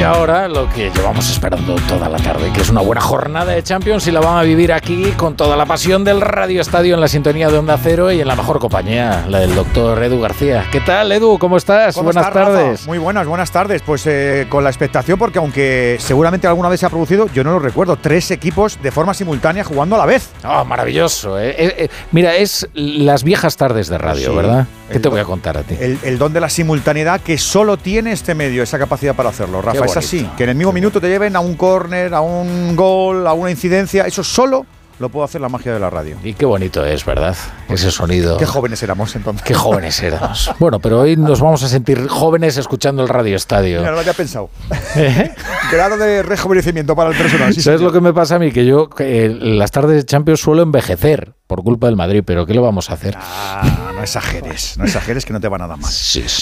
Y ahora lo que llevamos esperando toda la tarde, que es una buena jornada de Champions y la van a vivir aquí con toda la pasión del Radio Estadio en la sintonía de Onda Cero y en la mejor compañía, la del doctor Edu García. ¿Qué tal, Edu? ¿Cómo estás? buenas tardes. Muy buenas, buenas tardes. Pues eh, con la expectación, porque aunque seguramente alguna vez se ha producido, yo no lo recuerdo, tres equipos de forma simultánea jugando a la vez. Oh, maravilloso. Eh. Eh, mira, es las viejas tardes de radio, ¿verdad? ¿Qué te voy a contar a ti? El, don de la simultaneidad que solo tiene este medio, esa capacidad para hacerlo, Rafa. Es así, que en el mismo minuto te lleven a un córner, a un gol, a una incidencia, eso solo lo puedo hacer la magia de la radio. Y qué bonito es, ¿verdad? Ese sonido. Qué jóvenes éramos entonces. Qué jóvenes éramos. bueno, pero hoy nos vamos a sentir jóvenes escuchando el Radio Estadio. Mira, no lo había pensado. ¿Eh? Grado de rejuvenecimiento para el personal. ¿Sabes lo que me pasa a mí? Que yo las tardes de Champions suelo envejecer por culpa del Madrid, pero ¿qué lo vamos a hacer? Ah, no exageres, no exageres que no te va nada mal.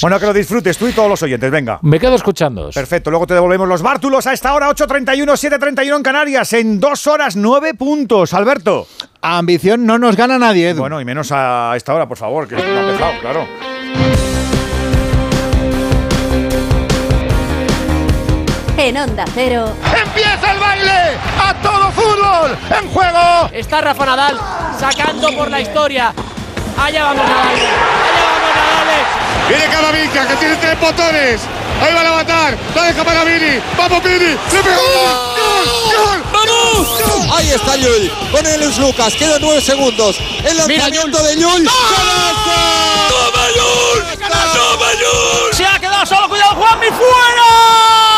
Bueno, que lo disfrutes tú y todos los oyentes, venga. Me quedo escuchando. Perfecto, luego te devolvemos los bártulos a esta hora, 8.31, 7.31 en Canarias, en dos horas, nueve puntos. Alberto. Ambición no nos gana nadie, Edu. Bueno, y menos a esta hora, por favor, que no ha empezado, claro. En Onda Cero. ¡Empieza el baile! ¡A todo fútbol! ¡En juego! Está Rafa Nadal sacando por la historia. Allá vamos Nadal. Allá vamos Nadal. Viene Camavinga que tiene tres botones. Ahí va a matar. La deja para Vini. ¡Vamos, Vini! ¡Le pegó! ¡Gol! ¡Gol! ¡Vamos! Ahí está Llull. Con el Lucas. Quedan nueve segundos. El lanzamiento de Llull. ¡Toma Llull! ¡Toma Llull! Se ha quedado solo. ¡Cuidado, Juanmi! ¡Fuera!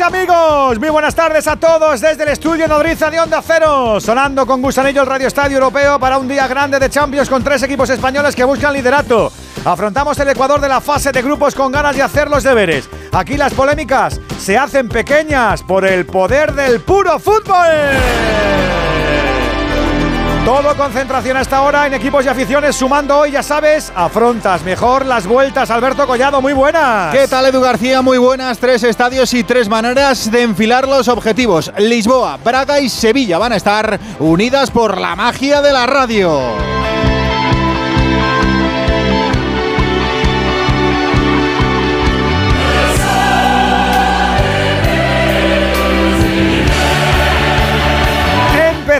Amigos, muy buenas tardes a todos desde el estudio Nodriza de Onda Cero, sonando con gusanillo el Radio Estadio Europeo para un día grande de Champions con tres equipos españoles que buscan liderato. Afrontamos el Ecuador de la fase de grupos con ganas de hacer los deberes. Aquí las polémicas se hacen pequeñas por el poder del puro fútbol. Todo concentración hasta ahora en equipos y aficiones, sumando hoy, ya sabes, afrontas mejor las vueltas. Alberto Collado, muy buenas. ¿Qué tal, Edu García? Muy buenas. Tres estadios y tres maneras de enfilar los objetivos. Lisboa, Braga y Sevilla van a estar unidas por la magia de la radio.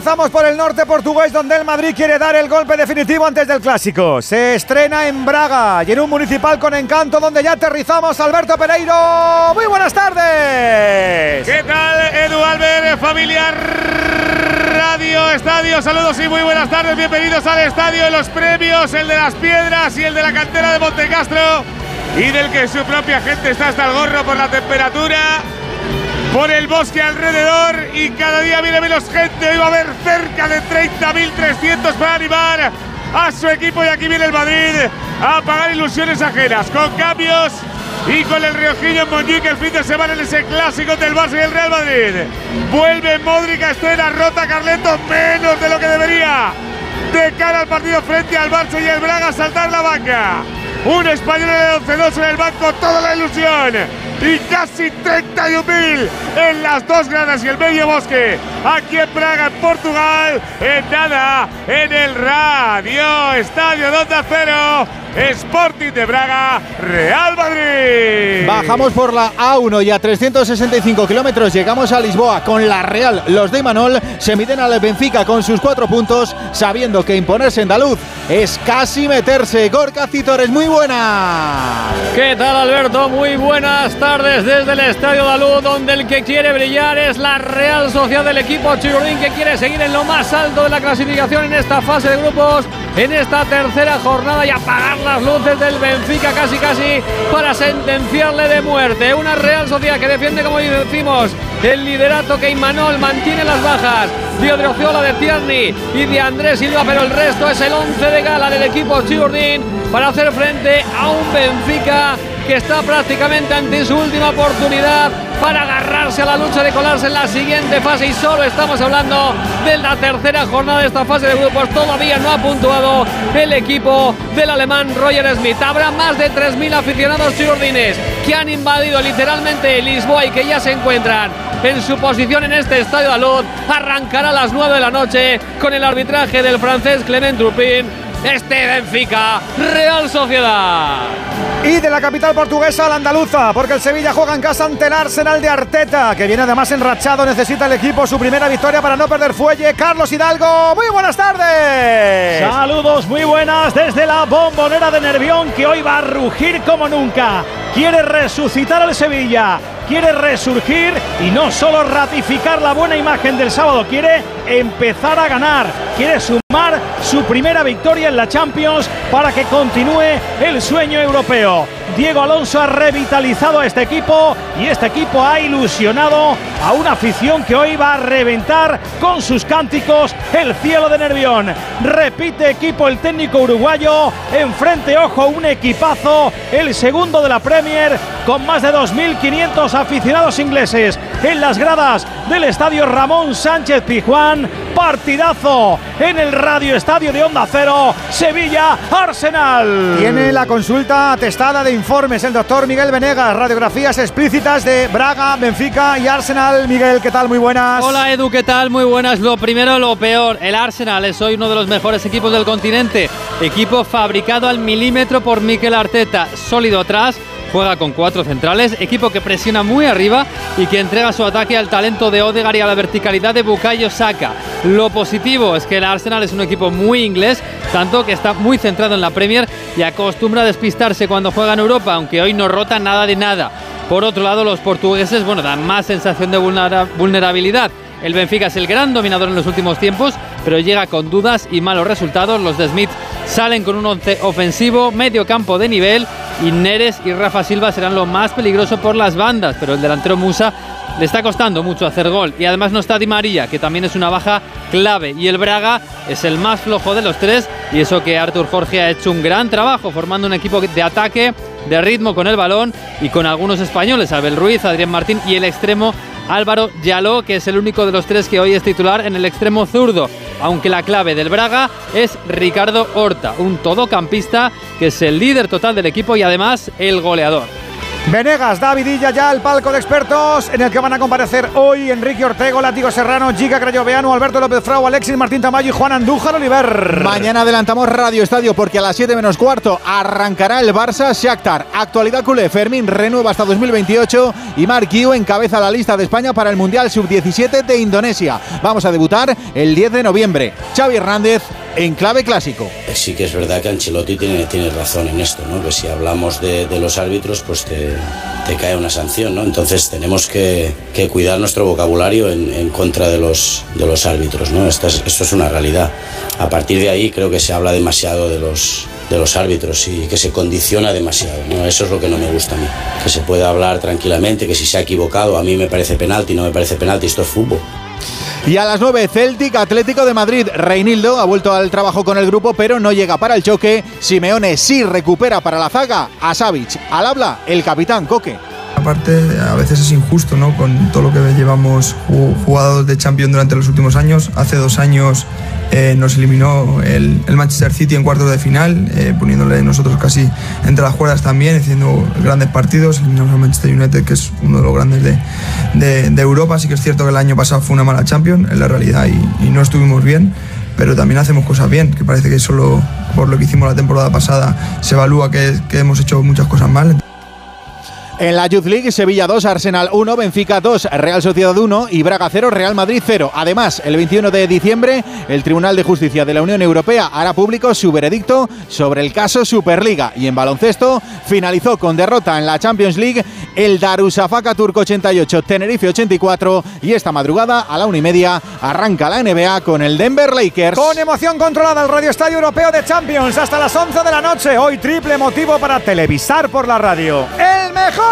Empezamos por el norte portugués, donde el Madrid quiere dar el golpe definitivo antes del clásico. Se estrena en Braga y en un municipal con encanto, donde ya aterrizamos. Alberto Pereiro, muy buenas tardes. ¿Qué tal, Edu Albert, familiar Radio Estadio? Saludos y muy buenas tardes. Bienvenidos al estadio de los premios, el de las piedras y el de la cantera de Montecastro, y del que su propia gente está hasta el gorro por la temperatura por el bosque alrededor y cada día viene menos gente. Hoy va a haber cerca de 30.300 para animar a su equipo y aquí viene el Madrid a apagar ilusiones ajenas con cambios y con el Riojillo en Montjuic el fin de semana en ese clásico del Barça y el Real Madrid. Vuelve Modric a rota Carleto menos de lo que debería. De cara al partido frente al Barça y el Braga a saltar la banca. Un español de 11-2 en el banco, toda la ilusión y casi 31.000 en las dos gradas y el medio bosque. Aquí en Praga, en Portugal. En nada, en el Radio Estadio Donda Cero. Sporting de Braga, Real Madrid. Bajamos por la A1 y a 365 kilómetros llegamos a Lisboa con la Real. Los de Imanol se miden al Benfica con sus cuatro puntos, sabiendo que imponerse en Daluz es casi meterse. Gorka Citores, muy buena. ¿Qué tal, Alberto? Muy buenas tardes desde el Estadio Daluz, donde el que quiere brillar es la Real Sociedad del equipo Chirurín, que quiere seguir en lo más alto de la clasificación en esta fase de grupos, en esta tercera jornada y apagar las luces del Benfica casi casi para sentenciarle de muerte. Una Real Sociedad que defiende, como decimos, el liderato que Imanol mantiene las bajas. De Odriozola, de Tierney y de Andrés Silva, pero el resto es el 11 de gala del equipo Chiurdín para hacer frente a un Benfica que está prácticamente ante su última oportunidad para agarrarse a la lucha de colarse en la siguiente fase y solo estamos hablando de la tercera jornada de esta fase de grupos. Todavía no ha puntuado el equipo del alemán Roger Smith. Habrá más de 3.000 aficionados chirurdines que han invadido literalmente Lisboa y que ya se encuentran en su posición en este estadio de Alud. Arrancará a las 9 de la noche con el arbitraje del francés Clement Turpin este Benfica Real Sociedad. Y de la capital portuguesa a la andaluza, porque el Sevilla juega en casa ante el Arsenal de Arteta, que viene además enrachado, necesita el equipo su primera victoria para no perder fuelle. Carlos Hidalgo, muy buenas tardes. Saludos, muy buenas desde la bombonera de Nervión, que hoy va a rugir como nunca. Quiere resucitar al Sevilla quiere resurgir y no solo ratificar la buena imagen del sábado, quiere empezar a ganar, quiere sumar su primera victoria en la Champions para que continúe el sueño europeo. Diego Alonso ha revitalizado a este equipo y este equipo ha ilusionado a una afición que hoy va a reventar con sus cánticos el cielo de Nervión. Repite equipo el técnico uruguayo, enfrente ojo un equipazo, el segundo de la Premier con más de 2.500 aficionados ingleses en las gradas del estadio Ramón Sánchez Pijuán. Partidazo en el Radio Estadio de Onda Cero, Sevilla Arsenal. Tiene la consulta atestada de informes el doctor Miguel Venegas, radiografías explícitas de Braga, Benfica y Arsenal. Miguel, ¿qué tal? Muy buenas. Hola Edu, ¿qué tal? Muy buenas. Lo primero, lo peor. El Arsenal es hoy uno de los mejores equipos del continente. Equipo fabricado al milímetro por Mikel Arteta. Sólido atrás Juega con cuatro centrales, equipo que presiona muy arriba y que entrega su ataque al talento de Odegaard y a la verticalidad de Bukayo Saka. Lo positivo es que el Arsenal es un equipo muy inglés, tanto que está muy centrado en la Premier y acostumbra a despistarse cuando juega en Europa, aunque hoy no rota nada de nada. Por otro lado, los portugueses, bueno, dan más sensación de vulnerabilidad. El Benfica es el gran dominador en los últimos tiempos, pero llega con dudas y malos resultados. Los de Smith salen con un once ofensivo, medio campo de nivel y Neres y Rafa Silva serán lo más peligroso por las bandas, pero el delantero Musa le está costando mucho hacer gol y además no está Di María, que también es una baja clave y el Braga es el más flojo de los tres y eso que Artur Jorge ha hecho un gran trabajo formando un equipo de ataque, de ritmo con el balón y con algunos españoles, Abel Ruiz, Adrián Martín y el extremo Álvaro Yaló, que es el único de los tres que hoy es titular en el extremo zurdo. Aunque la clave del Braga es Ricardo Horta, un todocampista que es el líder total del equipo y además el goleador. Venegas, Davidilla ya al palco de expertos en el que van a comparecer hoy Enrique Ortego, Látigo Serrano, Giga Crayoveano, Alberto López Frau, Alexis Martín Tamayo y Juan Andújar Oliver. Mañana adelantamos Radio Estadio porque a las 7 menos cuarto arrancará el Barça Shakhtar. Actualidad culé, Fermín renueva hasta 2028 y Mark Yu encabeza la lista de España para el Mundial Sub-17 de Indonesia. Vamos a debutar el 10 de noviembre. Xavi Hernández en clave clásico. Sí que es verdad que Ancelotti tiene, tiene razón en esto, ¿no? que si hablamos de, los árbitros, pues te, cae una sanción. ¿no? Entonces tenemos que, cuidar nuestro vocabulario en, contra de los, de los árbitros. ¿no? Esto, es, esto es una realidad. A partir de ahí creo que se habla demasiado de los, de los árbitros y que se condiciona demasiado. ¿no? Eso es lo que no me gusta a mí. Que se pueda hablar tranquilamente, que si se ha equivocado, a mí me parece penalti, no me parece penalti, esto es fútbol. Y a las 9, Celtic Atlético de Madrid. Reinildo ha vuelto al trabajo con el grupo, pero no llega para el choque. Simeone sí recupera para la zaga a Savic. Al habla el capitán Coque. Aparte, a veces es injusto, ¿no? Con todo lo que llevamos jugados de Champions durante los últimos años. Hace dos años eh, nos eliminó el, Manchester City en cuartos de final, eh, poniéndole nosotros casi entre las cuerdas también, haciendo grandes partidos. Eliminamos al Manchester United, que es uno de los grandes de, Europa. Así que es cierto que el año pasado fue una mala Champions, en la realidad, y, no estuvimos bien pero también hacemos cosas bien, que parece que solo por lo que hicimos la temporada pasada se evalúa que hemos hecho muchas cosas mal. En la Youth League, Sevilla 2, Arsenal 1, Benfica 2, Real Sociedad 1 y Braga 0, Real Madrid 0. Además, el 21 de diciembre, el Tribunal de Justicia de la Unión Europea hará público su veredicto sobre el caso Superliga. Y en baloncesto, finalizó con derrota en la Champions League el Darussafaka Turco 88, Tenerife 84 y esta madrugada a la una y media arranca la NBA con el Denver Lakers. Con emoción controlada el Radio Estadio Europeo de Champions hasta las 11 de la noche. Hoy triple motivo para televisar por la radio. El mejor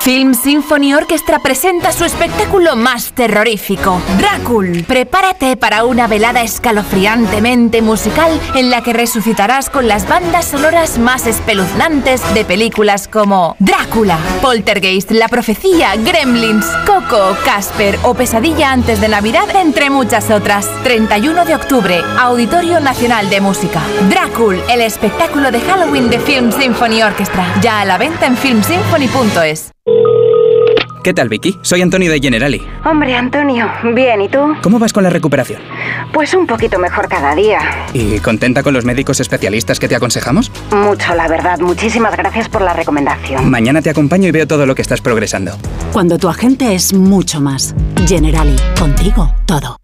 Film Symphony Orchestra presenta su espectáculo más terrorífico, Drácul. Prepárate para una velada escalofriantemente musical en la que resucitarás con las bandas sonoras más espeluznantes de películas como Drácula, Poltergeist, La Profecía, Gremlins, Coco, Casper o Pesadilla antes de Navidad, entre muchas otras. 31 de octubre, Auditorio Nacional de Música. Drácul, el espectáculo de Halloween de Film Symphony Orchestra. Ya a la venta en filmsymphony.es. ¿Qué tal, Vicky? Soy Antonio de Generali. Hombre, Antonio, bien, ¿y tú? ¿Cómo vas con la recuperación? Pues un poquito mejor cada día. ¿Y contenta con los médicos especialistas que te aconsejamos? Mucho, la verdad. Muchísimas gracias por la recomendación. Mañana te acompaño y veo todo lo que estás progresando. Cuando tu agente es mucho más. Generali, contigo todo.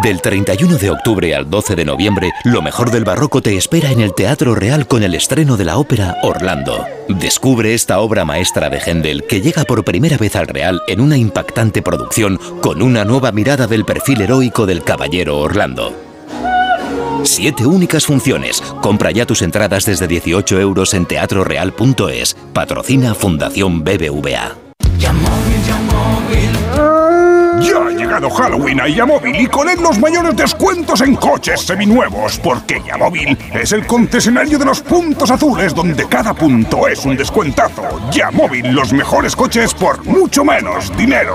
Del 31 de octubre al 12 de noviembre, lo mejor del barroco te espera en el Teatro Real con el estreno de la ópera Orlando. Descubre esta obra maestra de Händel que llega por primera vez al Real en una impactante producción con una nueva mirada del perfil heroico del caballero Orlando. Siete únicas funciones. Compra ya tus entradas desde 18 euros en teatroreal.es. Patrocina Fundación BBVA. Ya ha llegado Halloween a Yamóvil y con él los mayores descuentos en coches seminuevos, porque Yamóvil es el concesionario de los puntos azules donde cada punto es un descuentazo. Yamóvil, los mejores coches por mucho menos dinero.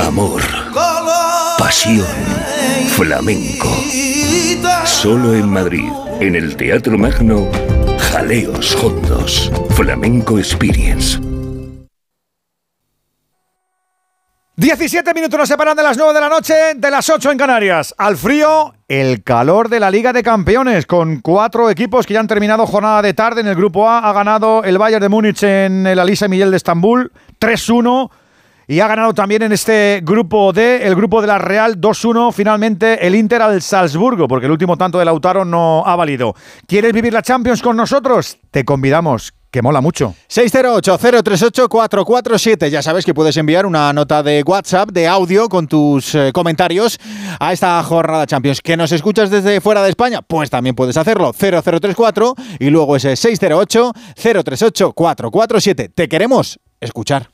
Amor, pasión, flamenco. Solo en Madrid, en el Teatro Magno, Jaleos Hondos. Flamenco Experience. 17 minutos nos separan de las 9 de la noche, de las 8 en Canarias. Al frío, el calor de la Liga de Campeones, con cuatro equipos que ya han terminado jornada de tarde. En el grupo A ha ganado el Bayern de Múnich en el Alisa Miguel de Estambul, 3-1. Y ha ganado también en este grupo D, el grupo de la Real 2-1, finalmente el Inter al Salzburgo, porque el último tanto de Lautaro no ha valido. ¿Quieres vivir la Champions con nosotros? Te convidamos que mola mucho. 608-038-447. Ya sabes que puedes enviar una nota de WhatsApp, de audio, con tus eh, comentarios a esta jornada Champions. ¿Que nos escuchas desde fuera de España? Pues también puedes hacerlo. 0034 y luego ese 608-038-447. Te queremos escuchar.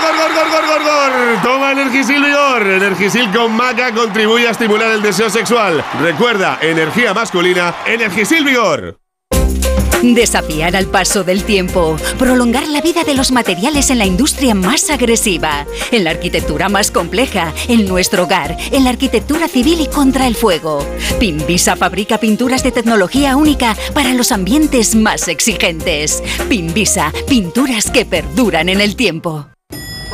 gor, gor, gor, gor, gor, gor, gor! Toma Energisil Vigor. Energisil con maca contribuye a estimular el deseo sexual. Recuerda, energía masculina, Energisil Vigor. Desafiar al paso del tiempo, prolongar la vida de los materiales en la industria más agresiva, en la arquitectura más compleja, en nuestro hogar, en la arquitectura civil y contra el fuego. Pimbisa fabrica pinturas de tecnología única para los ambientes más exigentes. Pimbisa, pinturas que perduran en el tiempo.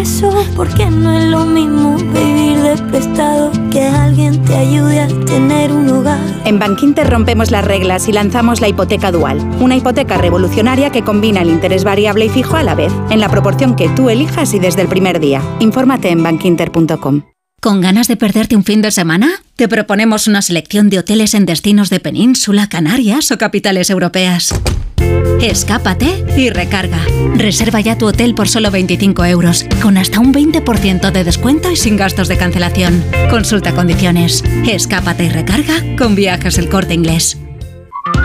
progreso, porque no es lo mismo vivir de prestado que alguien te ayude a tener un hogar. En Bankinter rompemos las reglas y lanzamos la hipoteca dual, una hipoteca revolucionaria que combina el interés variable y fijo a la vez, en la proporción que tú elijas y desde el primer día. Infórmate en bankinter.com. ¿Con ganas de perderte un fin de semana? Te proponemos una selección de hoteles en destinos de península, Canarias o capitales europeas. Escápate y recarga. Reserva ya tu hotel por solo 25 euros, con hasta un 20% de descuento y sin gastos de cancelación. Consulta condiciones. Escápate y recarga con viajes el corte inglés.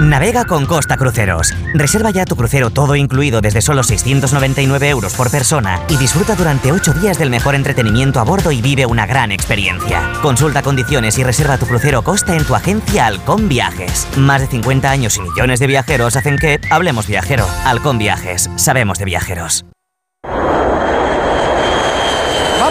Navega con Costa Cruceros. Reserva ya tu crucero todo incluido desde solo 699 euros por persona y disfruta durante 8 días del mejor entretenimiento a bordo y vive una gran experiencia. Consulta condiciones y reserva tu crucero Costa en tu agencia Halcón Viajes. Más de 50 años y millones de viajeros hacen que hablemos viajero. Halcón Viajes. Sabemos de viajeros.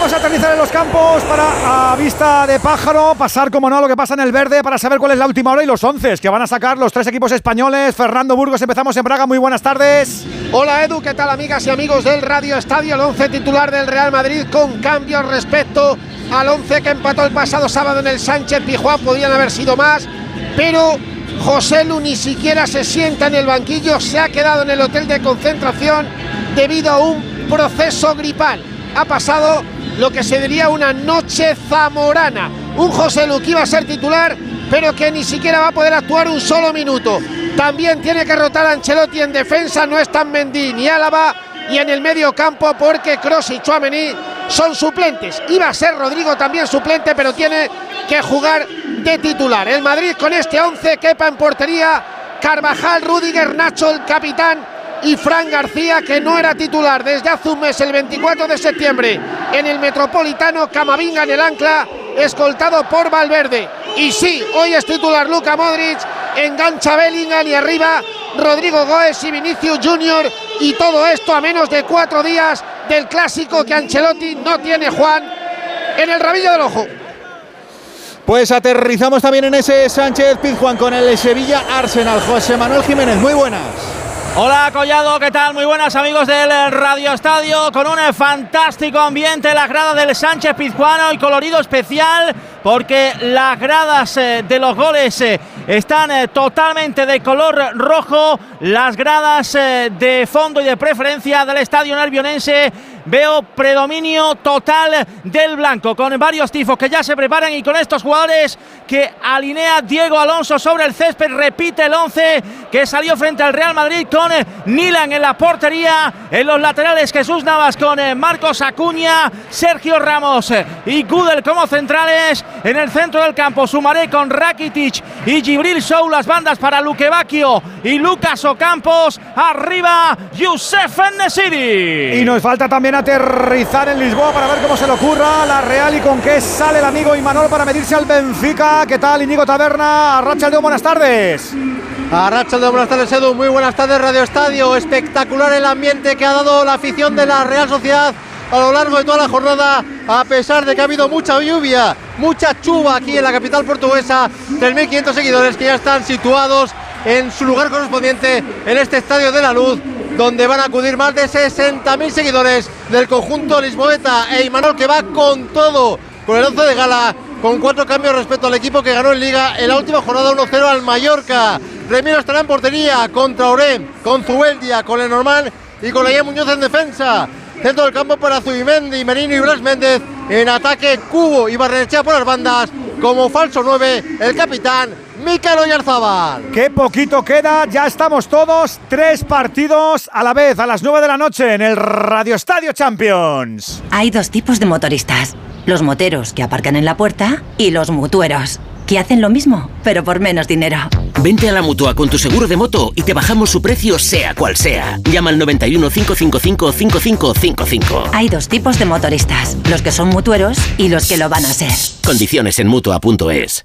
Vamos a aterrizar en los campos para, a vista de pájaro, pasar como no lo que pasa en el verde para saber cuál es la última hora y los once que van a sacar los tres equipos españoles. Fernando Burgos, empezamos en Braga, muy buenas tardes. Hola Edu, ¿qué tal amigas y amigos del Radio Estadio? El 11 titular del Real Madrid con cambios respecto al 11 que empató el pasado sábado en el Sánchez Pijuán, podían haber sido más, pero José Lu ni siquiera se sienta en el banquillo, se ha quedado en el hotel de concentración debido a un proceso gripal. Ha pasado lo que se diría una noche zamorana. Un José Lu que iba a ser titular, pero que ni siquiera va a poder actuar un solo minuto. También tiene que rotar a Ancelotti en defensa, no están Mendy ni Álava. Y en el medio campo, porque Cross y Chouameni son suplentes. Iba a ser Rodrigo también suplente, pero tiene que jugar de titular. El Madrid con este 11, quepa en portería, Carvajal, Rudiger, Nacho, el capitán, y Fran García, que no era titular desde hace un mes, el 24 de septiembre, en el Metropolitano, Camavinga en el ancla, escoltado por Valverde. Y sí, hoy es titular Luca Modric, engancha Bellingham y arriba Rodrigo Goes y Vinicius Junior. Y todo esto a menos de cuatro días del clásico que Ancelotti no tiene Juan en el rabillo del ojo. Pues aterrizamos también en ese Sánchez Pizjuán con el Sevilla Arsenal. José Manuel Jiménez, muy buenas. Hola Collado, ¿qué tal? Muy buenas amigos del Radio Estadio con un fantástico ambiente, la grada del Sánchez Pizjuano y colorido especial porque las gradas eh, de los goles eh, están eh, totalmente de color rojo, las gradas de fondo y de preferencia del estadio nervionense veo predominio total del blanco, con varios tifos que ya se preparan y con estos jugadores que alinea Diego Alonso sobre el césped, repite el 11 que salió frente al Real Madrid con Nilan en la portería, en los laterales Jesús Navas con Marcos Acuña, Sergio Ramos y Gudel como centrales, en el centro del campo Sumaré con Rakitic y Gibril Show, las bandas para Luque y Lucas Ocampos, arriba Youssef Nesiri. Y nos falta también aterrizar en Lisboa para ver cómo se le ocurra la Real y con qué sale el amigo Imanol para medirse al Benfica. ¿Qué tal, Inigo Taberna? Rachel buenas tardes. A Rachel buenas tardes, Edu. Muy buenas tardes, Radio Estadio. Espectacular el ambiente que ha dado la afición de la Real Sociedad a lo largo de toda la jornada, a pesar de que ha habido mucha lluvia, mucha chuva aquí en la capital portuguesa. 3.500 seguidores que ya están situados en su lugar correspondiente en este Estadio de la Luz donde van a acudir más de 60.000 seguidores del conjunto lisboeta e Imanol que va con todo, con el 11 de gala, con cuatro cambios respecto al equipo que ganó en Liga en la última jornada 1-0 al Mallorca. Remiro estará en portería contra Orem, con Zubeldia, con Lenormand y con Leia Muñoz en defensa. Centro del campo para Zubimendi, Merino y Blas Méndez. En ataque, Cubo y Barrenechea por las bandas. Como falso 9, el capitán Mikel Oyarzabal. Qué poquito queda, ya estamos todos. Tres partidos a la vez, a las 9 de la noche, en el Radio Estadio Champions. Hay dos tipos de motoristas: los moteros que aparcan en la puerta y los mutueros que hacen lo mismo, pero por menos dinero. Vente a la mutua con tu seguro de moto y te bajamos su precio, sea cual sea. Llama al 91 555 5555. Hay dos tipos de motoristas: los que son mutueros y los que lo van a ser. Condiciones en mutua.es.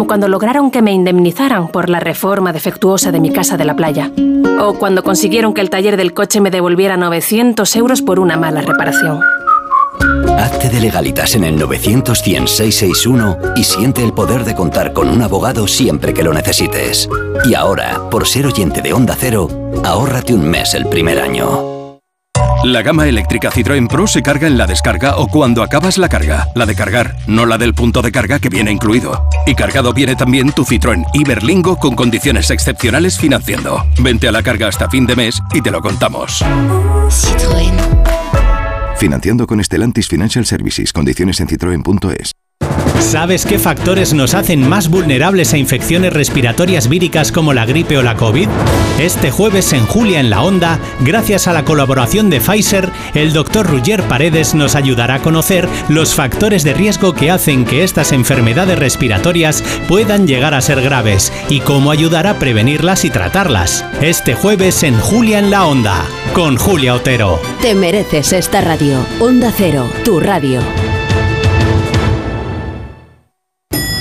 Como cuando lograron que me indemnizaran por la reforma defectuosa de mi casa de la playa. O cuando consiguieron que el taller del coche me devolviera 900 euros por una mala reparación. Hazte de legalitas en el 900 y siente el poder de contar con un abogado siempre que lo necesites. Y ahora, por ser oyente de Onda Cero, ahórrate un mes el primer año. La gama eléctrica Citroën Pro se carga en la descarga o cuando acabas la carga. La de cargar, no la del punto de carga que viene incluido. Y cargado viene también tu Citroën Iberlingo con condiciones excepcionales financiando. Vente a la carga hasta fin de mes y te lo contamos. Citroën. Financiando con Stellantis Financial Services. Condiciones en citroen.es. ¿Sabes qué factores nos hacen más vulnerables a infecciones respiratorias víricas como la gripe o la COVID? Este jueves en Julia en la Onda, gracias a la colaboración de Pfizer, el doctor Roger Paredes nos ayudará a conocer los factores de riesgo que hacen que estas enfermedades respiratorias puedan llegar a ser graves y cómo ayudar a prevenirlas y tratarlas. Este jueves en Julia en la Onda, con Julia Otero. Te mereces esta radio. Onda Cero, tu radio.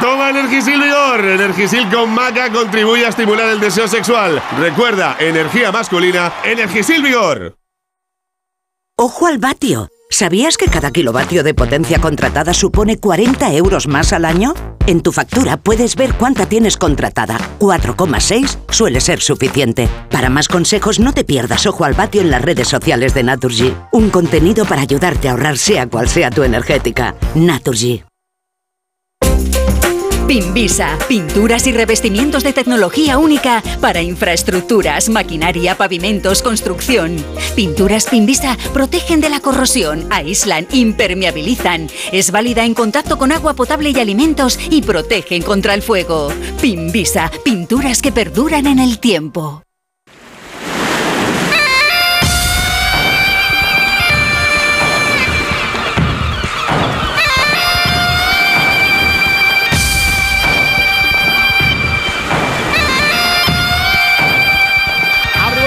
Toma Energisil Vigor. Energisil con maca contribuye a estimular el deseo sexual. Recuerda, energía masculina, Energisil Vigor. Ojo al vatio. ¿Sabías que cada kilovatio de potencia contratada supone 40 euros más al año? En tu factura puedes ver cuánta tienes contratada. 4,6 suele ser suficiente. Para más consejos no te pierdas Ojo al Vatio en las redes sociales de Naturgy. Un contenido para ayudarte a ahorrar sea cual sea tu energética. Naturgy. Pinvisa, pinturas y revestimientos de tecnología única para infraestructuras, maquinaria, pavimentos, construcción. Pinturas Pinvisa protegen de la corrosión, aíslan, impermeabilizan. Es válida en contacto con agua potable y alimentos y protegen contra el fuego. Pinvisa, pinturas que perduran en el tiempo.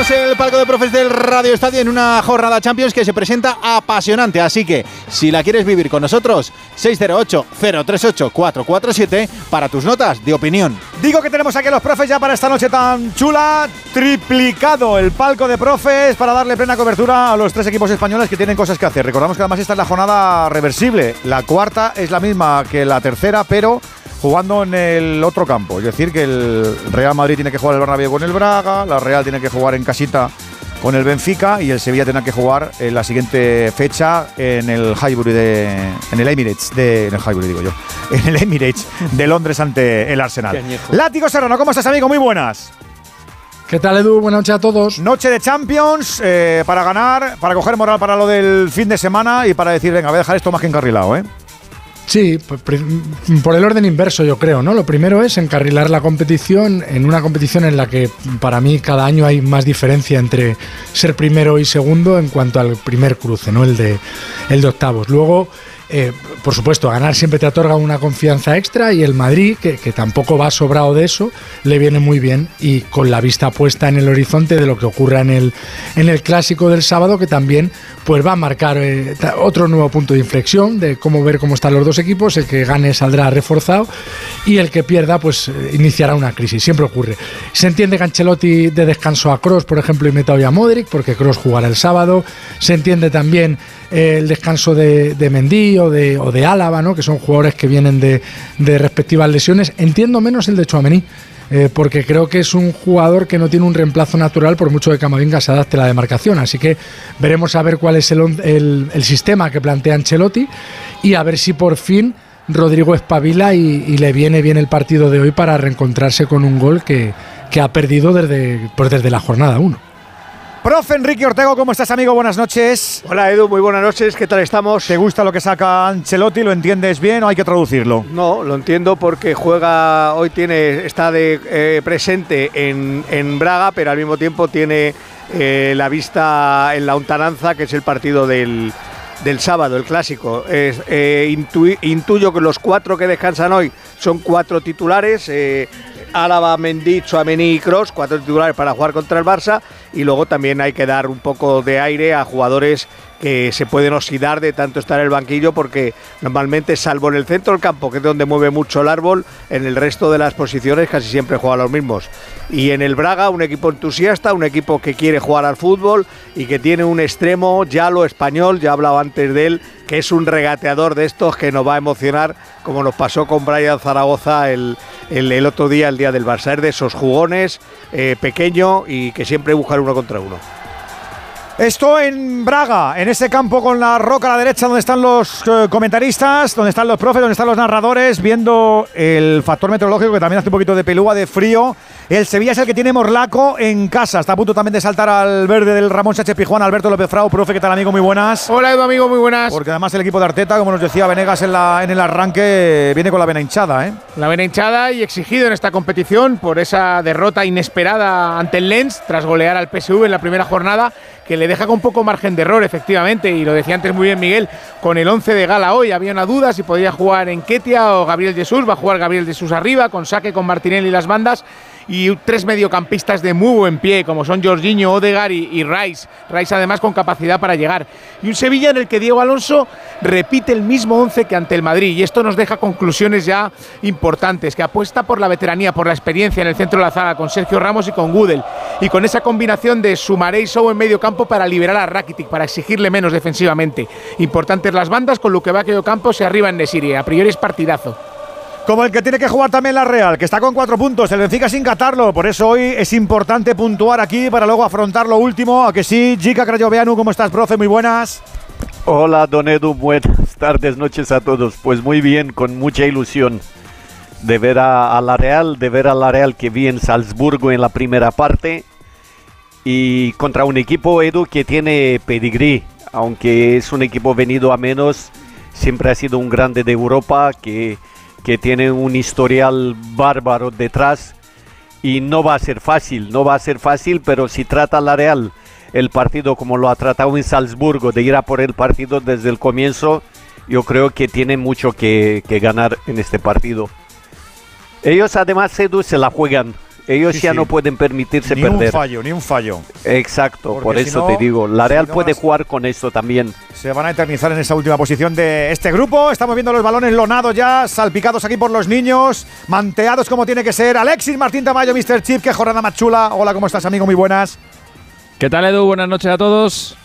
El palco de profes del Radio Estadio en una jornada Champions que se presenta apasionante. Así que, si la quieres vivir con nosotros, 608-038-447 para tus notas de opinión. Digo que tenemos aquí a los profes ya para esta noche tan chula. Triplicado el palco de profes para darle plena cobertura a los tres equipos españoles que tienen cosas que hacer. Recordamos que además esta es la jornada reversible. La cuarta es la misma que la tercera, pero jugando en el otro campo. Es decir, que el Real Madrid tiene que jugar el Bernabéu con el Braga, la Real tiene que jugar en casita con el Benfica y el Sevilla tendrá que jugar en la siguiente fecha en el Highbury de en el Emirates de en el Highbury digo yo en el Emirates de Londres ante el Arsenal. Látigo Serrano, ¿cómo estás amigo? Muy buenas. ¿Qué tal Edu? Buenas noches a todos. Noche de Champions eh, para ganar, para coger moral para lo del fin de semana y para decir, venga, voy a dejar esto más que encarrilado, ¿eh? Sí, por, por el orden inverso yo creo, ¿no? Lo primero es encarrilar la competición en una competición en la que para mí cada año hay más diferencia entre ser primero y segundo en cuanto al primer cruce, ¿no? El de, el de octavos. Luego, eh, por supuesto, ganar siempre te otorga una confianza extra y el Madrid, que, que, tampoco va sobrado de eso, le viene muy bien y con la vista puesta en el horizonte de lo que ocurra en el, en el clásico del sábado, que también pues va a marcar eh, otro nuevo punto de inflexión de cómo ver cómo están los dos equipos, el que gane saldrá reforzado y el que pierda pues eh, iniciará una crisis, siempre ocurre. Se entiende que de descanso a Cross, por ejemplo, y meta hoy a Modric, porque Cross jugará el sábado, se entiende también el descanso de, de o de, o de Álava, ¿no? que son jugadores que vienen de, respectivas lesiones. Entiendo menos el de Chouameni, eh, porque creo que es un jugador que no tiene un reemplazo natural por mucho que Camavinga se adapte a la demarcación. Así que veremos a ver cuál es el sistema que plantea Ancelotti y a ver si por fin Rodrigo espabila y, le viene bien el partido de hoy para reencontrarse con un gol que, que ha perdido desde, pues desde la jornada 1. Profe Enrique Ortego, ¿cómo estás, amigo? Buenas noches. Hola, Edu, muy buenas noches. ¿Qué tal estamos? ¿Te gusta lo que saca Ancelotti? ¿Lo entiendes bien o hay que traducirlo? No, lo entiendo porque juega, hoy tiene, está de eh, presente en, en, Braga, pero al mismo tiempo tiene eh, la vista en la Untananza, que es el partido del, del sábado, el clásico. Eh, intuyo que los cuatro que descansan hoy son cuatro titulares. Álava, Mendy, Chouameni y Cross, cuatro titulares para jugar contra el Barça y luego también hay que dar un poco de aire a jugadores que se pueden oxidar de tanto estar en el banquillo porque normalmente salvo en el centro del campo que es donde mueve mucho el árbol en el resto de las posiciones casi siempre juegan los mismos. Y en el Braga un equipo entusiasta un equipo que quiere jugar al fútbol y que tiene un extremo ya lo español ya he hablado antes de él que es un regateador de estos que nos va a emocionar como nos pasó con Brian Zaragoza el, el, otro día el día del Barça. Es de esos jugones eh, pequeño y que siempre uno contra uno esto en Braga, en ese campo con la roca a la derecha donde están los eh, comentaristas, donde están los profes, donde están los narradores, viendo el factor meteorológico que también hace un poquito de pelúa, de frío. El Sevilla es el que tiene Morlaco en casa. Está a punto también de saltar al verde del Ramón Sánchez Pijuán, Alberto López Frau. Profe, ¿qué tal, amigo? Muy buenas. Hola, Edu, amigo, muy buenas. Porque además el equipo de Arteta, como nos decía Venegas en, la, en el arranque, viene con la vena hinchada, ¿eh? La vena hinchada y exigido en esta competición por esa derrota inesperada ante el Lens tras golear al PSV en la primera jornada que le deja con poco margen de error, efectivamente, y lo decía antes muy bien Miguel, con el 11 de gala hoy había una duda si podía jugar en Ketia o Gabriel Jesús, va a jugar Gabriel Jesús arriba, con saque con Martinelli y las bandas, y tres mediocampistas de muy buen pie, como son Jorginho, Odegar y, Rice. Rice además con capacidad para llegar. Y un Sevilla en el que Diego Alonso repite el mismo once que ante el Madrid. Y esto nos deja conclusiones ya importantes, que apuesta por la veteranía, por la experiencia en el centro de la zaga, con Sergio Ramos y con Gudel. Y con esa combinación de Sumaré y en medio campo para liberar a Rakitic, para exigirle menos defensivamente. Importantes las bandas, con lo que va a campo se arriba en Nesiri. A priori es partidazo como el que tiene que jugar también la Real, que está con cuatro puntos, el Benfica sin catarlo, por eso hoy es importante puntuar aquí para luego afrontar lo último, a que sí, Jica Crayoveanu, ¿cómo estás, profe? Muy buenas. Hola, Don Edu, buenas tardes, noches a todos. Pues muy bien, con mucha ilusión de ver a, la Real, de ver a la Real que vi en Salzburgo en la primera parte y contra un equipo, Edu, que tiene pedigrí, aunque es un equipo venido a menos, siempre ha sido un grande de Europa que que tiene un historial bárbaro detrás y no va a ser fácil, no va a ser fácil, pero si trata la Real el partido como lo ha tratado en Salzburgo, de ir a por el partido desde el comienzo, yo creo que tiene mucho que, ganar en este partido. Ellos además, Edu, se la juegan ellos ya no pueden permitirse perder. Ni un fallo, ni un fallo. Exacto, por eso te digo. La Real puede jugar con eso también. Se van a eternizar en esa última posición de este grupo. Estamos viendo los balones lonados ya, salpicados aquí por los niños, manteados como tiene que ser. Alexis Martín Tamayo, Mr. Chip, qué jornada más chula. Hola, ¿cómo estás, amigo? Muy buenas. ¿Qué tal, Edu? Buenas noches a todos.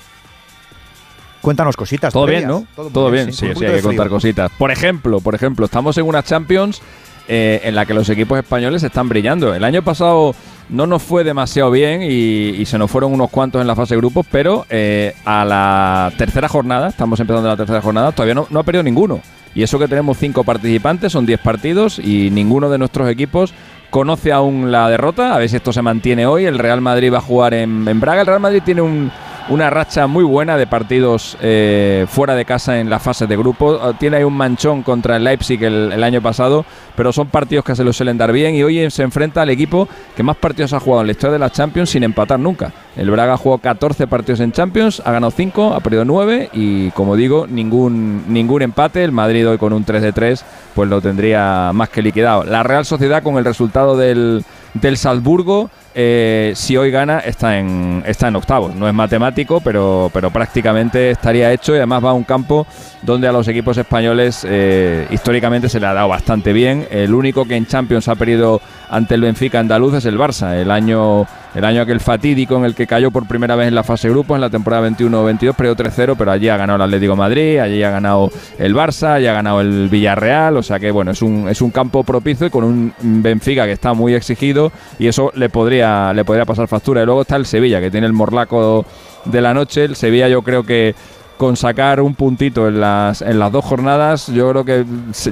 Cuéntanos cositas. Todo bien, ¿no? Todo, bien, sí, sí, hay que contar cositas. Por ejemplo, por ejemplo, estamos en una Champions eh, en la que los equipos españoles están brillando. El año pasado no nos fue demasiado bien y, se nos fueron unos cuantos en la fase de grupos, pero eh, a la tercera jornada, estamos empezando la tercera jornada, todavía no, ha perdido ninguno. Y eso que tenemos cinco participantes, son diez partidos y ninguno de nuestros equipos conoce aún la derrota. A ver si esto se mantiene hoy. El Real Madrid va a jugar en Braga. El Real Madrid tiene un, una racha muy buena de partidos eh, fuera de casa en la fase de grupo. Ah, tiene ahí un manchón contra el Leipzig el, año pasado, pero son partidos que se lo suelen dar bien y hoy se enfrenta al equipo que más partidos ha jugado en la historia de la Champions sin empatar nunca. El Braga jugó 14 partidos en Champions, ha ganado 5, ha perdido 9 y como digo, ningún, ningún empate. El Madrid hoy con un 3 de 3 pues lo tendría más que liquidado. La Real Sociedad con el resultado del, del Salzburgo eh, si hoy gana, está en, está en octavos. No es matemático, pero, pero prácticamente estaría hecho y además va a un campo donde a los equipos españoles eh, históricamente se le ha dado bastante bien. El único que en Champions ha perdido ante el Benfica andaluz es el Barça. El año, el año aquel fatídico en el que cayó por primera vez en la fase grupo, en la temporada 21-22, perdió 3-0, pero allí ha ganado el Atlético Madrid, allí ha ganado el Barça, allí ha ganado el Villarreal. O sea que bueno, es un, es un campo propicio y con un Benfica que está muy exigido y eso le podría le podría pasar factura. Y luego está el Sevilla, que tiene el morlaco de la noche. El Sevilla yo creo que con sacar un puntito en las, en las dos jornadas, yo creo que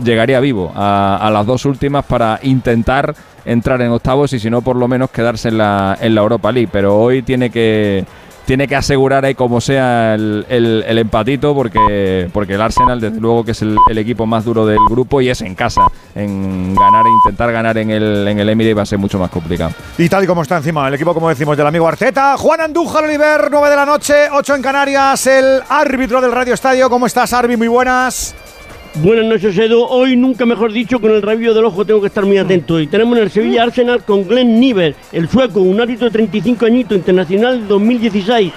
llegaría vivo a, a las dos últimas para intentar entrar en octavos y si no por lo menos quedarse en la, en la Europa League. Pero hoy tiene que tiene que asegurar ahí como sea el, el, empatito porque, porque el Arsenal desde luego que es el, equipo más duro del grupo y es en casa. En ganar, intentar ganar en el, en el Emirates va a ser mucho más complicado. Y tal y como está encima el equipo, como decimos, del amigo Arteta. Juan Andújar Oliver, 9 de la noche, 8 en Canarias, el árbitro del Radio Estadio. ¿Cómo estás, Arbi? Muy buenas. Buenas noches, Edu. Hoy, nunca mejor dicho, con el rabillo del ojo tengo que estar muy atento. Y tenemos en el Sevilla Arsenal con Glenn Niver, el sueco, un árbitro de 35 añitos, internacional 2016.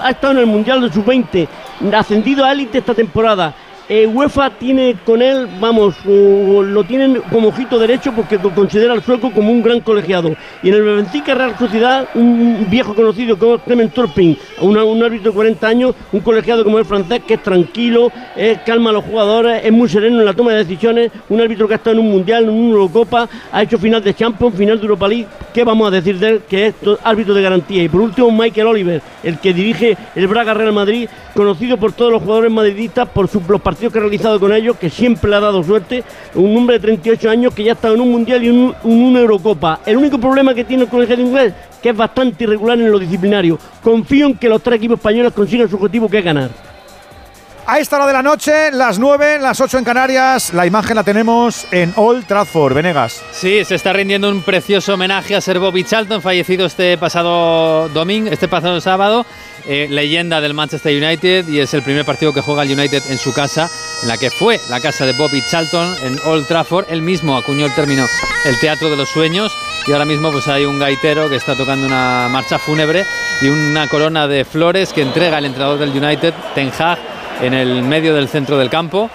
ha estado en el Mundial de Sub-20, ascendido a élite esta temporada. Eh, UEFA tiene con él, vamos, lo tienen como ojito derecho porque considera al sueco como un gran colegiado. Y en el Benfica Real Sociedad, un viejo conocido como Clement Turpin, un, árbitro de 40 años, un colegiado como el francés que es tranquilo, calma a los jugadores, es muy sereno en la toma de decisiones, un árbitro que ha estado en un Mundial, en una Eurocopa, ha hecho final de Champions, final de Europa League. ¿Qué vamos a decir de él? Que es árbitro de garantía. Y por último, Michael Oliver, el que dirige el Braga Real Madrid, conocido por todos los jugadores madridistas por sus, los partidos que ha realizado con ellos, que siempre le ha dado suerte, un hombre de 38 años que ya ha estado en un Mundial y en una Eurocopa. El único problema que tiene el colegio de inglés que es bastante irregular en lo disciplinario. Confío en que los tres equipos españoles consigan su objetivo que es ganar. A esta hora de la noche, las 9, las 8 en Canarias, la imagen la tenemos en Old Trafford, Venegas. Sí, se está rindiendo un precioso homenaje a Sir Bobby Charlton, fallecido este pasado domingo, este pasado sábado, eh, leyenda del Manchester United y es el primer partido que juega el United en su casa, en la que fue la casa de Bobby Charlton en Old Trafford. Él mismo acuñó el término el Teatro de los Sueños y ahora mismo pues hay un gaitero que está tocando una marcha fúnebre y una corona de flores que entrega el entrenador del United, Ten Hag, en el medio del centro del campo,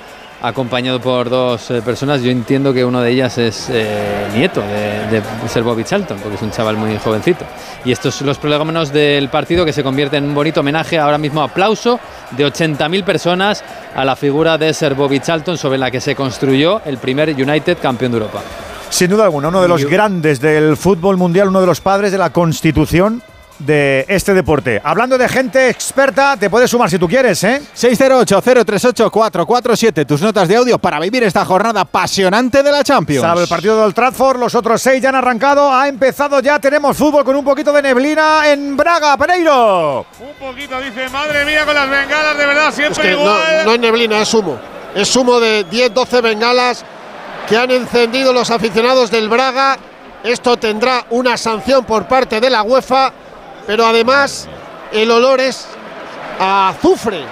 acompañado por dos eh, personas. Yo entiendo que uno de ellas es eh, nieto de, ser Bobby Charlton, porque es un chaval muy jovencito. Y estos son los prolegómenos del partido que se convierte en un bonito homenaje, ahora mismo aplauso de 80.000 personas a la figura de Sir Bobby Charlton, sobre la que se construyó el primer United campeón de Europa. Sin duda alguna, uno de los grandes del fútbol mundial, uno de los padres de la constitución de este deporte. Hablando de gente experta, te puedes sumar si tú quieres, ¿eh? 608-038-447, tus notas de audio para vivir esta jornada apasionante de la Champions. Salve el partido del Tradford, los otros seis ya han arrancado, ha empezado ya, tenemos fútbol con un poquito de neblina en Braga, Pereiro. Un poquito, dice, madre mía, con las bengalas, de verdad, siempre igual. No, no es neblina, es humo. Es humo de 10-12 bengalas que han encendido los aficionados del Braga. Esto tendrá una sanción por parte de la UEFA pero además el olor es a azufre.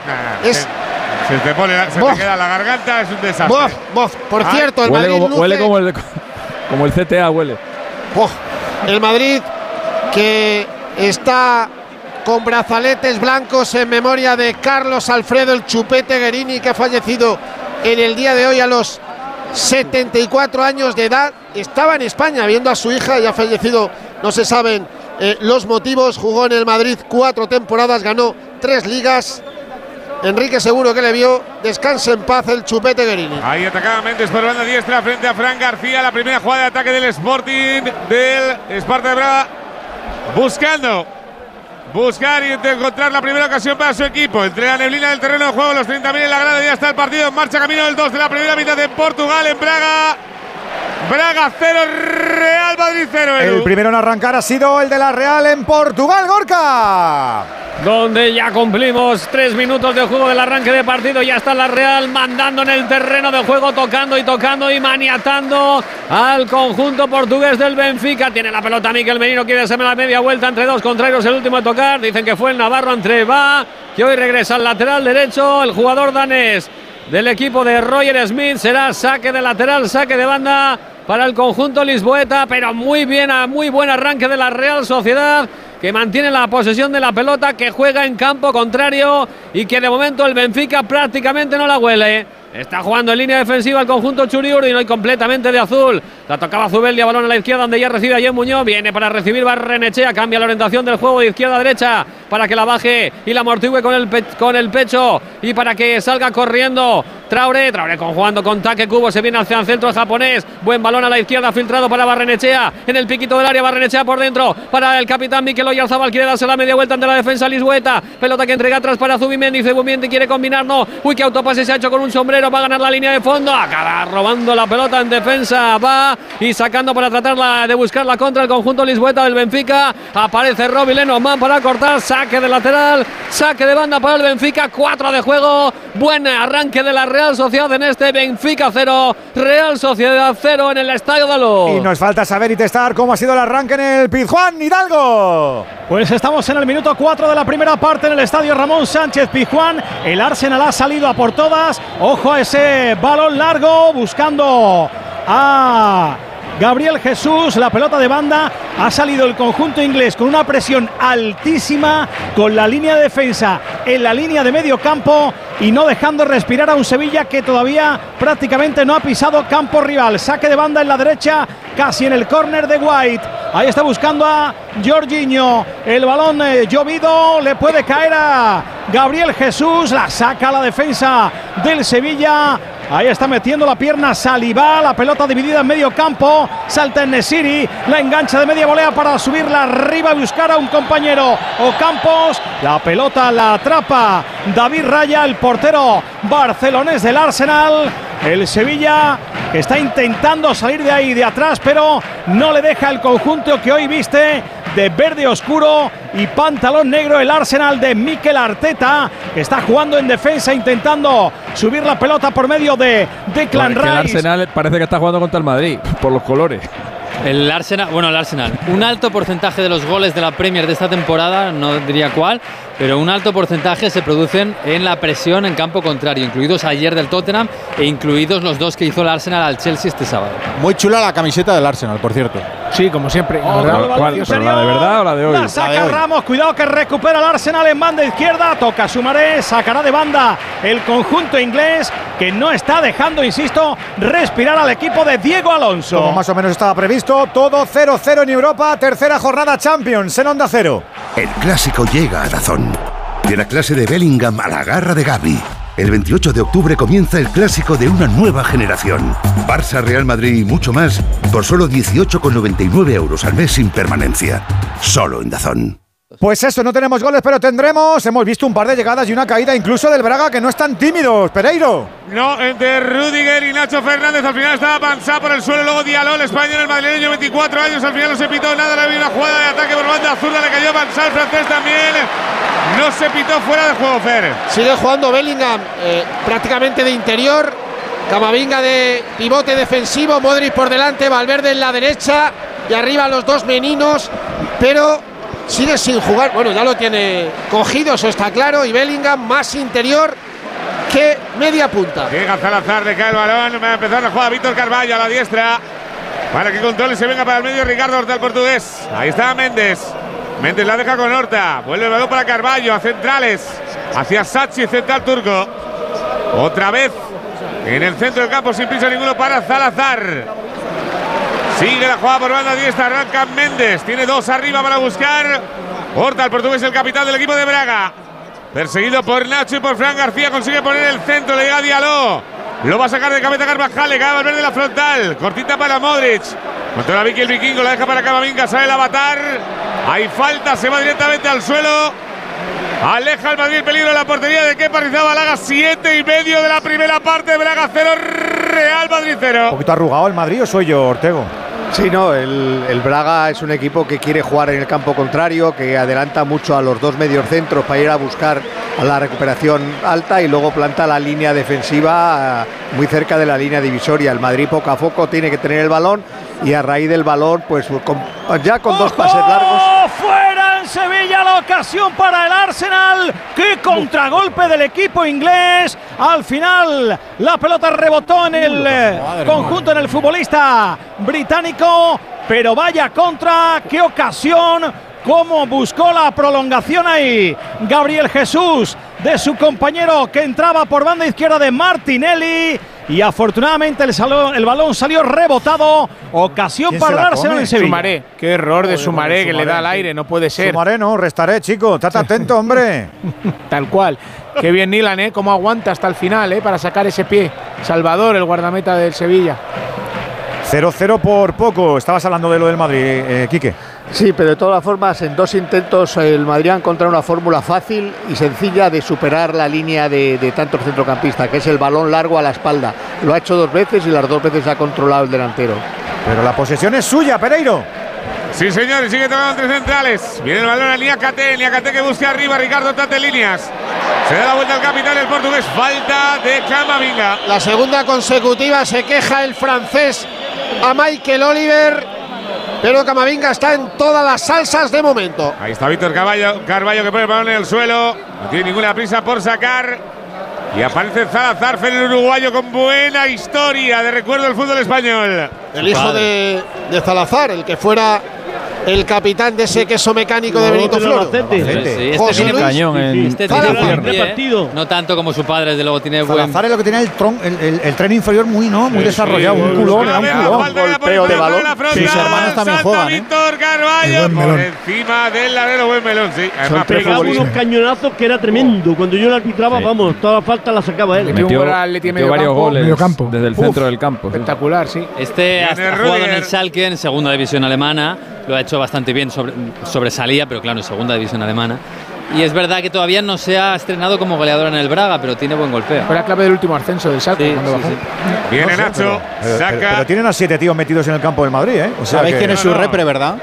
es, se, te, pone, se te queda la garganta, es un desastre. Por cierto, el huele Madrid. Como, huele como el, como el CTA, huele. el Madrid que está con brazaletes blancos en memoria de Carlos Alfredo el Chupete Guerini, que ha fallecido en el día de hoy a los 74 años de edad. Estaba en España viendo a su hija y ha fallecido, no se saben eh, los motivos. Jugó en el Madrid cuatro temporadas, ganó tres ligas. Enrique seguro que le vio. Descansa en paz el chupete Guerini. Ahí atacaba Méndez por banda diestra frente a Fran García. La primera jugada de ataque del Sporting del Esparta de Braga. Buscando. Buscar y encontrar la primera ocasión para su equipo. Entre la neblina del terreno de juego, los 30.000 en la grada. Ya está el partido en marcha. Camino del 2 de la primera mitad de Portugal en Braga. Braga 0, Real Madrid 0. El primero en arrancar ha sido el de la Real en Portugal, Gorka. Donde ya cumplimos tres minutos de juego del arranque de partido. Ya está la Real mandando en el terreno de juego, tocando y tocando y maniatando al conjunto portugués del Benfica. Tiene la pelota Miquel Menino, quiere hacerme la media vuelta entre dos contrarios, el último de tocar. Dicen que fue el Navarro entre va, que hoy regresa al lateral derecho, el jugador danés del equipo de Roger Smith. Será saque de lateral, saque de banda para el conjunto lisboeta, pero muy bien, muy buen arranque de la Real Sociedad que mantiene la posesión de la pelota, que juega en campo contrario y que de momento el Benfica prácticamente no la huele. Está jugando en línea defensiva el conjunto Churiur y no hay completamente de azul. La tocaba Zubeldia, balón a la izquierda donde ya recibe a Muñoz. Viene para recibir Barrenechea, cambia la orientación del juego de izquierda a derecha para que la baje y la amortigue con el, con el pecho y para que salga corriendo Traore, Traore conjugando con Take Cubo, se viene hacia el centro japonés. Buen balón a la izquierda, filtrado para Barrenechea. En el piquito del área, Barrenechea por dentro. Para el capitán Mikel Oyarzabal, quiere darse la media vuelta ante la defensa Lisbueta. Pelota que entrega atrás para Zubimendi. Zubimendi quiere combinar, no. Uy, qué autopase se ha hecho con un sombrero. Va a ganar la línea de fondo. Acaba robando la pelota en defensa. Va y sacando para tratar de buscar la contra el conjunto Lisbueta del Benfica. Aparece Robbie Lenormand para cortar. Saque de lateral. Saque de banda para el Benfica. Cuatro de juego. Buen arranque de la Real Sociedad en este Benfica 0, Real Sociedad 0 en el Estadio de Luz. Y nos falta saber y testar cómo ha sido el arranque en el Pizjuán Hidalgo. Pues estamos en el minuto 4 de la primera parte en el Estadio Ramón Sánchez Pizjuán. El Arsenal ha salido a por todas. Ojo a ese balón largo buscando a Gabriel Jesús, la pelota de banda, ha salido el conjunto inglés con una presión altísima, con la línea de defensa en la línea de medio campo y no dejando respirar a un Sevilla que todavía prácticamente no ha pisado campo rival. Saque de banda en la derecha, casi en el córner de White. Ahí está buscando a Jorginho. El balón eh, llovido le puede caer a Gabriel Jesús. La saca la defensa del Sevilla. Ahí está metiendo la pierna Saliba, la pelota dividida en medio campo. Salta en Nesiri, la engancha de media volea para subirla arriba y buscar a un compañero. O Campos, la pelota la atrapa David Raya, el portero barcelonés del Arsenal. El Sevilla que está intentando salir de ahí de atrás, pero no le deja el conjunto que hoy viste de verde oscuro y pantalón negro el Arsenal de Mikel Arteta, que está jugando en defensa intentando subir la pelota por medio de Declan Rice. El Arsenal parece que está jugando contra el Madrid por los colores. El Arsenal, bueno, el Arsenal, un alto porcentaje de los goles de la Premier de esta temporada, no diría cuál, pero un alto porcentaje se producen en la presión en campo contrario, incluidos ayer del Tottenham e incluidos los dos que hizo el Arsenal al Chelsea este sábado. Muy chula la camiseta del Arsenal, por cierto. Sí, como siempre. Oh, ¿Cuál? ¿La de verdad o la de hoy? La saca Ramos, cuidado que recupera el Arsenal en banda izquierda, toca Sumaré, sacará de banda el conjunto inglés que no está dejando, insisto, respirar al equipo de Diego Alonso. Como más o menos estaba previsto, todo 0-0 en Europa, tercera jornada Champions en Onda Cero. El clásico llega a De la clase de Bellingham a la garra de Gaby. El 28 de octubre comienza el clásico de una nueva generación. Barça, Real Madrid y mucho más por solo 18,99 euros al mes sin permanencia. Solo en Dazón. Pues eso, no tenemos goles, pero tendremos. Hemos visto un par de llegadas y una caída incluso del Braga que no están tímidos. Pereiro. No, entre Rudiger y Nacho Fernández. Al final estaba avanzado por el suelo. Luego Diallo, el español, el madrileño, 24 años. Al final no se pitó nada. Le había una jugada de ataque por banda zurda. Le cayó Bansal, francés también. No se pitó fuera de juego, Fer. Sigue jugando Bellingham eh, prácticamente de interior. Camavinga de pivote defensivo. Modric por delante. Valverde en la derecha. Y arriba los dos meninos. Pero sigue sin jugar. Bueno, ya lo tiene cogido, eso está claro. Y Bellingham más interior que media punta. Llega Salazar, le cae el balón. Va a empezar la jugada Víctor Carvalho a la diestra. Para que controle se venga para el medio Ricardo Horta, el portugués. Ahí está Méndez. Méndez la deja con Horta. Vuelve el balón para Carballo, a centrales. Hacia Sachi, central turco. Otra vez en el centro del campo, sin prisa ninguno para Salazar. Sigue la jugada por banda diestra, arranca Méndez. Tiene dos arriba para buscar. Horta, el portugués, el capitán del equipo de Braga. Perseguido por Nacho y por Fran García. Consigue poner el centro, le llega Diallo. Lo va a sacar de cabeza Carvajal, le cae Valverde la frontal. Cortita para Modric. Controla Vicky el vikingo, la deja para Camavinga, sale el avatar. Hay falta, se va directamente al suelo. Aleja el Madrid el peligro de la portería de Kepa Rizabalaga. Siete y medio de la primera parte. Braga cero, Real Madrid cero. Un poquito arrugado el Madrid o soy yo, Ortego. Sí, no, el, el, Braga es un equipo que quiere jugar en el campo contrario, que adelanta mucho a los dos medios centros para ir a buscar a la recuperación alta y luego planta la línea defensiva eh, muy cerca de la línea divisoria. El Madrid poco a poco tiene que tener el balón y a raíz del balón, pues ya con dos pases largos. ¡Fuera en Sevilla la ocasión para el Arsenal! ¡Qué contragolpe del equipo inglés! Al final la pelota rebotó en el eh, conjunto, en el futbolista británico, pero vaya contra, qué ocasión, cómo buscó la prolongación ahí Gabriel Jesús de su compañero que entraba por banda izquierda de Martinelli y afortunadamente el, salón, el balón salió rebotado. Ocasión para Arsenal en Sevilla. Sumaré, qué error de Sumaré que le da al aire, no puede ser. Sumaré no, restaré, chico. Estate atento, hombre. Tal cual. Qué bien Nilan, ¿eh? Cómo aguanta hasta el final, ¿eh? Para sacar ese pie. Salvador, el guardameta del Sevilla. 0-0 por poco. Estabas hablando de lo del Madrid, eh, Quique. Sí, pero de todas formas, en dos intentos el Madrid ha encontrado una fórmula fácil y sencilla de superar la línea de, de tanto centrocampista, que es el balón largo a la espalda. Lo ha hecho dos veces y las dos veces ha controlado el delantero. Pero la posesión es suya, Pereiro. Sí, señor, y sigue tocando entre centrales. Viene el balón a Niakate, Niakate que busca arriba, Ricardo Tate líneas. Se da la vuelta al capitán el portugués, falta de Camavinga. La segunda consecutiva se queja el francés a Michael Oliver, pero Camavinga está en todas las salsas de momento. Ahí está Víctor Carballo, Carballo que pone el balón en el suelo. No tiene ninguna prisa por sacar. Y aparece Zalazar, el uruguayo con buena historia de recuerdo del fútbol español. El hijo de, de Zalazar, el que fuera el capitán de ese queso mecánico de Benito Floro. Sí, este José tiene Luis. cañón. en- Este tiene ¿eh? No tanto como su padre, desde luego tiene buen. Salazar es lo que tiene el, tron, el, el- el tren inferior muy, ¿no? muy Sí, desarrollado, sí, un sí. culón, era un culón. Golpeo de balón. Sus hermanos también juegan, ¿eh? Víctor Carballo por encima del larguero, buen melón, sí. Pegaba unos cañonazos que era tremendo. Cuando yo lo arbitraba, vamos, toda la falta la sacaba él. Metió, varios goles desde el centro del campo. sí. Espectacular, sí. Este ha, jugado en el Schalke en segunda división alemana, lo ha hecho bastante bien, sobre- sobresalía, pero claro, en segunda división alemana. Y es verdad que todavía no se ha estrenado como goleador en el Braga, pero tiene buen golpeo. Fue la clave del último ascenso del Schalke cuando bajó. Viene No Nacho, pero- pero, saca. pero- pero tienen a siete tíos metidos en el campo del Madrid, ¿eh? O sea ¿Sabéis que- quién es su repre, verdad?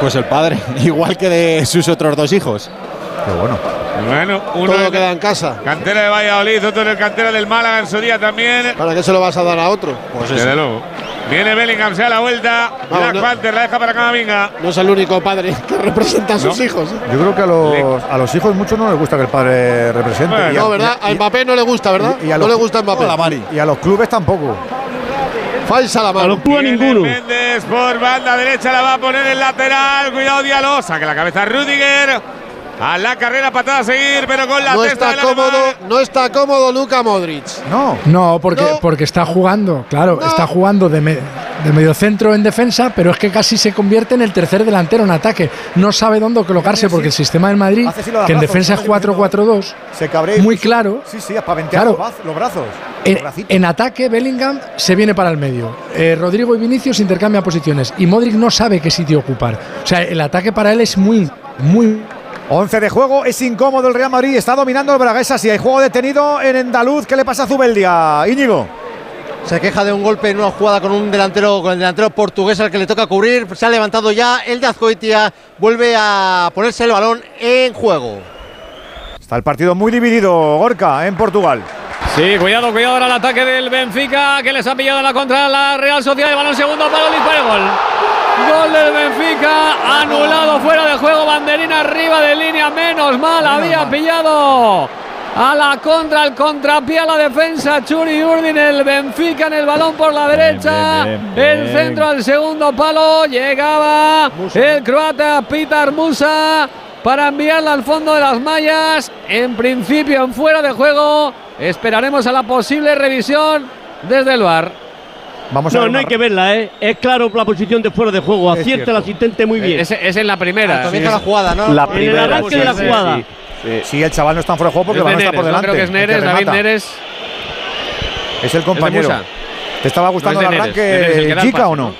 Pues el padre, igual que de sus otros dos hijos. Qué bueno. Bueno, uno Todo en queda en casa. cantera de Valladolid, otro en el cantera del Málaga en su día también. ¿Para qué se lo vas a dar a otro? Pues Desde luego. Viene Bellingham, se da la vuelta. Vamos, Black no. Panther la deja para Camavinga. No es el único padre que representa a sus No. hijos. ¿eh? Yo creo que a los, a los hijos mucho no les gusta que el padre represente. Bueno, Y a- No, ¿verdad? A Mbappé no le gusta, ¿verdad? y a no los- le gusta Mbappé. Y a los clubes tampoco. Falsa la A mano. los clubes ninguno. Méndez por banda derecha, la va a poner el lateral. Cuidado, Diallo. Saca la cabeza Rudiger. A la carrera, patada a seguir, pero con la No testa está cómodo, alemán. no está cómodo Luka Modric. No. No, porque, No. porque está jugando, claro, No. está jugando de, me- de mediocentro en defensa, pero es que casi se convierte en el tercer delantero en ataque. No sabe dónde colocarse porque el sistema del Madrid, que en defensa es ¿sabes? 4-4-2, Se cabrea. muy claro. Sí, sí, para ventear Claro. los, braz- los brazos. En ataque, Bellingham se viene para el medio. Eh, Rodrigo y Vinicius intercambian posiciones. Y Modric no sabe qué sitio ocupar. O sea, el ataque para él es muy, muy 11 de juego, es incómodo el Real Madrid, está dominando el Braguesa. Si hay juego detenido en Andaluz, ¿qué le pasa a Zubeldia? Íñigo. Se queja de un golpe en una jugada con un delantero, con el delantero portugués al que le toca cubrir. Se ha levantado ya el de Azcoitia. Vuelve a ponerse el balón en juego. Está el partido muy dividido, Gorka, en Portugal. Sí, cuidado, cuidado ahora el ataque del Benfica que les ha pillado en la contra la Real Sociedad. El balón segundo para el gol. Gol del Benfica, anulado fuera de juego, banderina arriba de línea, menos mal, había pillado a la contra, el contrapié a la defensa, Churi Urdin, el Benfica en el balón por la derecha, bien, bien, el centro al segundo palo, llegaba el croata Pitar Musa para enviarla al fondo de las mallas, en principio en fuera de juego, esperaremos a la posible revisión desde el bar. Vamos no, no hay que verla, ¿eh? Es claro la posición de fuera de juego. Es Acierta el asistente muy bien. Es, es en la primera. Al comienzo de la jugada, ¿no? La en el primera. arranque de la jugada. sí, sí. Sí, el chaval no está en fuera de juego porque Es el balón está por Neres, no delante. creo que es el que Neres, David. Neres. Es el compañero. Musa. ¿Te estaba gustando No, es el Neres, Neres, arranque, chica o no?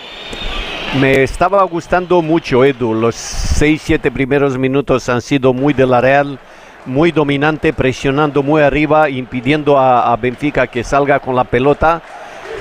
Me estaba gustando mucho, Edu. Los 6-7 primeros minutos han sido muy de la Real, muy dominante, presionando muy arriba, impidiendo a, a Benfica que salga con la pelota.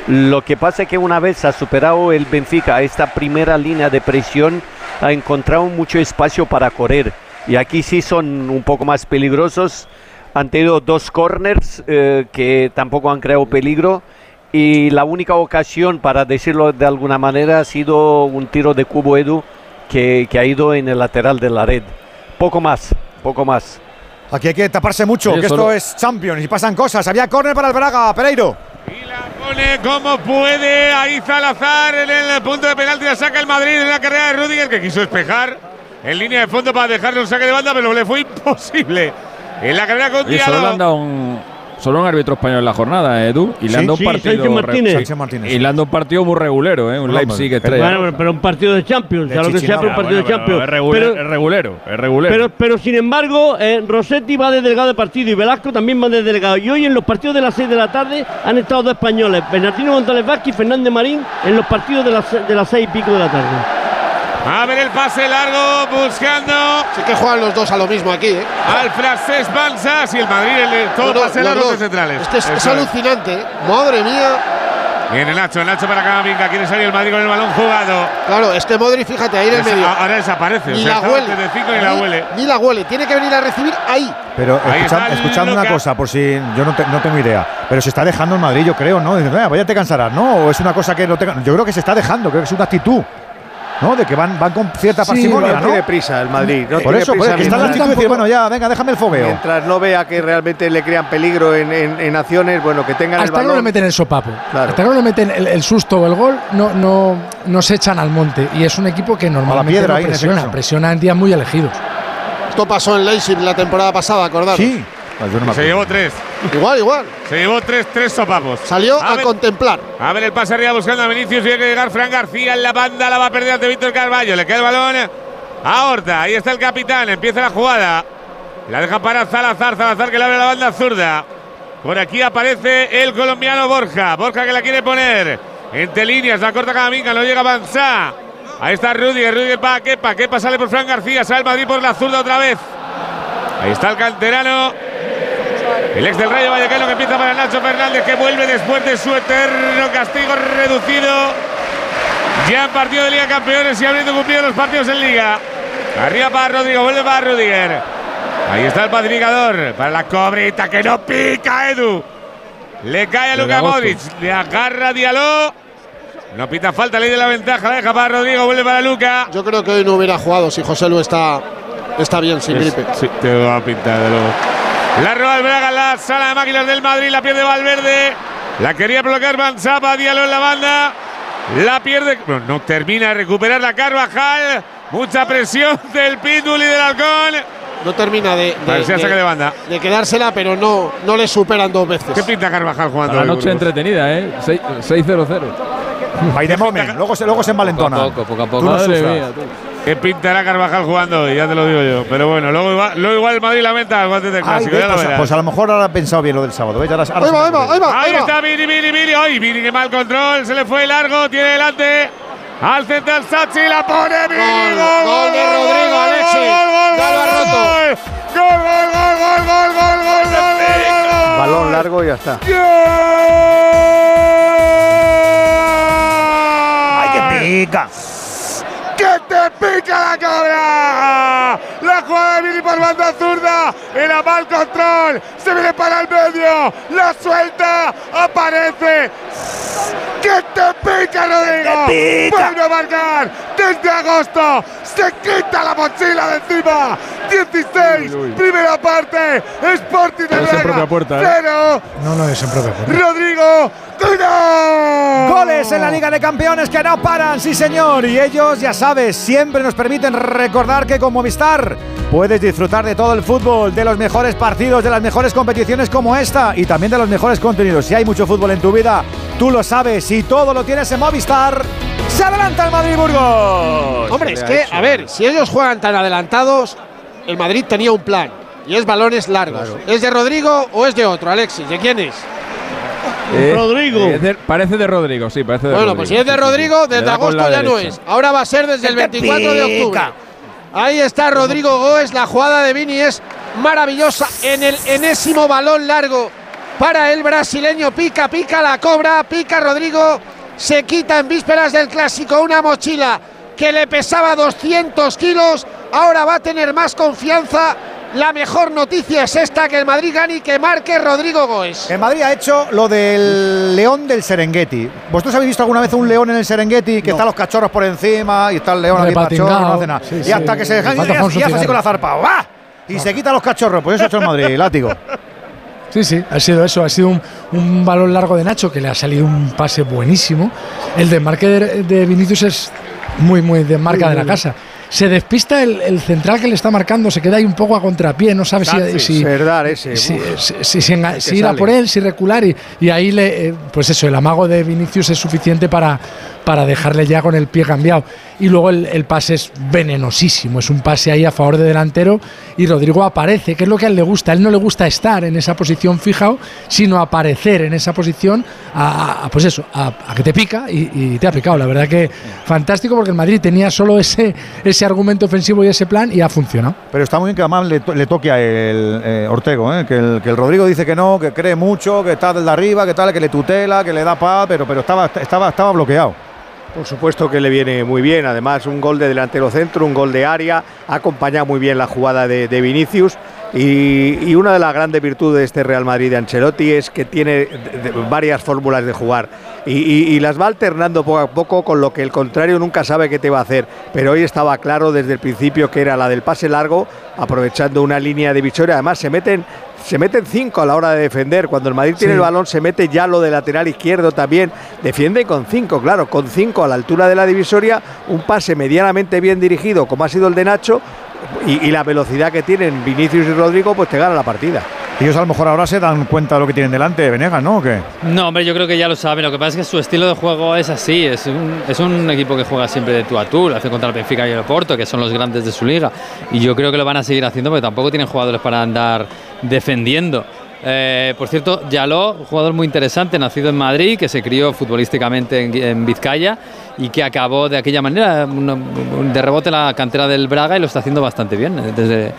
Lo que pasa es que una vez ha superado el Benfica esta primera línea de presión, ha encontrado mucho espacio para correr. Y aquí sí son un poco más peligrosos. Han tenido dos corners eh, que tampoco han creado peligro. Y la única ocasión, para decirlo de alguna manera, ha sido un tiro de cubo Edu que, que ha ido en el lateral de la red. Poco más, poco más. Aquí hay que taparse mucho, Oye, que esto es Champions y pasan cosas. Había córner para el Braga, Pereiro. Pone como puede. Ahí Salazar en el punto de penalti. La saca el Madrid en la carrera de Rudiger que quiso despejar en línea de fondo para dejarle un saque de banda, pero le fue imposible. En la carrera con Diallo. Solo un árbitro español en la jornada, Edu. Y le han dado un partido. Y le han dado un partido muy regulero, ¿eh? Un Leipzig estrella. Bueno, pero un partido de Champions, ya lo que sea, pero un partido de Champions. Es regulero, es regulero. Pero, sin embargo, eh, Rossetti va de delegado de partido y Velasco también va de delegado. Y hoy en los partidos de las 6 de la tarde han estado dos españoles, Bernardino González Vázquez y Fernández Marín, en los partidos de las, de las 6 y pico de la tarde. A ver el pase largo buscando. Sí que juegan los dos a lo mismo aquí, ¿eh? Al francés Balsas y el Madrid, el, todo pase largo de centrales. Es, es, alucinante, ¿eh? Madre mía. Viene Nacho, Nacho para Camavinga, quiere salir el Madrid con el balón jugado. Claro, es que Modri, fíjate, ahí en el medio. Ahora desaparece. Ni la huele. ni, la huele. Ni la huele, tiene que venir a recibir ahí. Pero escuchando una cosa, por si yo no, no, tengo idea, pero se está dejando el Madrid, yo creo, ¿no? Dices, vaya, te cansarás, ¿no? O es una cosa que no tenga. Yo creo que se está dejando, creo que es una actitud. ¿No? De que van, van con cierta parsimonia, no, tiene prisa el Madrid. No por eso, prisa, que está la actitud de decir, bueno, ya, venga, déjame el fogueo. Mientras no vea que realmente le crean peligro en, en, acciones, bueno, que tengan Hasta el balón. no le meten el sopapo. Hasta no le meten el, susto o el gol, no, no, no se echan al monte. Y es un equipo que normalmente piedra, no presiona, presiona en días muy elegidos. Esto pasó en Leipzig la temporada pasada, acordaros. Sí. Se llevó tres. Igual, igual. Se llevó tres, tres sopapos. Salió a, contemplar. A ver el pase arriba buscando a Vinicius. Tiene que llegar Fran García en la banda. La va a perder ante Víctor Carballo. Le queda el balón a Horta. Ahí está el capitán. Empieza la jugada. La deja para Salazar. Salazar que le abre la banda zurda. Por aquí aparece el colombiano Borja. Borja que la quiere poner. Entre líneas. La corta Camavinga. No llega a Ahí está Rudiger. Rudiger para Kepa. Kepa sale por Fran García. Sale el Madrid por la zurda otra vez. Ahí está el canterano. El ex del Rayo Vallecano que empieza para Nacho Fernández que vuelve después de su eterno castigo reducido. Ya en partido de Liga Campeones y habiendo cumplido los partidos en Liga. Arriba para Rodrigo, vuelve para Rudiger. Ahí está el pacificador para la cobrita que no pica Edu. Le cae a Luka Modric, le agarra Diallo. No pita falta, ley de la ventaja, deja para Rodrigo, vuelve para Luca. Yo creo que hoy no hubiera jugado si José Lu está, está bien, sin gripe. Sí, te va a pintar de luego. La roba el Braga la sala de máquinas del Madrid. La pierde Valverde. La quería bloquear Manzapa. Diallo en la banda. La pierde. no termina de recuperar la Carvajal. Mucha presión del Pitbull y del Halcón. No termina de, de, quedársela, pero no, no le superan dos veces. ¿Qué pinta Carvajal jugando? La noche entretenida, ¿eh? 6-0-0. Ahí de moment. Luego se, luego se envalentona. Poco a poco, poco a poco. Madre mía, ¿Qué pintará Carvajal jugando hoy? Ya te lo digo yo. Pero bueno, luego igual, luego igual el Madrid lamenta el guante del clásico. ya pues, pues, a lo mejor ahora ha pensado bien lo del sábado. ahí, va, ahí, va, ahí, está Vini, Vini, Vini. Ay, Vini, qué mal control. Se le fue largo. Tiene delante. Al central Sachi la pone Vini. Gol, gol, de Rodrigo, Alexis. Gol, gol, gol, gol, roto. Gol, gol, gol, gol, gol, gol, gol, gol, Balón largo y ya está. ¡Ay, qué pica! ¡Que te pica la cobra! La jugada de Vini por banda zurda. Era mal control. Se viene para el medio. La suelta. Aparece. ¡Que te pica, Rodrigo! ¡Vuelve a marcar! Desde agosto. Se quita la mochila de encima. 16. Primera parte. Sporting de Braga. Puerta, ¿eh? Cero. No, no es en propia puerta. Rodrigo. Goles en la Liga de Campeones que no paran, sí señor. Y ellos, ya sabes, siempre nos permiten recordar que con Movistar puedes disfrutar de todo el fútbol, de los mejores partidos, de las mejores competiciones como esta y también de los mejores contenidos. Si hay mucho fútbol en tu vida, tú lo sabes. y todo lo tienes en Movistar, se adelanta el Madrid Burgos. Hombre, es que, a ver, si ellos juegan tan adelantados, el Madrid tenía un plan. Y es balones largos. ¿Es de Rodrigo o es de otro, Alexis? ¿De quién es? Eh, Rodrigo. Eh, parece de Rodrigo, sí, parece de bueno, Rodrigo. pues si es de Rodrigo, desde agosto ya no es. Ahora va a ser desde el 24 de octubre. Ahí está Rodrigo Goes. La jugada de Vini es maravillosa en el enésimo balón largo para el brasileño. Pica, pica la cobra, pica Rodrigo. Se quita en vísperas del clásico una mochila que le pesaba 200 kilos. Ahora va a tener más confianza la mejor noticia es esta, que el Madrid gane y que marque Rodrigo Goes. El Madrid ha hecho lo del león del Serengeti. ¿Vosotros habéis visto alguna vez un león en el Serengeti que están los cachorros por encima y está el león aquí pachorro, no hace nada? y hasta que se deja y, hace así con la zarpa. ¡Bah! Y se quita los cachorros. Pues eso ha hecho el Madrid, látigo. Sí, sí, ha sido eso, ha sido un, balón largo de Nacho que le ha salido un pase buenísimo. El desmarque de, de Vinicius es muy, muy de marca de la casa. Se despista el, central que le está marcando, se queda ahí un poco a contrapié, no sabe si, si, ese, si, si, ir a por él, si recular y, y ahí le, eh, pues eso, el amago de Vinicius es suficiente para, para dejarle ya con el pie cambiado. Y luego el, pase es venenosísimo, es un pase ahí a favor de delantero y Rodrigo aparece, que es lo que a él le gusta. A él no le gusta estar en esa posición fijado, sino aparecer en esa posición a, pues eso, a, que te pica y, te ha picado. La verdad que fantástico porque el Madrid tenía solo ese, ese argumento ofensivo y ese plan y ha funcionado. Pero está muy bien que además le, toque a el eh, Ortego, eh, que, el, que el Rodrigo dice que no, que cree mucho, que está desde arriba, que tal, que le tutela, que le da paz, pero, pero estaba, estaba, estaba bloqueado. Por supuesto que le viene muy bien, además un gol de delantero centro, un gol de área, acompaña muy bien la jugada de, Vinicius. Y, una de las grandes virtudes de este Real Madrid de Ancelotti es que tiene varias fórmulas de jugar. Y, las va alternando poco a poco con lo que el contrario nunca sabe qué te va a hacer, pero hoy estaba claro desde el principio que era la del pase largo, aprovechando una línea de Vichoria, además se meten se meten cinco a la hora de defender. Cuando el Madrid tiene el balón, se mete ya lo de lateral izquierdo también. Defiende con cinco, claro, con cinco a la altura de la divisoria. Un pase medianamente bien dirigido, como ha sido el de Nacho, y, la velocidad que tienen Vinicius y Rodrigo, pues te gana la partida. Ellos a lo mejor ahora se dan cuenta de lo que tienen delante, Venegas, ¿no? ¿O qué? No, hombre, yo creo que ya lo saben. Lo que pasa es que su estilo de juego es así. Es un, es un equipo que juega siempre de tú a tú. Lo hace contra el Benfica y el Porto, que son los grandes de su liga. Y yo creo que lo van a seguir haciendo porque tampoco tienen jugadores para andar defendiendo. Eh, por cierto, Yaló, jugador muy interesante, nacido en Madrid, que se crió futbolísticamente en, Vizcaya y que acabó de aquella manera, de rebote en la cantera del Braga y lo está haciendo bastante bien. Desde,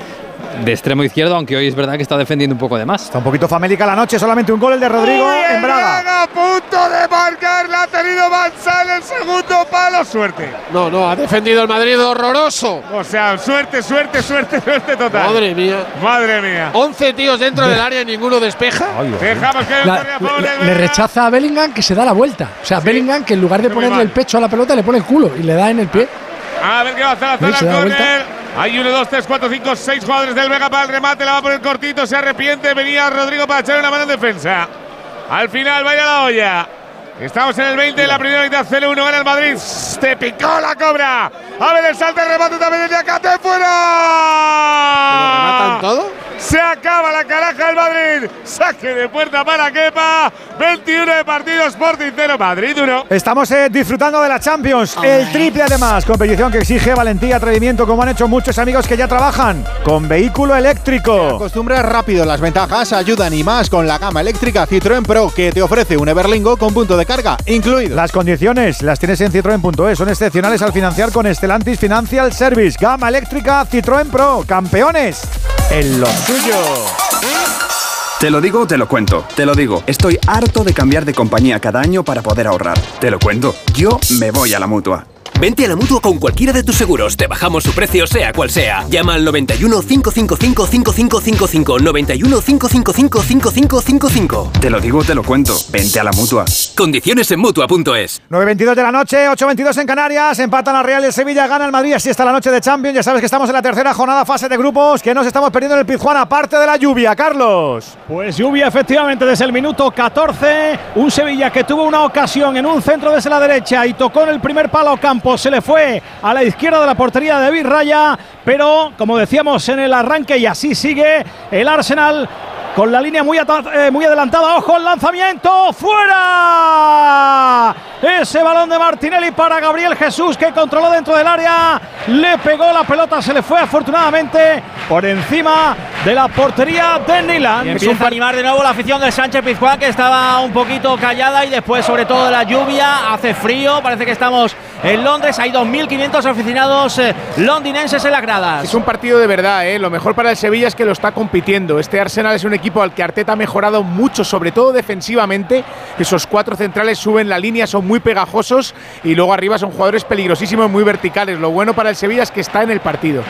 de extremo izquierdo, aunque hoy es verdad que está defendiendo un poco de más. Está un poquito famélica la noche, solamente un gol el de Rodrigo en Braga. a punto de marcar, la ha tenido Mansal el segundo palo, suerte. No, no, ha defendido el Madrid horroroso. O sea, suerte, suerte, suerte, suerte total. Madre mía. Madre mía. 11 tíos dentro del área y ninguno despeja. Dejamos que le, rechaza a Bellingham que se da la vuelta. O sea, Bellingham que en lugar de ponerle el pecho a la pelota le pone el culo y le da en el pie. A ver qué va a hacer la zona hay uno, dos, tres, cuatro, cinco, seis jugadores del Vega para el remate. La va a poner cortito. Se arrepiente. Venía Rodrigo para echar una mano en defensa. Al final, vaya la olla. Estamos en el 20 de la primera mitad. 0-1 gana el Madrid. Te picó la cobra. A ver el salto de remate también desde acá. fuera! ¿Pero rematan todo? Se acaba la caraja del Madrid. Saque de puerta para Kepa. 21 de partidos por 0. Madrid 1. Estamos eh, disfrutando de la Champions. El triple además. Competición que exige valentía, atrevimiento, como han hecho muchos amigos que ya trabajan con vehículo eléctrico. Acostumbras rápido. Las ventajas ayudan y más con la gama eléctrica Citroën Pro que te ofrece un Everlingo con punto de carga incluido. Las condiciones las tienes en citroen.es. Son excepcionales al financiar con Estelantis Financial Service. Gama eléctrica Citroën Pro. Campeones en los suyo. Te lo digo, te lo cuento. Te lo digo, estoy harto de cambiar de compañía cada año para poder ahorrar. Te lo cuento, yo me voy a la mutua. Vente a la mutua con cualquiera de tus seguros. Te bajamos su precio, sea cual sea. Llama al 91 555 5555. 91 555 5555. Te lo digo, te lo cuento. Vente a la mutua. Condiciones en mutua.es. 9.22 de la noche, 8.22 en Canarias. Empatan la Real y el Sevilla, gana el Madrid. Así está la noche de Champions. Ya sabes que estamos en la tercera jornada, fase de grupos. Que nos estamos perdiendo en el Pizjuán, aparte de la lluvia. Carlos. Pues lluvia, efectivamente, desde el minuto 14. Un Sevilla que tuvo una ocasión en un centro desde la derecha y tocó en el primer palo campo se le fue a la izquierda de la portería de Virraya, pero como decíamos en el arranque y así sigue el Arsenal con la línea muy, eh, muy adelantada. Ojo el lanzamiento. ¡Fuera! Ese balón de Martinelli para Gabriel Jesús que controló dentro del área. Le pegó la pelota, se le fue afortunadamente por encima de la portería de Nilan. empieza a animar de nuevo la afición del Sánchez Pizjuán que estaba un poquito callada y después sobre todo de la lluvia. Hace frío, parece que estamos en Londres. Hay 2.500 aficionados eh, londinenses en las gradas. Es un partido de verdad, ¿eh? Lo mejor para el Sevilla es que lo está compitiendo. Este Arsenal es un equipo al que Arteta ha mejorado mucho, sobre todo defensivamente. Esos cuatro centrales suben la línea, son muy pegajosos y luego arriba son jugadores peligrosísimos, muy verticales. Lo bueno para el Sevilla es que está en el partido.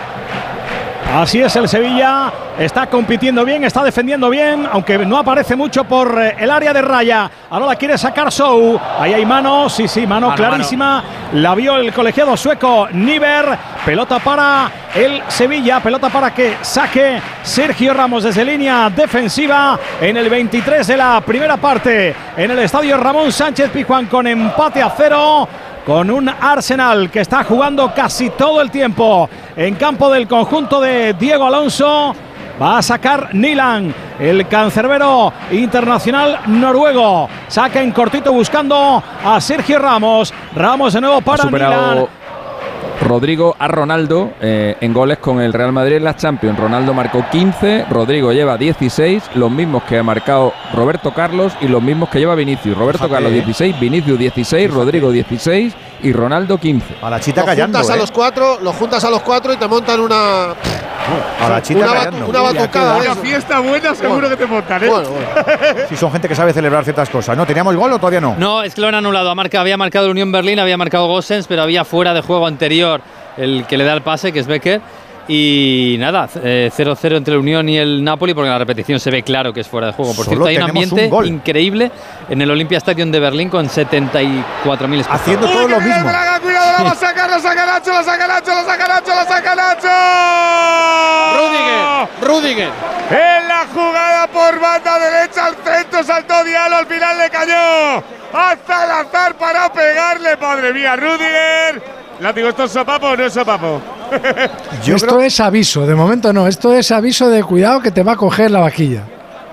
Así es el Sevilla, está compitiendo bien, está defendiendo bien, aunque no aparece mucho por eh, el área de raya. Ahora la quiere sacar Sou. Ahí hay mano, sí, sí, mano, clarísima. La vio el colegiado sueco Niver. Pelota para el Sevilla, pelota para que saque Sergio Ramos desde línea defensiva en el 23 de la primera parte en el estadio Ramón Sánchez Pijuán con empate a cero con un Arsenal que está jugando casi todo el tiempo en campo del conjunto de Diego Alonso. Va a sacar Nilan, el cancerbero internacional noruego. Saca en cortito buscando a Sergio Ramos. Ramos de nuevo para Nilan. Rodrigo a Ronaldo eh, en goles con el Real Madrid en las Champions. Ronaldo marcó 15, Rodrigo lleva 16, los mismos que ha marcado Roberto Carlos y los mismos que lleva Vinicius. Roberto Carlos 16, Vinicius 16, Rodrigo 16 y Ronaldo 15. A la chita Lo callando. juntas a ¿eh? los cuatro, lo juntas a los cuatro y te montan una. A la chita una, callando. una batucada. Una fiesta buena seguro que te montan, ¿eh? Bueno, bueno. Sí, son gente que sabe celebrar ciertas cosas. ¿No? ¿Teníamos gol o todavía no? No, es que lo han anulado. Había marcado el Unión Berlín, había marcado Gossens, pero había fuera de juego anterior el que le da el pase, que es Becker. Y nada, eh, 0-0 entre el Unión y el Napoli, porque en la repetición se ve claro que es fuera de juego. Por Solo cierto, hay un un ambiente gol. increíble en el Olympia Stadium de Berlín con 74.000 espectadores. Haciendo todo lo mismo. Braga, cuidado, la va a sacar, la saca Nacho, la saca Nacho, la saca Nacho, la saca Nacho. Rudiger, Rudiger. En la jugada por banda derecha al centro saltó Diallo, al final le cayó. Hasta el azar para pegarle, madre mía, Rudiger. Látigo, ¿esto es sopapo o no es sopapo? esto es aviso, de momento no, esto es aviso de cuidado que te va a coger la vaquilla.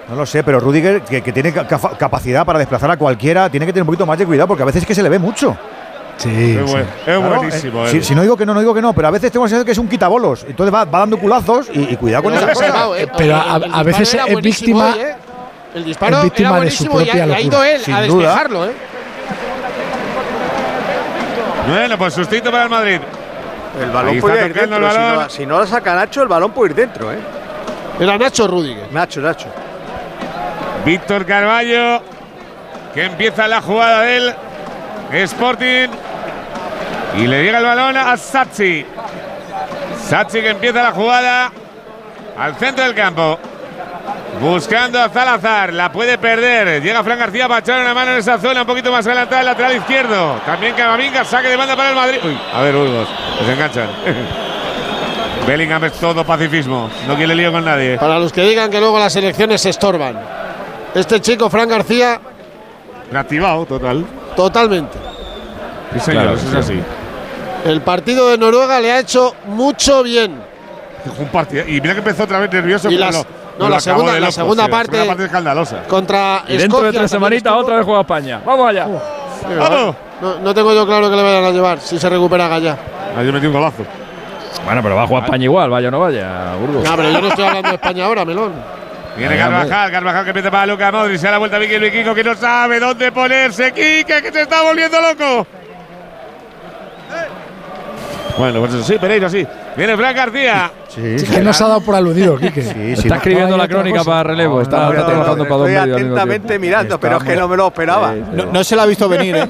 No lo sé, pero Rudiger, que, que tiene ca- ca- capacidad para desplazar a cualquiera, tiene que tener un poquito más de cuidado porque a veces es que se le ve mucho. Sí, Es, buen- es Claro, buenísimo. eh, eh. si, si no digo que no, no digo que no, pero a veces tengo la sensación que es un quitabolos. Entonces va, va dando culazos y, y cuidado con esas cosas. observado, ¿eh? Pero a- el a disparo veces es víctima- hoy, ¿eh? El disparo es víctima era de su y ha, ido él Sin a duda. despejarlo, ¿eh? Bueno, pues sustito para el Madrid. El balón Ahí puede ir dentro. el Si balón. no, si no la saca Nacho, el balón puede ir dentro, ¿eh? Era Nacho Rudiger. Nacho, Nacho. Víctor Carballo, que empieza la jugada del Sporting. Y le llega el balón a Sachi. Sachi que empieza la jugada al centro del campo. Buscando a Salazar, la puede perder. Llega Fran García para echar una mano en esa zona, un poquito más adelantada, el lateral izquierdo. También Camavinga, saque de banda para el Madrid. Uy, a ver, Burgos, que se enganchan. Bellingham es todo pacifismo, no quiere lío con nadie. Para los que digan que luego las elecciones se estorban. Este chico, Fran García, Activado, total. totalmente. Sí, señor, Claro, eso es sí. así. El partido de Noruega le ha hecho mucho bien. Un partido. Y mira que empezó otra vez nervioso. Y pero las- lo- no, la segunda- la segunda sí, parte- La segunda parte escandalosa. Contra Y dentro Escocia de tres semanitas otra vez juega España. Vamos allá. ¡Vamos! No, no tengo yo claro que le vayan a llevar si se recupera Gallá. Ahí metí un golazo. Bueno, pero va a jugar España igual, vaya o no vaya, Burgos. No, pero yo no estoy hablando de España ahora, Melón. Viene Carvajal, Carvajal que empieza para Luca Modric. Se da la vuelta a Vicky Vikingo que no sabe dónde ponerse. Quique que se está volviendo loco. Bueno, pues eso sí, Pereira sí. Viene Fran García. Sí, Sí, que nos ha dado por aludido, Quique. Sí, sí, Está escribiendo no la crónica para relevo. está, no, no, trabajando para dos Estoy medios mismo atentamente mirando, pero es que no me lo esperaba. Sí, sí. No, no se la ha visto venir, ¿eh?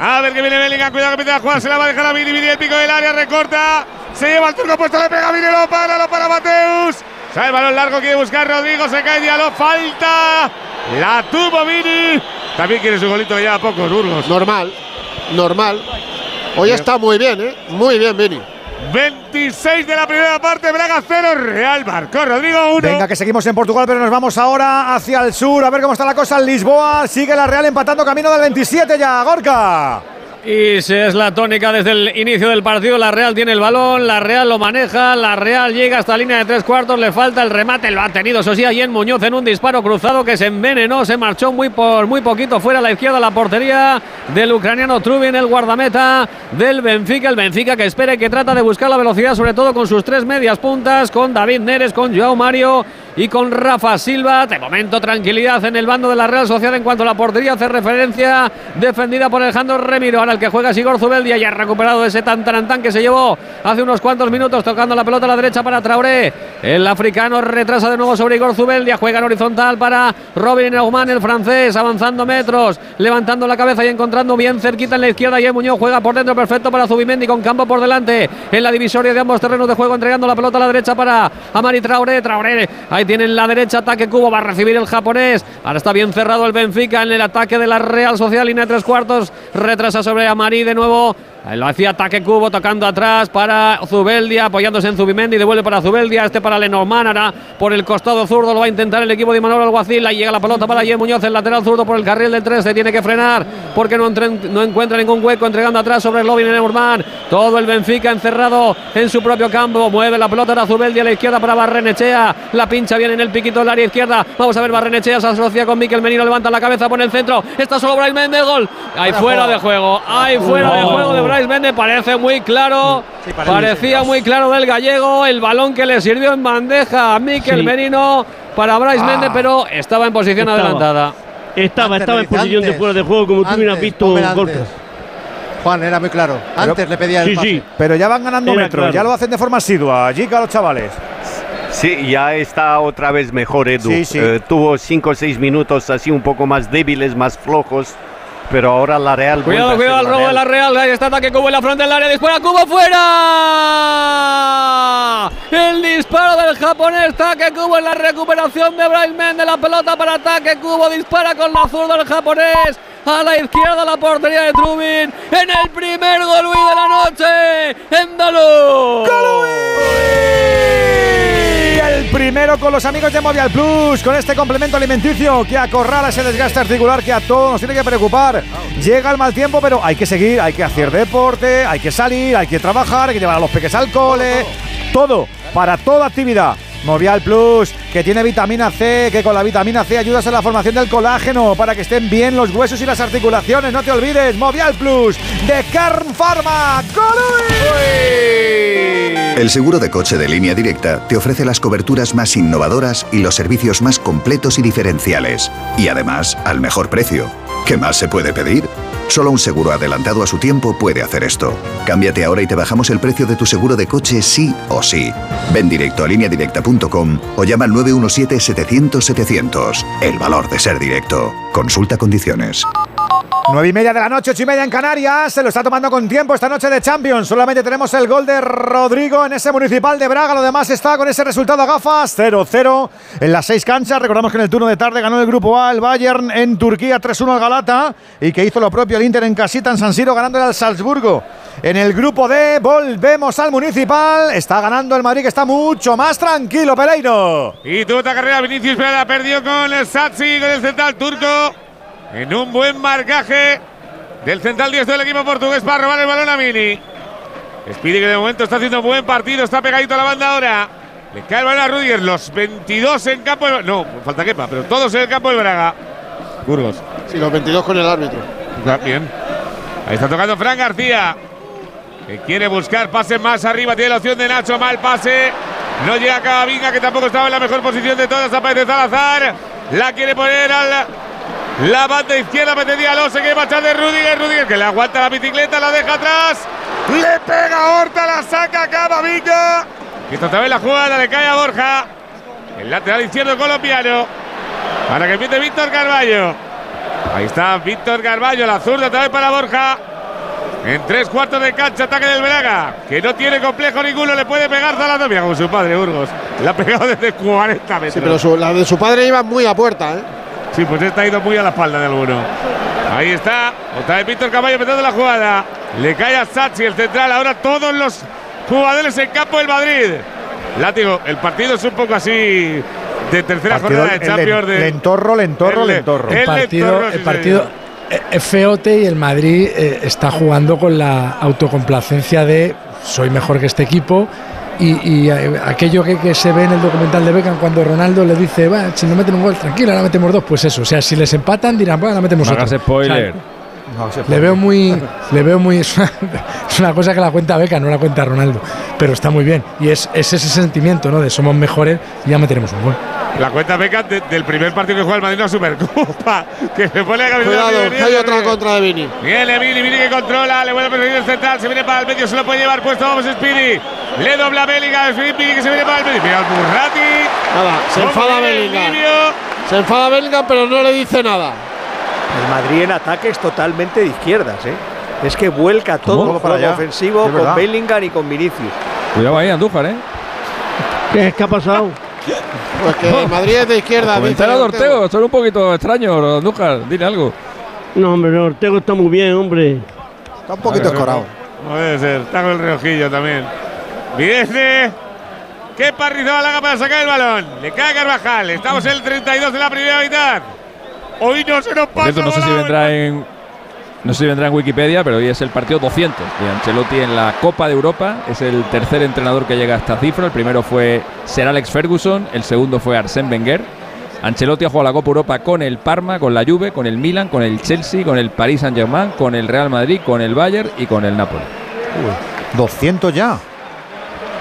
A ver que viene Bellingham, cuidado que empieza a jugar, se la va a dejar a Vini, Vini el pico del área, recorta, se lleva el turco puesto, le pega Vini, lo para, lo para Mateus. Sale el balón largo, quiere buscar Rodrigo, se cae Diallo, falta, la tuvo Vini. También quiere su golito que lleva pocos, Burgos. Normal, normal. Hoy está muy bien, ¿eh? Muy bien, Vini. 26 de la primera parte, Braga 0, Real marcó Rodrigo 1. Venga, que seguimos en Portugal, pero nos vamos ahora hacia el sur a ver cómo está la cosa en Lisboa. Sigue la Real empatando camino del 27 ya, Gorka. Y si es la tónica desde el inicio del partido. La Real tiene el balón, la Real lo maneja, la Real llega hasta la línea de tres cuartos, le falta el remate, lo ha tenido eso sí, en Muñoz en un disparo cruzado que se envenenó, se marchó muy por muy poquito fuera a la izquierda la portería del ucraniano Trubin, el guardameta del Benfica, el Benfica que espera y que trata de buscar la velocidad, sobre todo con sus tres medias puntas, con David Neres, con Joao Mario y con Rafa Silva. De momento, tranquilidad en el bando de la Real Sociedad en cuanto a la portería. Hace referencia defendida por Alejandro Remiro. Ahora el que juega es Igor Zubeldia. Ya ha recuperado ese tan tan tan que se llevó hace unos cuantos minutos tocando la pelota a la derecha para Traoré. El africano retrasa de nuevo sobre Igor Zubeldia. Juega en horizontal para Robin Neumann, el francés, avanzando metros, levantando la cabeza y encontrando bien cerquita en la izquierda. Y Muñoz juega por dentro, perfecto para Zubimendi con campo por delante en la divisoria de ambos terrenos de juego, entregando la pelota a la derecha para Amari Traoré. Traoré, ahí tienen la derecha, ataque Cubo, va a recibir el japonés. Ahora está bien cerrado el Benfica en el ataque de la Real Social, línea de tres cuartos, retrasa sobre Amari de nuevo. Lo hacía ataque cubo tocando atrás para Zubeldia, apoyándose en Zubimendi, devuelve para Zubeldia, este para Lenormand, ahora por el costado zurdo lo va a intentar el equipo de Manuel Alguacil, ahí llega la pelota para Jen Muñoz, el lateral zurdo por el carril del 13, tiene que frenar porque no, no encuentra ningún hueco, entregando atrás sobre el lobby Lenormand, todo el Benfica encerrado en su propio campo, mueve la pelota a Zubeldia a la izquierda para Barrenechea, la pincha bien en el piquito del área izquierda, vamos a ver Barrenechea se asocia con Miquel Menino, levanta la cabeza, pone el centro, está solo Bryce Méndez, gol, ahí fuera de juego, ahí fuera de juego de Bryce Méndez, parece muy claro, parecía muy claro del gallego, el balón que le sirvió en bandeja a Miquel Sí. Merino para Bryce Ah. Méndez, pero estaba en posición Estaba. adelantada. Estaba, Antes estaba en posición de antes, fuera de juego, como tú hubieras antes, visto, antes. Gorka. Juan, era muy claro. Antes le pedía el pase. Pero ya van ganando Era metros, claro. ya lo hacen de forma asidua. Jica los chavales. Sí, ya está otra vez mejor Edu. Sí, sí. Eh, tuvo 5 o 6 minutos así un poco más débiles, más flojos, pero ahora la Real... Cuidado, cuidado, el robo de la Real. Ahí está ataque Cubo en la frente del área. Dispara Cubo fuera. El disparo del japonés. Ataque Cubo en la recuperación de Bryce Méndez. La pelota para ataque Cubo. Dispara con la zurda el japonés. A la izquierda la portería de Trubin. En el primer gol de la noche. Endalú. Y primero con los amigos de Movial Plus, con este complemento alimenticio que acorrala ese desgaste articular que a todos nos tiene que preocupar. Llega el mal tiempo, pero hay que seguir, hay que hacer deporte, hay que salir, hay que trabajar, hay que llevar a los peques al cole. Todo, para toda actividad. Movial Plus, que tiene vitamina C, que con la vitamina C ayudas a la formación del colágeno para que estén bien los huesos y las articulaciones. No te olvides, Movial Plus de Carn Pharma. El seguro de coche de línea directa te ofrece las coberturas más innovadoras y los servicios más completos y diferenciales. Y además, al mejor precio. ¿Qué más se puede pedir? Solo un seguro adelantado a su tiempo puede hacer esto. Cámbiate ahora y te bajamos el precio de tu seguro de coche sí o sí. Ven directo a lineadirecta.com o llama al 917-700-700. El valor de ser directo. Consulta condiciones. Nueve y media de la noche, ocho y media en Canarias. Se lo está tomando con tiempo esta noche de Champions. Solamente tenemos el gol de Rodrigo en ese municipal de Braga. Lo demás está con ese resultado a gafas. 0-0 en las seis canchas. Recordamos que en el turno de tarde ganó el grupo A el Bayern en Turquía 3-1 al Galata. Y que hizo lo propio el Inter en casita en San Siro ganándole al Salzburgo. En el grupo D volvemos al municipal. Está ganando el Madrid que está mucho más tranquilo, Pereiro. Y otra carrera, Vinicius Pereira perdió con el Satsi, con el central turco. En un buen marcaje del central diestro del equipo portugués para robar el balón a Mini. Speedy que de momento está haciendo un buen partido, está pegadito a la banda ahora. Le cae el balón a Rudiger, los 22 en campo. del- No, falta quepa, pero todos en el campo del Braga. Burgos. Sí, los 22 con el árbitro. Bien. Ahí está tocando Fran García. Que quiere buscar pase más arriba. Tiene la opción de Nacho. Mal pase. No llega Cavavinga, que tampoco estaba en la mejor posición de todas. Aparece Salazar. La quiere poner al. La banda izquierda. Pretendía Alonso. Que marchar de Rudiger. Rudiger que le aguanta la bicicleta. La deja atrás. Le pega a Horta. La saca Cavavinga. Y esta otra vez la jugada. Le cae a Borja. El lateral izquierdo colombiano. Para que empiece Víctor Carballo. Ahí está Víctor Carballo, la zurda otra vez para Borja. En tres cuartos de cancha, ataque del Braga, que no tiene complejo ninguno, le puede pegar Zalando. Mira como su padre, Burgos. Le ha pegado desde 40 metros. Sí, pero su- la de su padre iba muy a puerta, ¿eh? Sí, pues esta ha ido muy a la espalda de alguno. Ahí está, otra vez Víctor Caballo metiendo la jugada. Le cae a Sachi, el central. Ahora todos los jugadores en campo del Madrid. Látigo, el partido es un poco así de tercera Partido jornada de Champions. De, lentorro, lentorro, El- lentorro. el El partido, el partido eh, es feote y el Madrid eh, está jugando con la autocomplacencia de soy mejor que este equipo. Y, y, eh, aquello que, que se ve en el documental de Beckham cuando Ronaldo le dice, va, si no meten un gol, tranquilo, ahora metemos dos, pues eso. O sea, si les empatan, dirán, va, ahora metemos No otro. hagas spoiler. O sea, le veo muy, le veo muy, es una, es una cosa que la cuenta Beckham, no la cuenta Ronaldo, pero está muy bien. Y es, es ese sentimiento, ¿no? De somos mejores y ya meteremos un gol. La cuenta Beckham de- del primer partido que juega el Madrid en la Supercopa. Que se pone a caminar. Cuidado, que hay otra contra de Vini. Viene Vini, Vini que controla, le vuelve a perseguir el central, se viene para el medio, se lo puede llevar puesto, vamos Speedy. Le dobla Bellingham, Speedy que se viene para el medio. Mira el Burrati. Nada, se ¿Cómo enfada niño? Se enfada Bellingham, pero no le dice nada. El Madrid en ataque es totalmente de izquierdas, ¿eh? Es que vuelca todo Para allá. ofensivo Es con verdad. Bellingham y con Vinicius. Cuidado ahí, Andújar, ¿eh? ¿Qué es que ha pasado? Pues que el Madrid es de izquierda. Comentario de Ortego. Son un poquito extraños, Andújar. Dile algo. No, hombre, Ortego está muy bien, hombre. Está un poquito escorado. Puede ser, está con el reojillo también. Viene. Qué Rizabalaga para sacar el balón. Le cae Carvajal. Estamos en el 32 de la primera mitad. Hoy no se nos pasa. cierto, no sé si vendrá en. No sé si vendrá en Wikipedia, pero hoy es el partido 200 de Ancelotti en la Copa de Europa. Es el tercer entrenador que llega a esta cifra. El primero fue Sir Alex Ferguson, el segundo fue Arsène Wenger. Ancelotti ha jugado la Copa Europa con el Parma, con la Juve, con el Milan, con el Chelsea, con el Paris Saint-Germain, con el Real Madrid, con el Bayern y con el Napoli. 200 ya.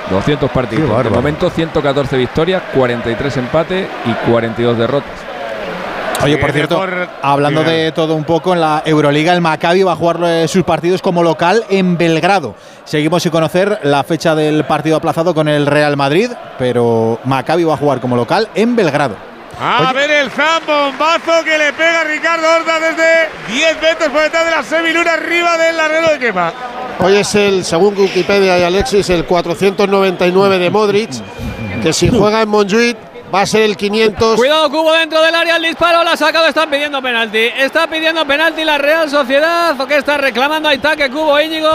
200 Qué partidos. De momento 114 victorias, 43 empates y 42 derrotas. Oye, por cierto, hablando de todo un poco, en la Euroliga el Maccabi va a jugar eh, sus partidos como local en Belgrado. Seguimos sin conocer la fecha del partido aplazado con el Real Madrid, pero Maccabi va a jugar como local en Belgrado. A ver el zambombazo que le pega Ricardo Horta desde 10 metros por detrás de la semiluna arriba del arreglo de Kepa. Hoy es el, según Wikipedia y Alexis, el 499 de Modric, que si juega en Montjuic va a ser el 500. Cuidado, Cubo dentro del área, el disparo, la ha sacado, están pidiendo penalti. Está pidiendo penalti la Real Sociedad, o que está reclamando ahí que Cubo Íñigo.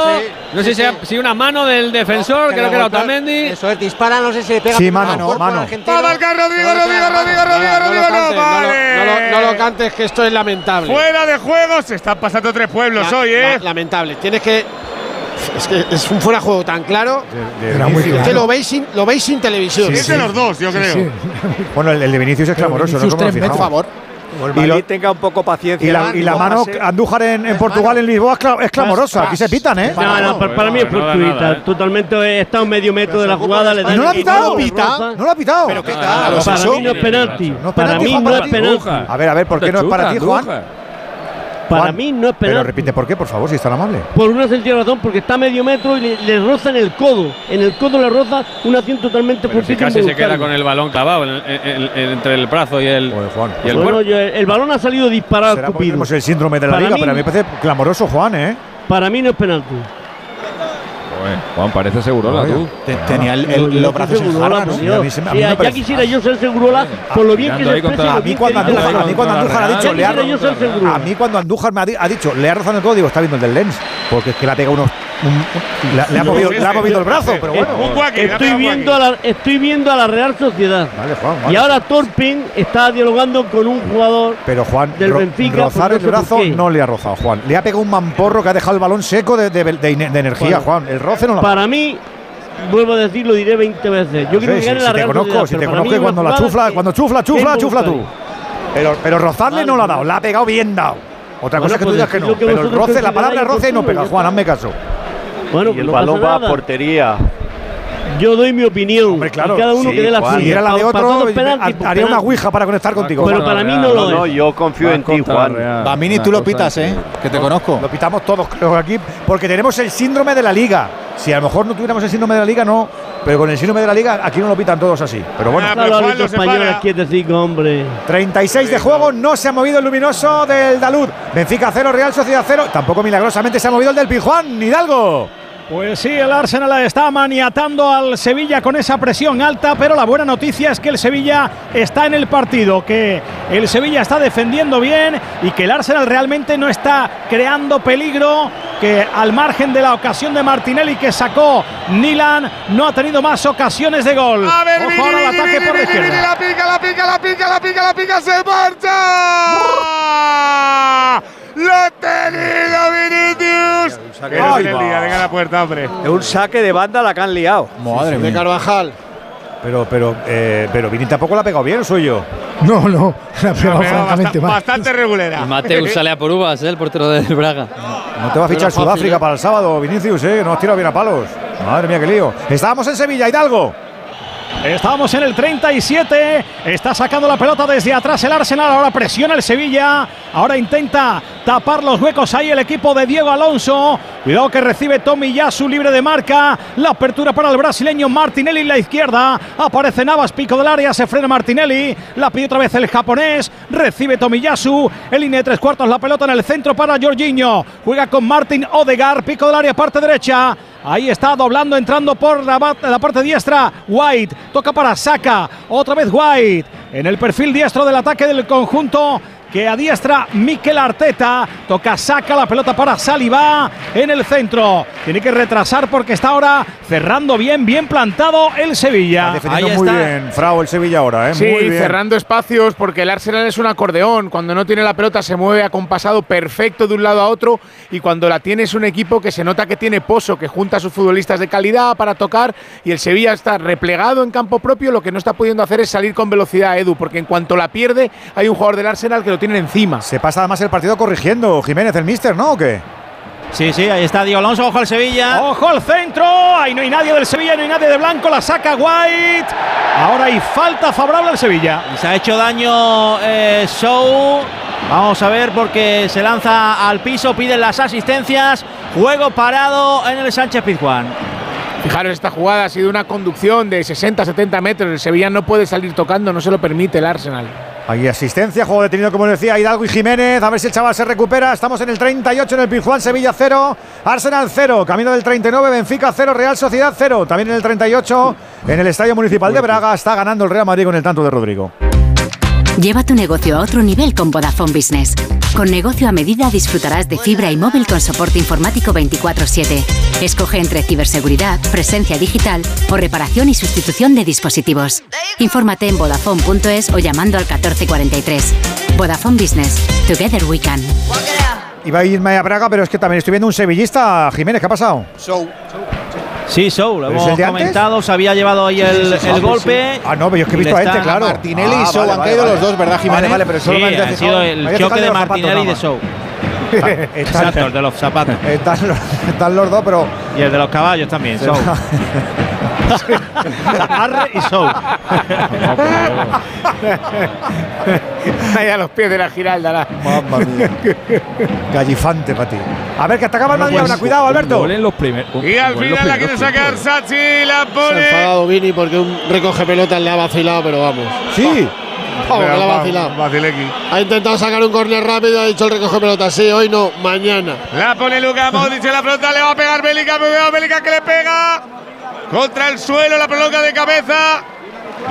no sé sí, si, sí. si una mano del defensor, creo que era Otamendi. Eso es, dispara, no sé si le pega. Sí, mano, mano. marcar Rodrigo, No, Rodrigo, Rodrigo, Rodrigo, Rodrigo, no, cantes, no lo- vale. no lo- no lo cantes, que esto es lamentable. Fuera de juego, se están pasando tres pueblos La- hoy, ¿eh? la- lamentable. Tienes que. Es que es un fuera de juego tan claro. Era muy que claro. lo veis sin, lo veis sin televisión. es de los dos, yo creo. Bueno, el, el de Vinicius es clamoroso, ¿no? Vinicius ¿Cómo lo tres fijamos? metros. favor. Y lo- tenga un poco paciencia. Y la, y la no mano pase. Andújar en, en Portugal, en Lisboa, es cla- es clamorosa. Aquí se pitan, ¿eh? No, no, para, para mí es no fortuita. nada, ¿eh? Totalmente está a un medio metro de la jugada. Le ¿Y dan no lo ha pitado? roza. ¿No lo ha pitado? Pero qué tal, no, ¿es Para mí no es penalti. ¿No es Para mí Juan, no es ti? penalti. A ver, a ver, ¿por qué no es para ti, Juan? Para Juan, mí no es Pero penalti. repite, ¿por qué, por favor, si es tan amable? Por una sencilla razón, porque está a medio metro y le, le roza en el codo. En el codo le roza una acción totalmente Pero si casi se queda con el balón clavado en- en- en- entre el brazo y el, Joder, Juan. y el Bueno, yo- el balón ha salido disparado Será el síndrome de la Para liga, mí- pero a mí me parece clamoroso, Juan, ¿eh? Para mí no es penalti. Joder, Juan, parece segurola tú. Te- Tenía el- los brazos en ¿no? Y a Dios. mí se me- a Sí, mí me ya quisiera yo ser Segurola por lo bien que se expresa. A mí cuando Andújar, la a mí cuando Contra Andújar ha la dicho, le ha, a mí cuando Andújar me ha, di- ha dicho, le ha rozado el código, está viendo el del lens, porque es que le ha pegado unos, un- le, ha- movido, le ha movido el brazo, pero bueno. Estoy viendo, a la, estoy viendo a la Real Sociedad. Vale, Juan, Y ahora Torpin está dialogando con un jugador. Pero Juan, del ro- Benfica, rozar el brazo no le ha rozado, Juan. Le ha pegado un mamporro que ha dejado el balón seco de, de- de- de energía, Bueno, Juan. El roce no lo ha Para mí, vuelvo a decir, lo diré 20 veces. Yo No quiero sé, si, la si te conozco, si te conozco mí cuando la chufla, que- cuando chufla, chufla, chufla tú. Pero, pero rozarle no lo ha dado, la ha pegado bien dado. Otra Bueno, cosa es que tú pues digas que no. Pero el roce, la palabra roce no pega, Juan, hazme caso. Bueno, Y el no balón va a portería. Yo doy mi opinión. Hombre, claro. y cada uno Sí, que dé la Juan. Si era la de otro, haría una ouija para conectar contigo. Pero para mí no No, lo no, es. yo confío en ti, Juan. Bamini, tú lo pitas, ¿eh? Que te conozco. Lo pitamos todos, creo, aquí, porque tenemos el síndrome de la liga. Si a lo mejor no tuviéramos el síndrome de la liga, no. Pero con el síndrome de la liga, aquí no lo pitan todos así. Pero bueno. Ah, árbitro lo español aquí es decir, hombre. 36 de juego, no se ha movido el luminoso del Dalud. Benfica 0, Real Sociedad 0. Tampoco milagrosamente se ha movido el del Pijuán, Hidalgo. Pues sí, el Arsenal está maniatando al Sevilla con esa presión alta, pero la buena noticia es que el Sevilla está en el partido, que el Sevilla está defendiendo bien y que el Arsenal realmente no está creando peligro, que al margen de la ocasión de Martinelli que sacó Nilan, no ha tenido más ocasiones de gol. A ver, Ojo Vini, ahora ataque Vini, por la izquierda. la pica, la pica, la pica, la pica, la pica, se marcha. Lo ha tenido Vinicius. saque Que de no se banda. venga la puerta, hombre. Es un saque de banda la que han liado. Madre De mía. Carvajal. Pero, pero, eh, pero Vini tampoco la ha pegado bien, soy yo. No, no, la ha pegado Pero francamente basta- mal. bastante regulera. Y Mateus sale a por uvas, ¿eh? el portero del Braga. No te va a fichar Pero fácil, Sudáfrica ¿eh? para el sábado, Vinicius, ¿eh? No has tirado bien a palos. Madre mía, qué lío. Estábamos en Sevilla, Hidalgo. Estamos en el 37. Está sacando la pelota desde atrás el Arsenal. Ahora presiona el Sevilla. Ahora intenta tapar los huecos ahí el equipo de Diego Alonso. Cuidado que recibe Tommy Yasu libre de marca. La apertura para el brasileño Martinelli en la izquierda. Aparece Navas, pico del área. Se frena Martinelli. La pide otra vez el japonés. Recibe Tomiyasu. En línea de tres cuartos. La pelota en el centro para Jorginho. Juega con Martin Odegar. Pico del área, parte derecha. Ahí está doblando, entrando por la, parte diestra. White toca para Saka. Otra vez White. En el perfil diestro del ataque del conjunto que adiestra Mikel Arteta. Toca, saca la pelota para Saliba en el centro. Tiene que retrasar porque está ahora cerrando bien, bien plantado el Sevilla. Ahí muy bien, Frau, el Sevilla ahora, ¿eh? Sí, muy bien. cerrando espacios porque el Arsenal es un acordeón. Cuando no tiene la pelota se mueve acompasado perfecto de un lado a otro y cuando la tiene es un equipo que se nota que tiene pozo, que junta a sus futbolistas de calidad para tocar y el Sevilla está replegado en campo propio. Lo que no está pudiendo hacer es salir con velocidad, Edu, porque en cuanto la pierde hay un jugador del Arsenal que lo tiene encima. Se pasa además el partido corrigiendo Jiménez, el mister, ¿no? ¿O qué? Sí, sí, ahí está Diego Alonso, ojo al Sevilla. Ojo al centro, ahí no hay nadie del Sevilla, no hay nadie de blanco, la saca White. Ahora hay falta favorable al Sevilla. Y se ha hecho daño eh, Show. Vamos a ver porque se lanza al piso, piden las asistencias. Juego parado en el Sánchez Pizjuán. Fijaros, esta jugada ha sido una conducción de 60-70 metros. El Sevilla no puede salir tocando, no se lo permite el Arsenal. Hay asistencia, juego detenido, como decía, Hidalgo y Jiménez. A ver si el chaval se recupera. Estamos en el 38 en el Pizjuán, Sevilla 0, Arsenal 0. Camino del 39, Benfica 0, Real Sociedad 0. También en el 38, en el Estadio Municipal de Braga, está ganando el Real Madrid con el tanto de Rodrigo. Lleva tu negocio a otro nivel con Vodafone Business. Con negocio a medida disfrutarás de fibra y móvil con soporte informático 24/7. Escoge entre ciberseguridad, presencia digital o reparación y sustitución de dispositivos. Infórmate en vodafone.es o llamando al 1443. Vodafone Business. Together we can. Iba a irme a Braga, pero es que también estoy viendo un sevillista. Jiménez, ¿qué ha pasado? Sí, Show, lo ¿Es hemos comentado, se había llevado ahí el, Sí, sí, sí, el sí, golpe. Ah, no, pero yo es que he visto a este, claro. Martinelli Ah, y Show vale, han vale, caído vale. los dos, ¿verdad, Jiménez? Vale, pero solo ha sido el choque de Martinelli y de más. Exacto, el de los zapatos. Están, los, están los dos, pero. Y el de los caballos también, Show. Arre y Show. Ahí a los pies de la Giralda. la- Mamma mía. Gallifante para ti. A ver, que atacaba el Madrid ahora. Cuidado, Alberto. En los primeros. Y al final la quiere sacar Sachi, la Se ha pone. enfadado Vini porque un recoge pelotas le ha vacilado, pero vamos. Sí. Vamos, que le ha Va- vacilado. Vacilequi. Ha intentado sacar un córner rápido, ha dicho el recoge pelotas. Sí, hoy no, mañana. La pone Luka Modric en la pelota, le va a pegar Bélica, Bélica que le pega contra el suelo, la pelota de cabeza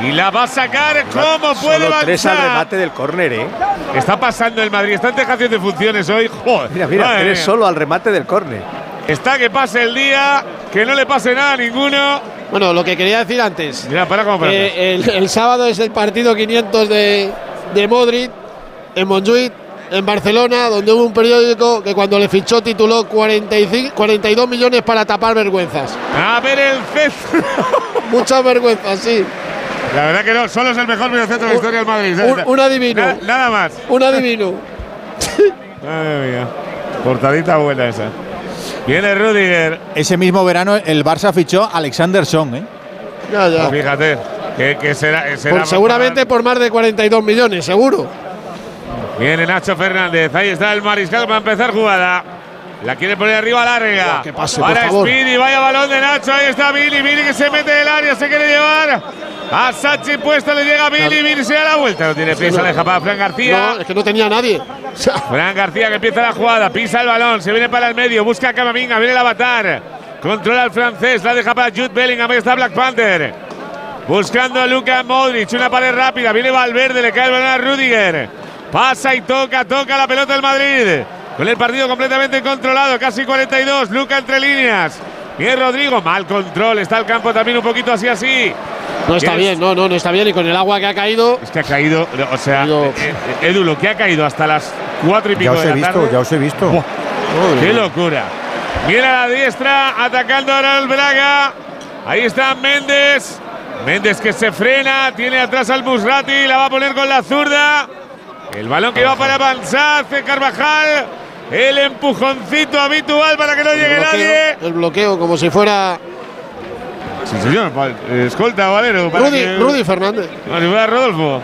y la va a sacar como puede Solo tres al remate del córner, ¿eh? Está pasando el Madrid, está en dejación de funciones hoy. Joder, Mira, mira, madre tres mía. solo al remate del córner. Está que pase el día, que no le pase nada a ninguno. Bueno, lo que quería decir antes. Mira, para cómo el, el sábado es el partido 500 de, de Modric en Montjuic, en Barcelona, donde hubo un periódico que cuando le fichó tituló 45, 42 millones para tapar vergüenzas. A ver el centro. Muchas vergüenzas, sí. La verdad que no, solo es el mejor mediocentro de la historia del Madrid. Un, un adivino. Na- nada más. Un adivino. Madre mía. Portadita buena esa. Viene Rudiger. Ese mismo verano el Barça fichó a Alexander Song, ¿eh? Ya, ya. Fíjate, que, que será, será Por- seguramente por más de 42 millones, seguro. Viene Nacho Fernández, ahí está el mariscal para empezar jugada. La quiere poner arriba larga. que pase, por Para favor. Speedy, vaya balón de Nacho, ahí está Billy, Billy que se mete del área, se quiere llevar. A Sachi puesto, le llega Billy, Billy se da la vuelta, no tiene prisa, no. deja para Fran García. No, es que no tenía nadie. O sea, Fran García que empieza la jugada, pisa el balón, se viene para el medio, busca a Camavinga, viene el avatar. Controla al francés, la deja para Jude Bellingham, ahí está Black Panther. Buscando a Luka Modric, una pared rápida, viene Valverde, le cae el balón a Rudiger. Pasa y toca, toca la pelota el Madrid. Con el partido completamente controlado, casi 42, Luca entre líneas. Bien Rodrigo, mal control, está el campo también un poquito así así. no está bien, no, no, no está bien. Y con el agua que ha caído, Es que ha caído, o sea, Caído- eh, eh, Edu, lo que ha caído hasta las 4 y pico Ya os de he la visto, tarde. ya os he visto. ¡Qué locura! Viene a la diestra, atacando ahora el Braga. Ahí está Méndez. Méndez que se frena, tiene atrás al Musrati, la va a poner con la zurda. El balón que va para Banzaz, Carvajal. El empujoncito habitual para que no llegue nadie. el bloqueo, como si fuera Sí, señor. Escolta, Valero. para Rudy, que- Rudy Fernández. Rodolfo.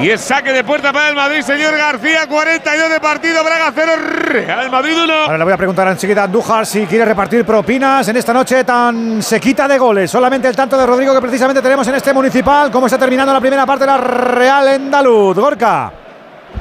Y es saque de puerta para el Madrid, señor García. 42 de partido, Braga 0, Real Madrid 1. Ahora le voy a preguntar enseguida a Andújar si quiere repartir propinas en esta noche tan sequita de goles. Solamente el tanto de Rodrigo que precisamente tenemos en este municipal. ¿Cómo está terminando la primera parte de la Real Endaluz? Gorka.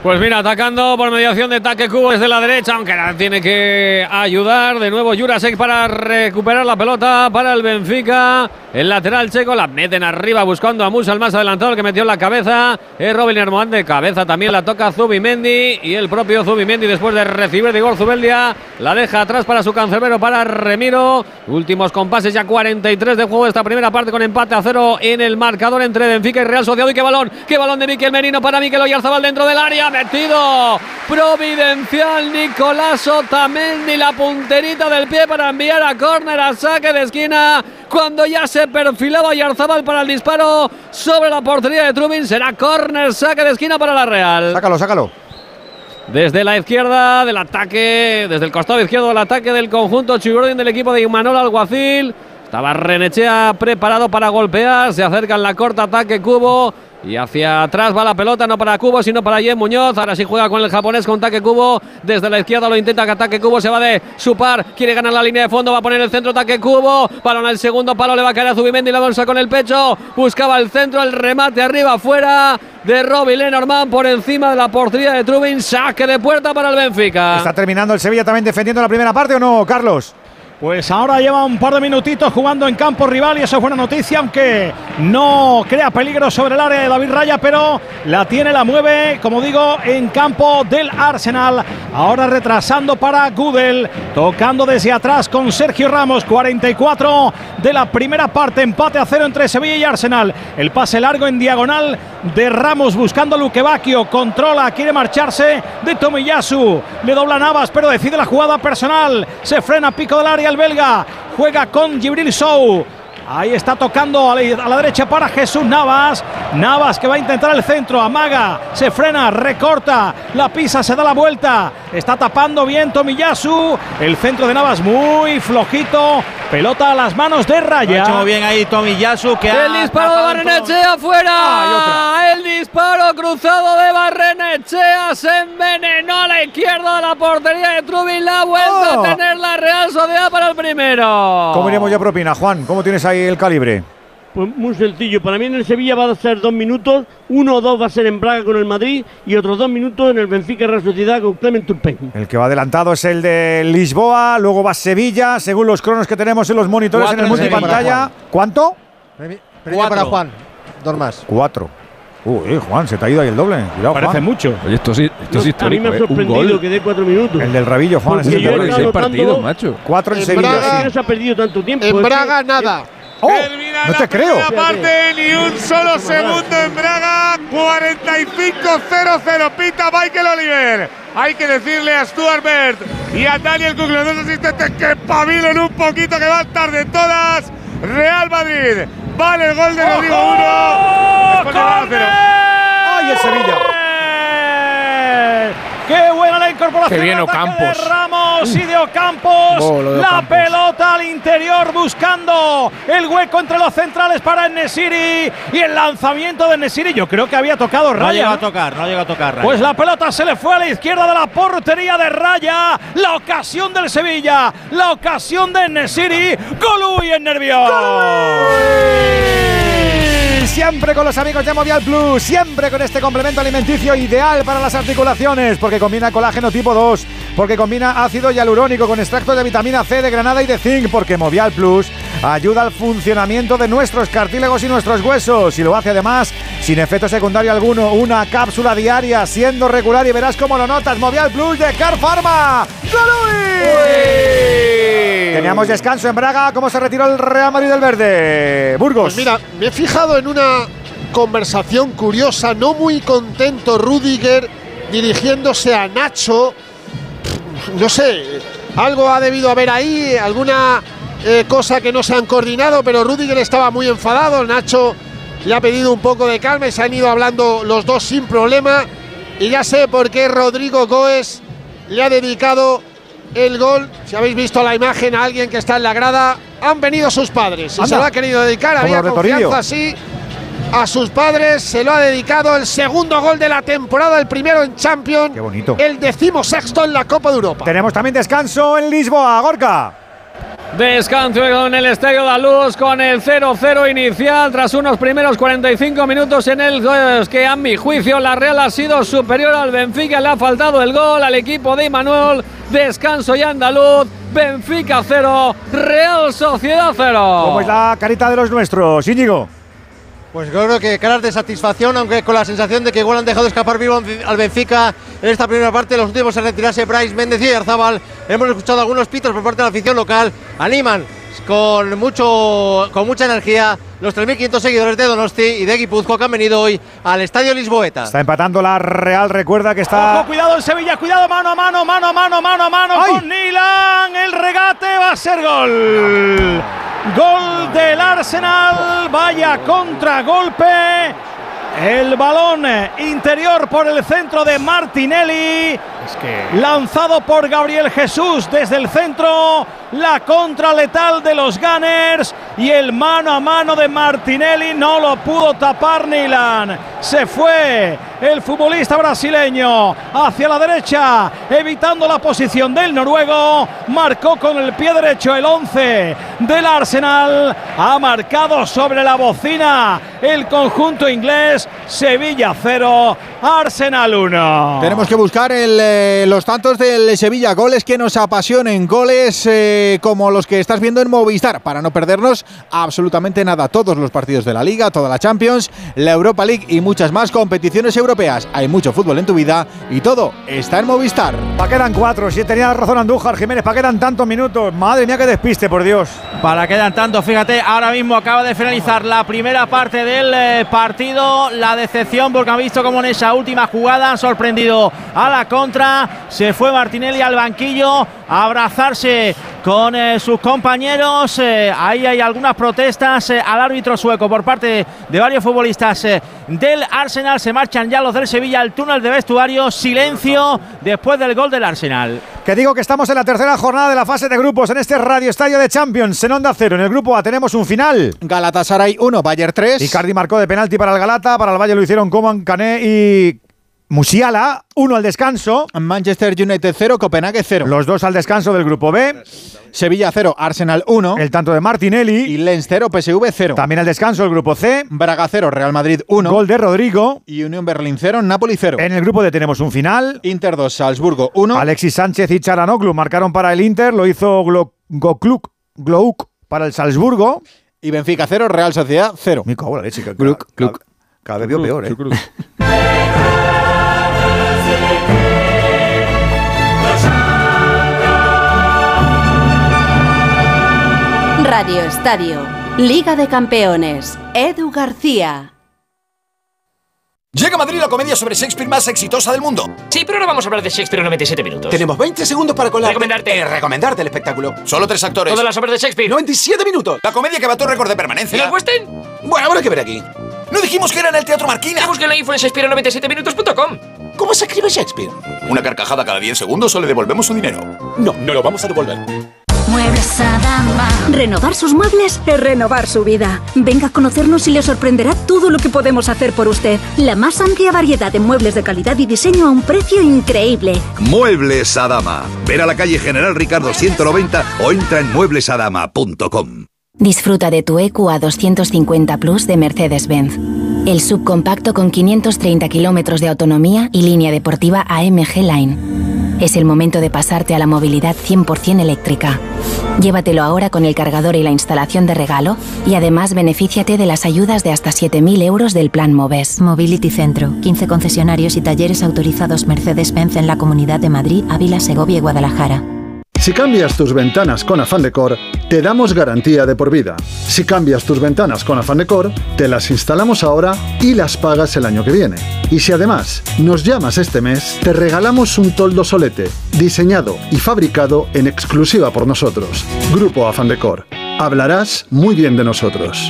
Pues mira, atacando por mediación de Taque Cubo desde la derecha, aunque tiene que ayudar. De nuevo Jurasek para recuperar la pelota para el Benfica. El lateral checo la meten arriba buscando a Musa, el más adelantado, el que metió la cabeza. Es Robin Hermoán de cabeza. También la toca Zubimendi. Y el propio Zubimendi, después de recibir de Igor Zubeldia, la deja atrás para su cancerbero, para Remiro. Últimos compases, ya 43 de juego de esta primera parte con empate a cero en el marcador entre Benfica y Real Sociedad. Y qué balón, qué balón de Miquel Merino para Miquel Oyarzabal dentro del área metido providencial Nicolás Otamendi la punterita del pie para enviar a córner a saque de esquina cuando ya se perfilaba Yarzabal para el disparo sobre la portería de Trubin será córner saque de esquina para la Real sácalo sácalo desde la izquierda del ataque, desde el costado izquierdo del ataque del conjunto Chigordin del equipo de Imanol Alguacil. Estaba Renechea preparado para golpear. Se acerca en la corta ataque Cubo. Y hacia atrás va la pelota, no para Cubo, sino para Yen Muñoz. Ahora sí juega con el japonés con ataque Cubo. Desde la izquierda lo intenta que ataque Cubo. Se va de su par. Quiere ganar la línea de fondo. Va a poner el centro ataque Cubo. Balón al segundo palo. Le va a caer a Zubimendi. La bolsa con el pecho. Buscaba el centro. El remate arriba, afuera. De Robbie Lenormand por encima de la portería de Trubin. Saque de puerta para el Benfica. ¿Está terminando el Sevilla también defendiendo la primera parte o no, Carlos? Pues ahora lleva un par de minutitos jugando en campo rival y eso es buena noticia, aunque no crea peligro sobre el área de David Raya, pero la tiene, la mueve, como digo, en campo del Arsenal. Ahora retrasando para Gudel, tocando desde atrás con Sergio Ramos, 44 de la primera parte, empate a cero entre Sevilla y Arsenal. El pase largo en diagonal de Ramos buscando a controla, quiere marcharse de Tomiyasu, le dobla Navas, pero decide la jugada personal, se frena pico del área el belga, juega con Gibril Sou. Ahí está tocando a la, derecha para Jesús Navas. Navas que va a intentar el centro. Amaga. Se frena. Recorta. La pisa. Se da la vuelta. Está tapando bien Tomiyasu. El centro de Navas muy flojito. Pelota a las manos de Raya. Lo ha hecho muy bien ahí Tomiyasu. Que el disparo de Barrenechea afuera. Ah, el disparo cruzado de Barrenechea. Se envenenó a la izquierda de la portería de Trubin. La ha vuelto Oh. a tener la Real Sociedad para el primero. ¿Cómo iremos ya propina, Juan? ¿Cómo tienes ahí el calibre? Pues muy sencillo. Para mí en el Sevilla va a ser dos minutos. Uno o dos va a ser en Braga con el Madrid. Y otros dos minutos en el Benfica Real Sociedad con Clement Turpin. El que va adelantado es el de Lisboa, luego va Sevilla, según los cronos que tenemos en los monitores Cuatro en el multipantalla. ¿Cuánto? Premio para Juan. Dos más. Cuatro. Uh, eh, Juan, se te ha ido ahí el doble. Cuidado, Parece Juan. mucho. Oye, esto sí, esto es a mí me ha ¿eh? Sorprendido que dé cuatro minutos. El del rabillo, Juan. Porque es yo el he seis partidos, macho. Cuatro en En Sevilla. Braga sí. no se ha perdido tanto tiempo. En es que- Braga nada. ¡Oh! Termina No la te creo. primera parte, ni un solo segundo en Braga. 45-0-0. Pita Michael Oliver. Hay que decirle a Stuart Bird y a Daniel Cook, los dos asistentes, que pavilen un poquito, que van tarde todas. Real Madrid. Vale el gol de Rodrigo 1. Después de Braga cero. ¡Ay, el Sevilla! ¡Qué buena la incorporación! Qué bien Ocampos. De Ramos y de Ocampos. Oh, de la Ocampos. pelota al interior buscando el hueco entre los centrales para Nesiri. Y el lanzamiento de Nesiri. Yo creo que había tocado No Raya. llega a tocar, no llega a tocar. Raya. Pues la pelota se le fue a la izquierda de la portería de Raya. La ocasión del Sevilla. La ocasión de Nesiri. Golui en Siempre con los amigos de Movial Plus, siempre con este complemento alimenticio ideal para las articulaciones, porque combina colágeno tipo 2, porque combina ácido hialurónico con extracto de vitamina C, de granada y de zinc, porque Movial Plus ayuda al funcionamiento de nuestros cartílagos y nuestros huesos, y lo hace además sin efecto secundario alguno, una cápsula diaria, siendo regular y verás cómo lo notas, Movial Plus de Car Pharma. Teníamos descanso en Braga, ¿cómo se retiró el Real Madrid del Verde? Burgos. Pues mira, me he fijado en una conversación curiosa, no muy contento Rudiger dirigiéndose a Nacho. No sé, algo ha debido haber ahí, alguna eh, cosa que no se han coordinado, pero Rudiger estaba muy enfadado, Nacho le ha pedido un poco de calma y se han ido hablando los dos sin problema. Y ya sé por qué Rodrigo Goes le ha dedicado el gol. Si habéis visto la imagen a alguien que está en la grada, han venido sus padres. Y Anda. se lo ha querido dedicar, había confianza así. A sus padres se lo ha dedicado el segundo gol de la temporada, el primero en Champions, Qué bonito. el decimosexto en la Copa de Europa. Tenemos también descanso en Lisboa, Gorka. Descanso en el Estadio Luz con el 0-0 inicial tras unos primeros 45 minutos en el que a mi juicio la Real ha sido superior al Benfica, le ha faltado el gol al equipo de Manuel, descanso y andaluz, Benfica 0, Real Sociedad 0. ¿Cómo es la carita de los nuestros, Íñigo? Pues creo que caras de satisfacción, aunque con la sensación de que igual han dejado escapar vivo al Benfica en esta primera parte. Los últimos en retirarse Bryce Méndez y Arzabal. Hemos escuchado algunos pitos por parte de la afición local. Animan con, mucho, con mucha energía los 3.500 seguidores de Donosti y de Guipúzcoa que han venido hoy al Estadio Lisboeta. Está empatando la Real, recuerda que está... Ojo, cuidado en Sevilla, cuidado, mano a mano, mano a mano, mano a mano con Nilan. El regate va a ser gol. Gol del Arsenal, vaya contragolpe. El balón interior por el centro de Martinelli. Lanzado por Gabriel Jesús desde el centro. La contra letal de los Gunners. Y el mano a mano de Martinelli no lo pudo tapar Nilan. Se fue el futbolista brasileño hacia la derecha, evitando la posición del noruego. Marcó con el pie derecho el 11 del Arsenal. Ha marcado sobre la bocina el conjunto inglés. Sevilla 0, Arsenal 1. Tenemos que buscar eh, los tantos del Sevilla, goles que nos apasionen, goles eh, como los que estás viendo en Movistar, para no perdernos absolutamente nada. Todos los partidos de la Liga, toda la Champions, la Europa League y muchas más competiciones europeas. Hay mucho fútbol en tu vida y todo está en Movistar. ¿Para quedan cuatro? Si tenía razón Andújar Jiménez, ¿para quedan tantos minutos? Madre mía, que despiste, por Dios. Para quedan tantos, fíjate, ahora mismo acaba de finalizar la primera parte del eh, partido. La decepción porque han visto como en esa última jugada han sorprendido a la contra. Se fue Martinelli al banquillo a abrazarse con eh, sus compañeros. Eh, ahí hay algunas protestas eh, al árbitro sueco por parte de varios futbolistas del Arsenal. Se marchan ya los del Sevilla al túnel de vestuario. Silencio después del gol del Arsenal. Que digo que estamos en la tercera jornada de la fase de grupos en este Radio Estadio de Champions en Onda Cero. En el grupo A tenemos un final. Galatasaray 1, Bayern 3. Icardi marcó de penalti para el Galata. Para el Valle lo hicieron Coman, Cané y Musiala, uno al descanso. Manchester United 0, Copenhague 0. Los dos al descanso del grupo B. Sevilla 0, Arsenal 1. El tanto de Martinelli. Y Lens 0, PSV 0. También al descanso el grupo C. Braga 0, Real Madrid 1. Gol de Rodrigo. Y Unión Berlín 0, Napoli 0. En el grupo D tenemos un final. Inter 2, Salzburgo 1. Alexis Sánchez y Charanoglu marcaron para el Inter. Lo hizo Gokluk, Glouk para el Salzburgo. Y Benfica 0, Real Sociedad 0. Mi cago la leche. Gluk. Cada vez veo peor, ¿eh? Radio Estadio. Liga de Campeones. Edu García. Llega a Madrid la comedia sobre Shakespeare más exitosa del mundo. Sí, pero no vamos a hablar de Shakespeare en 97 minutos. Tenemos 20 segundos para colar. Recomendarte. Eh, recomendarte el espectáculo. Solo tres actores. Todas las obras de Shakespeare. 97 minutos. La comedia que bató récord de permanencia. ¿En el West End? Bueno, habrá que ver aquí. No dijimos que era en el Teatro Marquina. Busquen la info en Shakespeare97minutos.com. ¿Cómo se escribe Shakespeare? Una carcajada cada 10 segundos o le devolvemos su dinero. No, no lo vamos a devolver. Muebles Adama. Renovar sus muebles es renovar su vida. Venga a conocernos y le sorprenderá todo lo que podemos hacer por usted. La más amplia variedad de muebles de calidad y diseño a un precio increíble. Muebles Adama. Ver a la calle General Ricardo 190 o entra en mueblesadama.com. Disfruta de tu EQA 250 Plus de Mercedes-Benz. El subcompacto con 530 kilómetros de autonomía y línea deportiva AMG Line. Es el momento de pasarte a la movilidad 100% eléctrica. Llévatelo ahora con el cargador y la instalación de regalo y además benefíciate de las ayudas de hasta 7.000 euros del Plan Moves. Mobility Centro, 15 concesionarios y talleres autorizados Mercedes-Benz en la Comunidad de Madrid, Ávila, Segovia y Guadalajara. Si cambias tus ventanas con Afan Decor, te damos garantía de por vida. Si cambias tus ventanas con Afan Decor, te las instalamos ahora y las pagas el año que viene. Y si además nos llamas este mes, te regalamos un toldo solete, diseñado y fabricado en exclusiva por nosotros. Grupo Afan Decor. Hablarás muy bien de nosotros.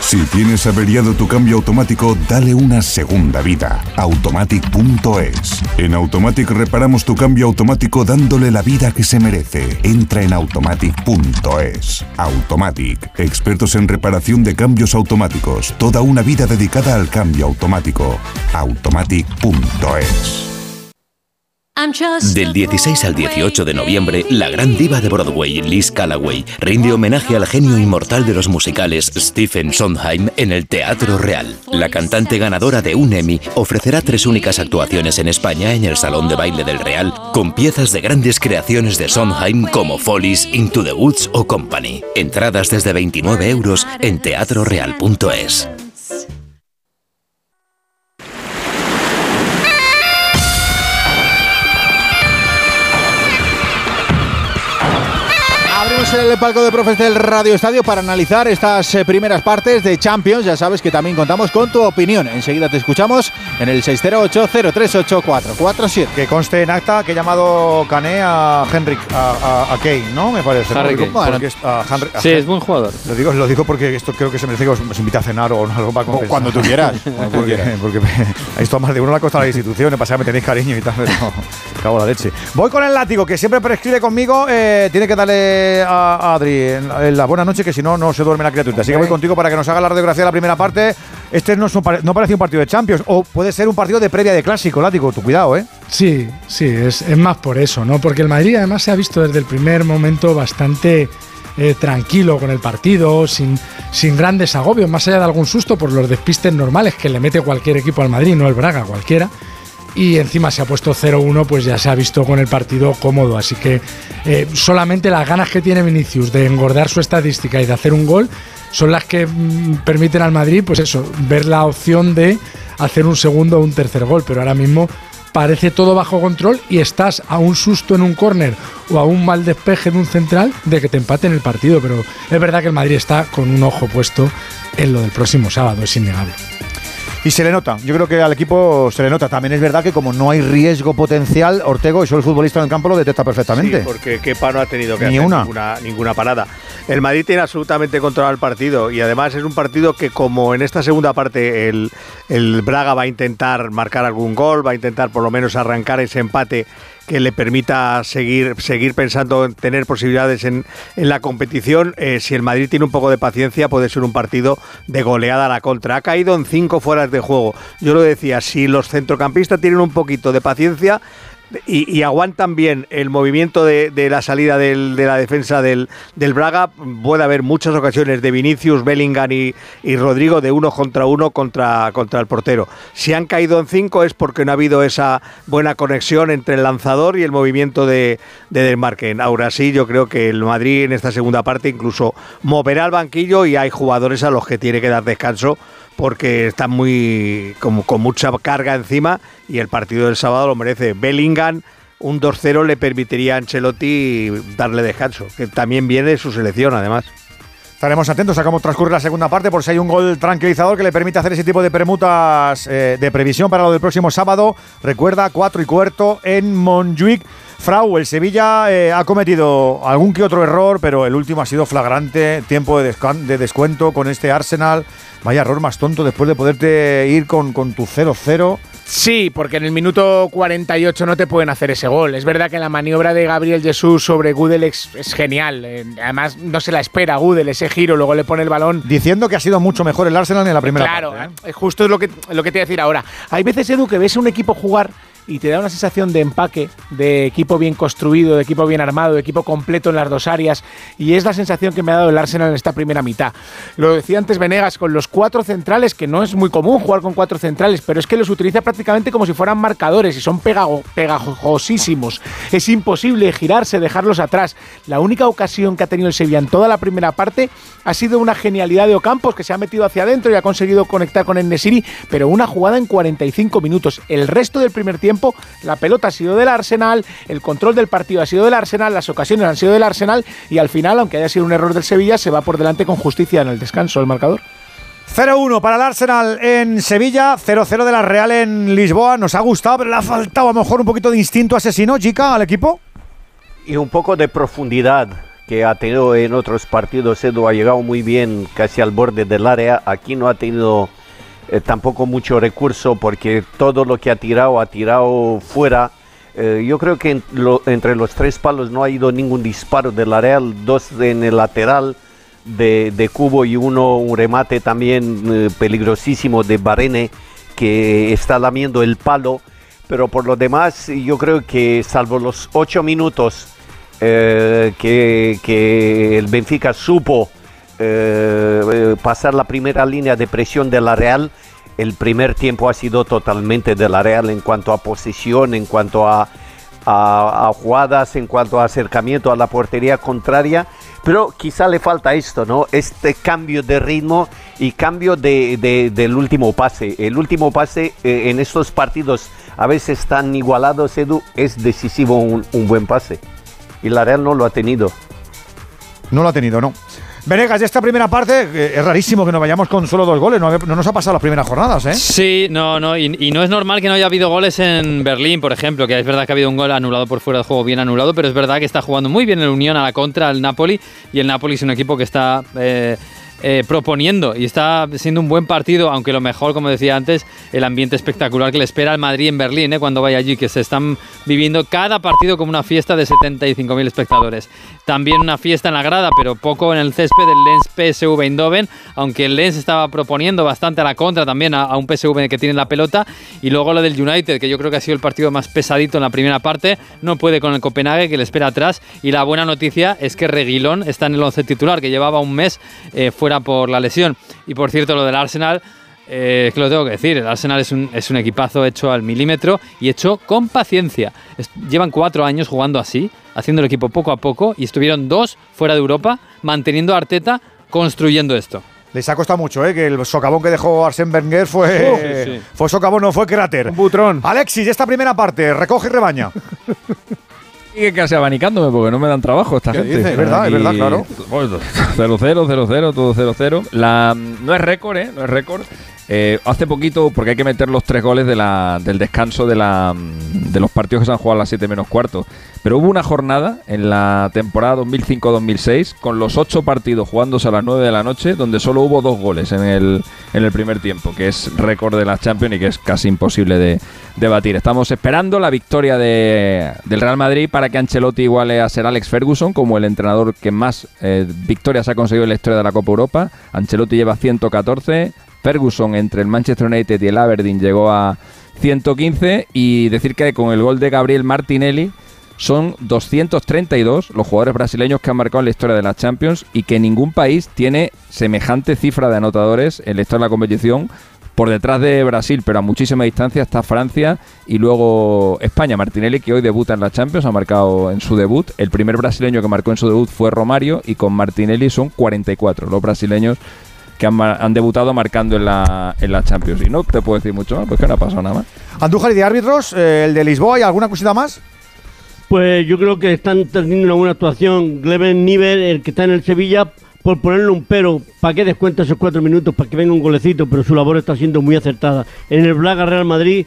Si tienes averiado tu cambio automático, dale una segunda vida. Automatic.es. En Automatic reparamos tu cambio automático dándole la vida que se merece. Entra en Automatic.es. Automatic. Expertos en reparación de cambios automáticos. Toda una vida dedicada al cambio automático. Automatic.es. Del 16 al 18 de noviembre, la gran diva de Broadway, Liz Callaway, rinde homenaje al genio inmortal de los musicales Stephen Sondheim en el Teatro Real. La cantante ganadora de un Emmy ofrecerá tres únicas actuaciones en España en el Salón de Baile del Real, con piezas de grandes creaciones de Sondheim como Follies, Into the Woods o Company. Entradas desde 29 euros en teatroreal.es. Abrimos el palco de profes del Radio Estadio para analizar estas eh, primeras partes de Champions. Ya sabes que también contamos con tu opinión. Enseguida te escuchamos en el 608-038-447. Que conste en acta que he llamado Cané a Henrik, a, a, Kane, ¿no? Me parece. Harry. Kane. Porque es- a Henry- a Sí, Hen- es buen jugador. Lo digo, lo digo porque esto creo que se merece que os, os invite a cenar o algo para compensar. cuando tú quieras, cuando tú porque, quieras. porque esto a más de uno le ha costado a la institución. Me pasa que me tenéis cariño y tal, pero cago la leche. Voy con el látigo, que siempre prescribe conmigo. eh, tiene que darle a, a Adri en, en la buena noche, que si no, no se duerme la criatura. Así que voy contigo para que nos haga la radiografía de la primera parte. Este no, es un no parece un partido de Champions, o puede ser un partido de previa de clásico, látigo. Tu cuidado, ¿eh? Sí, sí, es, es más por eso, ¿no? Porque el Madrid además se ha visto desde el primer momento bastante eh, tranquilo con el partido, sin, sin grandes agobios, más allá de algún susto por los despistes normales que le mete cualquier equipo al Madrid, no el Braga, cualquiera. Y encima se ha puesto 0-1, pues ya se ha visto con el partido cómodo. Así que eh, solamente las ganas que tiene Vinicius de engordar su estadística y de hacer un gol son las que mm, permiten al Madrid, pues eso, ver la opción de hacer un segundo o un tercer gol. Pero ahora mismo parece todo bajo control y estás a un susto en un córner o a un mal despeje de un central de que te empaten el partido. Pero es verdad que el Madrid está con un ojo puesto en lo del próximo sábado, es innegable. Y se le nota, yo creo que al equipo se le nota. También es verdad que como no hay riesgo potencial, Ortego, eso el futbolista en el campo lo detecta perfectamente. Sí, porque Kepa no ha tenido que Ni hacer una. Ninguna, ninguna parada. El Madrid tiene absolutamente controlado el partido y además es un partido que como en esta segunda parte el, el Braga va a intentar marcar algún gol, va a intentar por lo menos arrancar ese empate que le permita seguir, seguir pensando en tener posibilidades en, en la competición. Eh, si el Madrid tiene un poco de paciencia, puede ser un partido de goleada a la contra. Ha caído en cinco fueras de juego. Yo lo decía, si los centrocampistas tienen un poquito de paciencia, y, y aguantan bien el movimiento de, la salida de la defensa del, Braga, puede haber muchas ocasiones de Vinicius, Bellingham y, Rodrigo de uno contra uno contra, contra el portero. Si han caído en cinco es porque no ha habido esa buena conexión entre el lanzador y el movimiento de, de desmarque. Ahora sí, yo creo que el Madrid en esta segunda parte incluso moverá al banquillo y hay jugadores a los que tiene que dar descanso porque están muy con mucha carga encima y el partido del sábado lo merece. Bellingham, un 2-0 le permitiría a Ancelotti darle descanso, que también viene de su selección además. Estaremos atentos a cómo transcurre la segunda parte por si hay un gol tranquilizador que le permite hacer ese tipo de permutas eh, de previsión para lo del próximo sábado. Recuerda, 4 y cuarto en Montjuic. Frau, el Sevilla eh, ha cometido algún que otro error, pero el último ha sido flagrante. Tiempo de, descuento con este Arsenal. Vaya error más tonto después de poderte ir con, con tu 0-0. Sí, porque en el minuto 48 no te pueden hacer ese gol. Es verdad que la maniobra de Gabriel Jesús sobre Gudel es, es genial. Eh, Además, no se la espera Gudel ese giro, luego le pone el balón. Diciendo que ha sido mucho mejor el Arsenal en la primera Claro, parte, ¿eh? eh, justo es lo que, lo que te voy a decir ahora. Hay veces, Edu, que ves a un equipo jugar y te da una sensación de empaque, de equipo bien construido, de equipo bien armado, de equipo completo en las dos áreas. Y es la sensación que me ha dado el Arsenal en esta primera mitad. Lo decía antes Venegas, con los cuatro centrales, que no es muy común jugar con cuatro centrales, pero es que los utiliza prácticamente como si fueran marcadores y son pegago- pegajosísimos. Es imposible girarse, dejarlos atrás. La única ocasión que ha tenido el Sevilla en toda la primera parte ha sido una genialidad de Ocampos que se ha metido hacia adentro y ha conseguido conectar con el Nesiri, pero una jugada en 45 minutos. El resto del primer tiempo campo, la pelota ha sido del Arsenal, el control del partido ha sido del Arsenal, las ocasiones han sido del Arsenal y al final, aunque haya sido un error del Sevilla, se va por delante con justicia en el descanso el marcador. 0-1 para el Arsenal en Sevilla, 0-0 de la Real en Lisboa. Nos ha gustado, pero le ha faltado a lo mejor un poquito de instinto asesino, chica, al equipo. Y un poco de profundidad que ha tenido en otros partidos. Edu ha llegado muy bien casi al borde del área. Aquí no ha tenido eh, tampoco mucho recurso porque todo lo que ha tirado ha tirado fuera. Eh, yo creo que entre los tres palos no ha ido ningún disparo de la Real, dos en el lateral de, Cubo y uno un remate también eh, peligrosísimo de Barene que está lamiendo el palo. Pero por lo demás, yo creo que salvo los ocho minutos eh, que, el Benfica supo eh, pasar la primera línea de presión de la Real, el primer tiempo ha sido totalmente de la Real en cuanto a posición, en cuanto a, jugadas, en cuanto a acercamiento a la portería contraria pero quizá le falta esto, ¿no? Este cambio de ritmo y cambio de, del último pase. El último pase eh, en estos partidos a veces tan igualados, Edu, es decisivo un, buen pase. Y la Real no lo ha tenido. No lo ha tenido, no. Venegas, esta primera parte es rarísimo que nos vayamos con solo dos goles. No, nos ha pasado las primeras jornadas, ¿eh? Sí, no, no. Y, no es normal que no haya habido goles en Berlín, por ejemplo, que es verdad que ha habido un gol anulado por fuera del juego, bien anulado, pero es verdad que está jugando muy bien el Unión a la contra el Napoli. Y el Napoli es un equipo que está. Eh, eh, proponiendo y está siendo un buen partido, aunque lo mejor, como decía antes, el ambiente espectacular que le espera al Madrid en Berlín ¿eh? cuando vaya allí, que se están viviendo cada partido como una fiesta de 75.000 espectadores. También una fiesta en la grada, pero poco en el césped del Lens PSV Eindhoven, aunque el Lens estaba proponiendo bastante a la contra también a, un PSV que tiene la pelota. Y luego lo del United, que yo creo que ha sido el partido más pesadito en la primera parte, no puede con el Copenhague que le espera atrás. Y la buena noticia es que Reguilón está en el 11 titular, que llevaba un mes eh, fuera por la lesión. Y por cierto, lo del Arsenal, eh, es que lo tengo que decir, el Arsenal es un, es un equipazo hecho al milímetro y hecho con paciencia. llevan cuatro años jugando así, haciendo el equipo poco a poco y estuvieron dos fuera de Europa, manteniendo a Arteta construyendo esto. Les ha costado mucho, ¿eh? Que el socavón que dejó Arsène Wenger fue, fue socavón, no fue cráter. Un butrón. Alexis, esta primera parte, recoge y rebaña. Sigue casi abanicándome porque no me dan trabajo esta gente. es verdad, es verdad, claro. 0-0, 0-0, todo 0-0. La, no es récord, ¿eh? No es récord. Eh, hace poquito, porque hay que meter los tres goles de la, del descanso de, la, de los partidos que se han jugado a las 7 menos cuarto. Pero hubo una jornada en la temporada 2005-2006 con los ocho partidos jugándose a las 9 de la noche, donde solo hubo dos goles en el, en el primer tiempo, que es récord de la Champions y que es casi imposible de, batir. Estamos esperando la victoria de, del Real Madrid para que Ancelotti iguale a ser Alex Ferguson como el entrenador que más eh, victorias ha conseguido en la historia de la Copa Europa. Ancelotti lleva 114, Ferguson entre el Manchester United y el Aberdeen llegó a 115 y decir que con el gol de Gabriel Martinelli son 232 los jugadores brasileños que han marcado en la historia de la Champions y que ningún país tiene semejante cifra de anotadores en la historia de la competición. Por detrás de Brasil, pero a muchísima distancia, está Francia y luego España. Martinelli, que hoy debuta en la Champions, ha marcado en su debut. El primer brasileño que marcó en su debut fue Romario y con Martinelli son 44 los brasileños que han, debutado marcando en la, en la Champions. Y no te puedo decir mucho más, pues que no ha pasado nada más. Andújar y de árbitros, eh, el de Lisboa, ¿y alguna cosita más? Pues yo creo que están teniendo una buena actuación. Gleven Niver, el que está en el Sevilla, por ponerle un pero, ¿para qué descuenta esos cuatro minutos? Para que venga un golecito, pero su labor está siendo muy acertada. En el Braga Real Madrid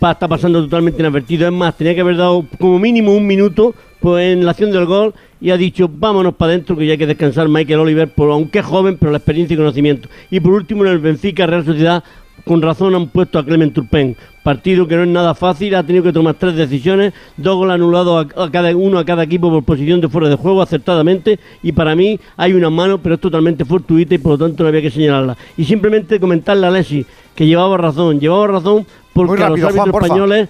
está pasando totalmente inadvertido. Es más, tenía que haber dado como mínimo un minuto pues, en la acción del gol y ha dicho vámonos para adentro que ya hay que descansar Michael Oliver, por, aunque es joven, pero la experiencia y conocimiento. Y por último en el Benfica Real Sociedad con razón han puesto a Clement Turpin. Partido que no es nada fácil, ha tenido que tomar tres decisiones, dos goles anulados a, cada uno a cada equipo por posición de fuera de juego acertadamente y para mí hay una mano, pero es totalmente fortuita y por lo tanto no había que señalarla. Y simplemente comentarle a Alessi que llevaba razón, llevaba razón porque los árbitros españoles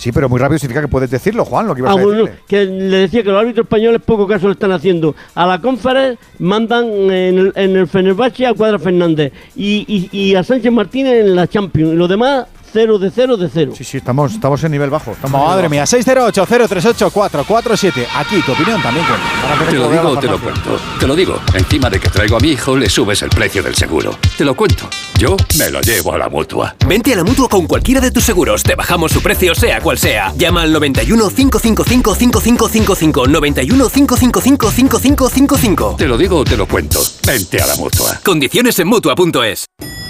Sí, pero muy rápido significa que puedes decirlo, Juan, lo que ibas ah, a decirle. que le decía que los árbitros españoles poco caso le están haciendo. A la conference mandan en el, en el Fenerbahce a Cuadra Fernández y, y, a Sánchez Martínez en la Champions. Y los demás cero de cero de cero. Sí, sí, estamos, estamos en nivel bajo. estamos Madre nivel mía, 608-038-447. Aquí tu opinión también cuenta. Te lo digo o te lo cuento. Te lo digo. Encima de que traigo a mi hijo, le subes el precio del seguro. Te lo cuento. Yo me lo llevo a la mutua. Vente a la mutua con cualquiera de tus seguros. Te bajamos su precio, sea cual sea. Llama al 91 555 5555. 91 555 5555. Te lo digo o te lo cuento. Vente a la mutua. Condiciones en mutua.es.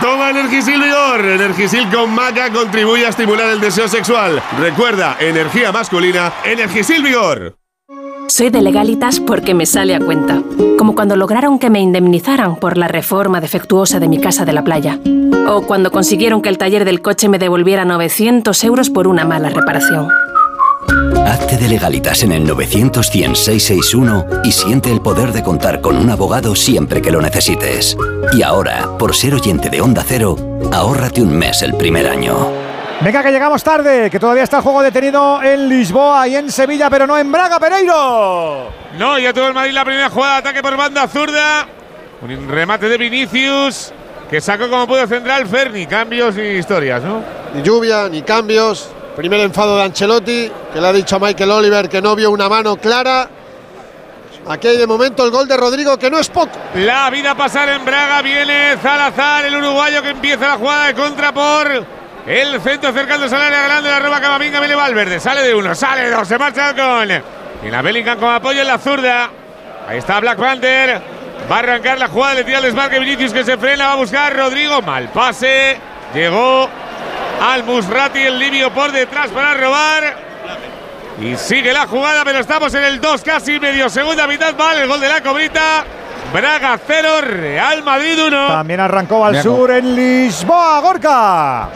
Toma Energisil Vigor. Energisil con maca contribuye a estimular el deseo sexual. Recuerda, energía masculina, Energisil Vigor. Soy de legalitas porque me sale a cuenta. Como cuando lograron que me indemnizaran por la reforma defectuosa de mi casa de la playa. O cuando consiguieron que el taller del coche me devolviera 900 euros por una mala reparación. Hazte de legalitas en el 900 100 661 y siente el poder de contar con un abogado siempre que lo necesites. Y ahora, por ser oyente de Onda Cero, ahórrate un mes el primer año. Venga, que llegamos tarde, que todavía está el juego detenido en Lisboa y en Sevilla, pero no en Braga, Pereiro. No, ya tuvo el Madrid la primera jugada de ataque por banda zurda. Un remate de Vinicius que sacó como pudo central Ferni. Cambios y historias, ¿no? Ni lluvia, ni cambios. Primer enfado de Ancelotti, que le ha dicho a Michael Oliver que no vio una mano clara. Aquí hay de momento el gol de Rodrigo, que no es poco. La vida pasar en Braga. Viene Zalazar, el uruguayo que empieza la jugada de contra por el centro cercándose al área grande. La roba Camavinga, viene Valverde. Sale de uno, sale de dos, se marcha con. Y la Bellingham con apoyo en la zurda. Ahí está Black Panther. Va a arrancar la jugada, le tira el desmarque Vinicius que se frena, va a buscar Rodrigo. Mal pase. Llegó al Musrati, el libio por detrás para robar. Y sigue la jugada, pero estamos en el 2, casi medio segunda mitad. Vale, el gol de la cobrita. Braga 0, Real Madrid 1. También arrancó al sur en Lisboa, Gorka.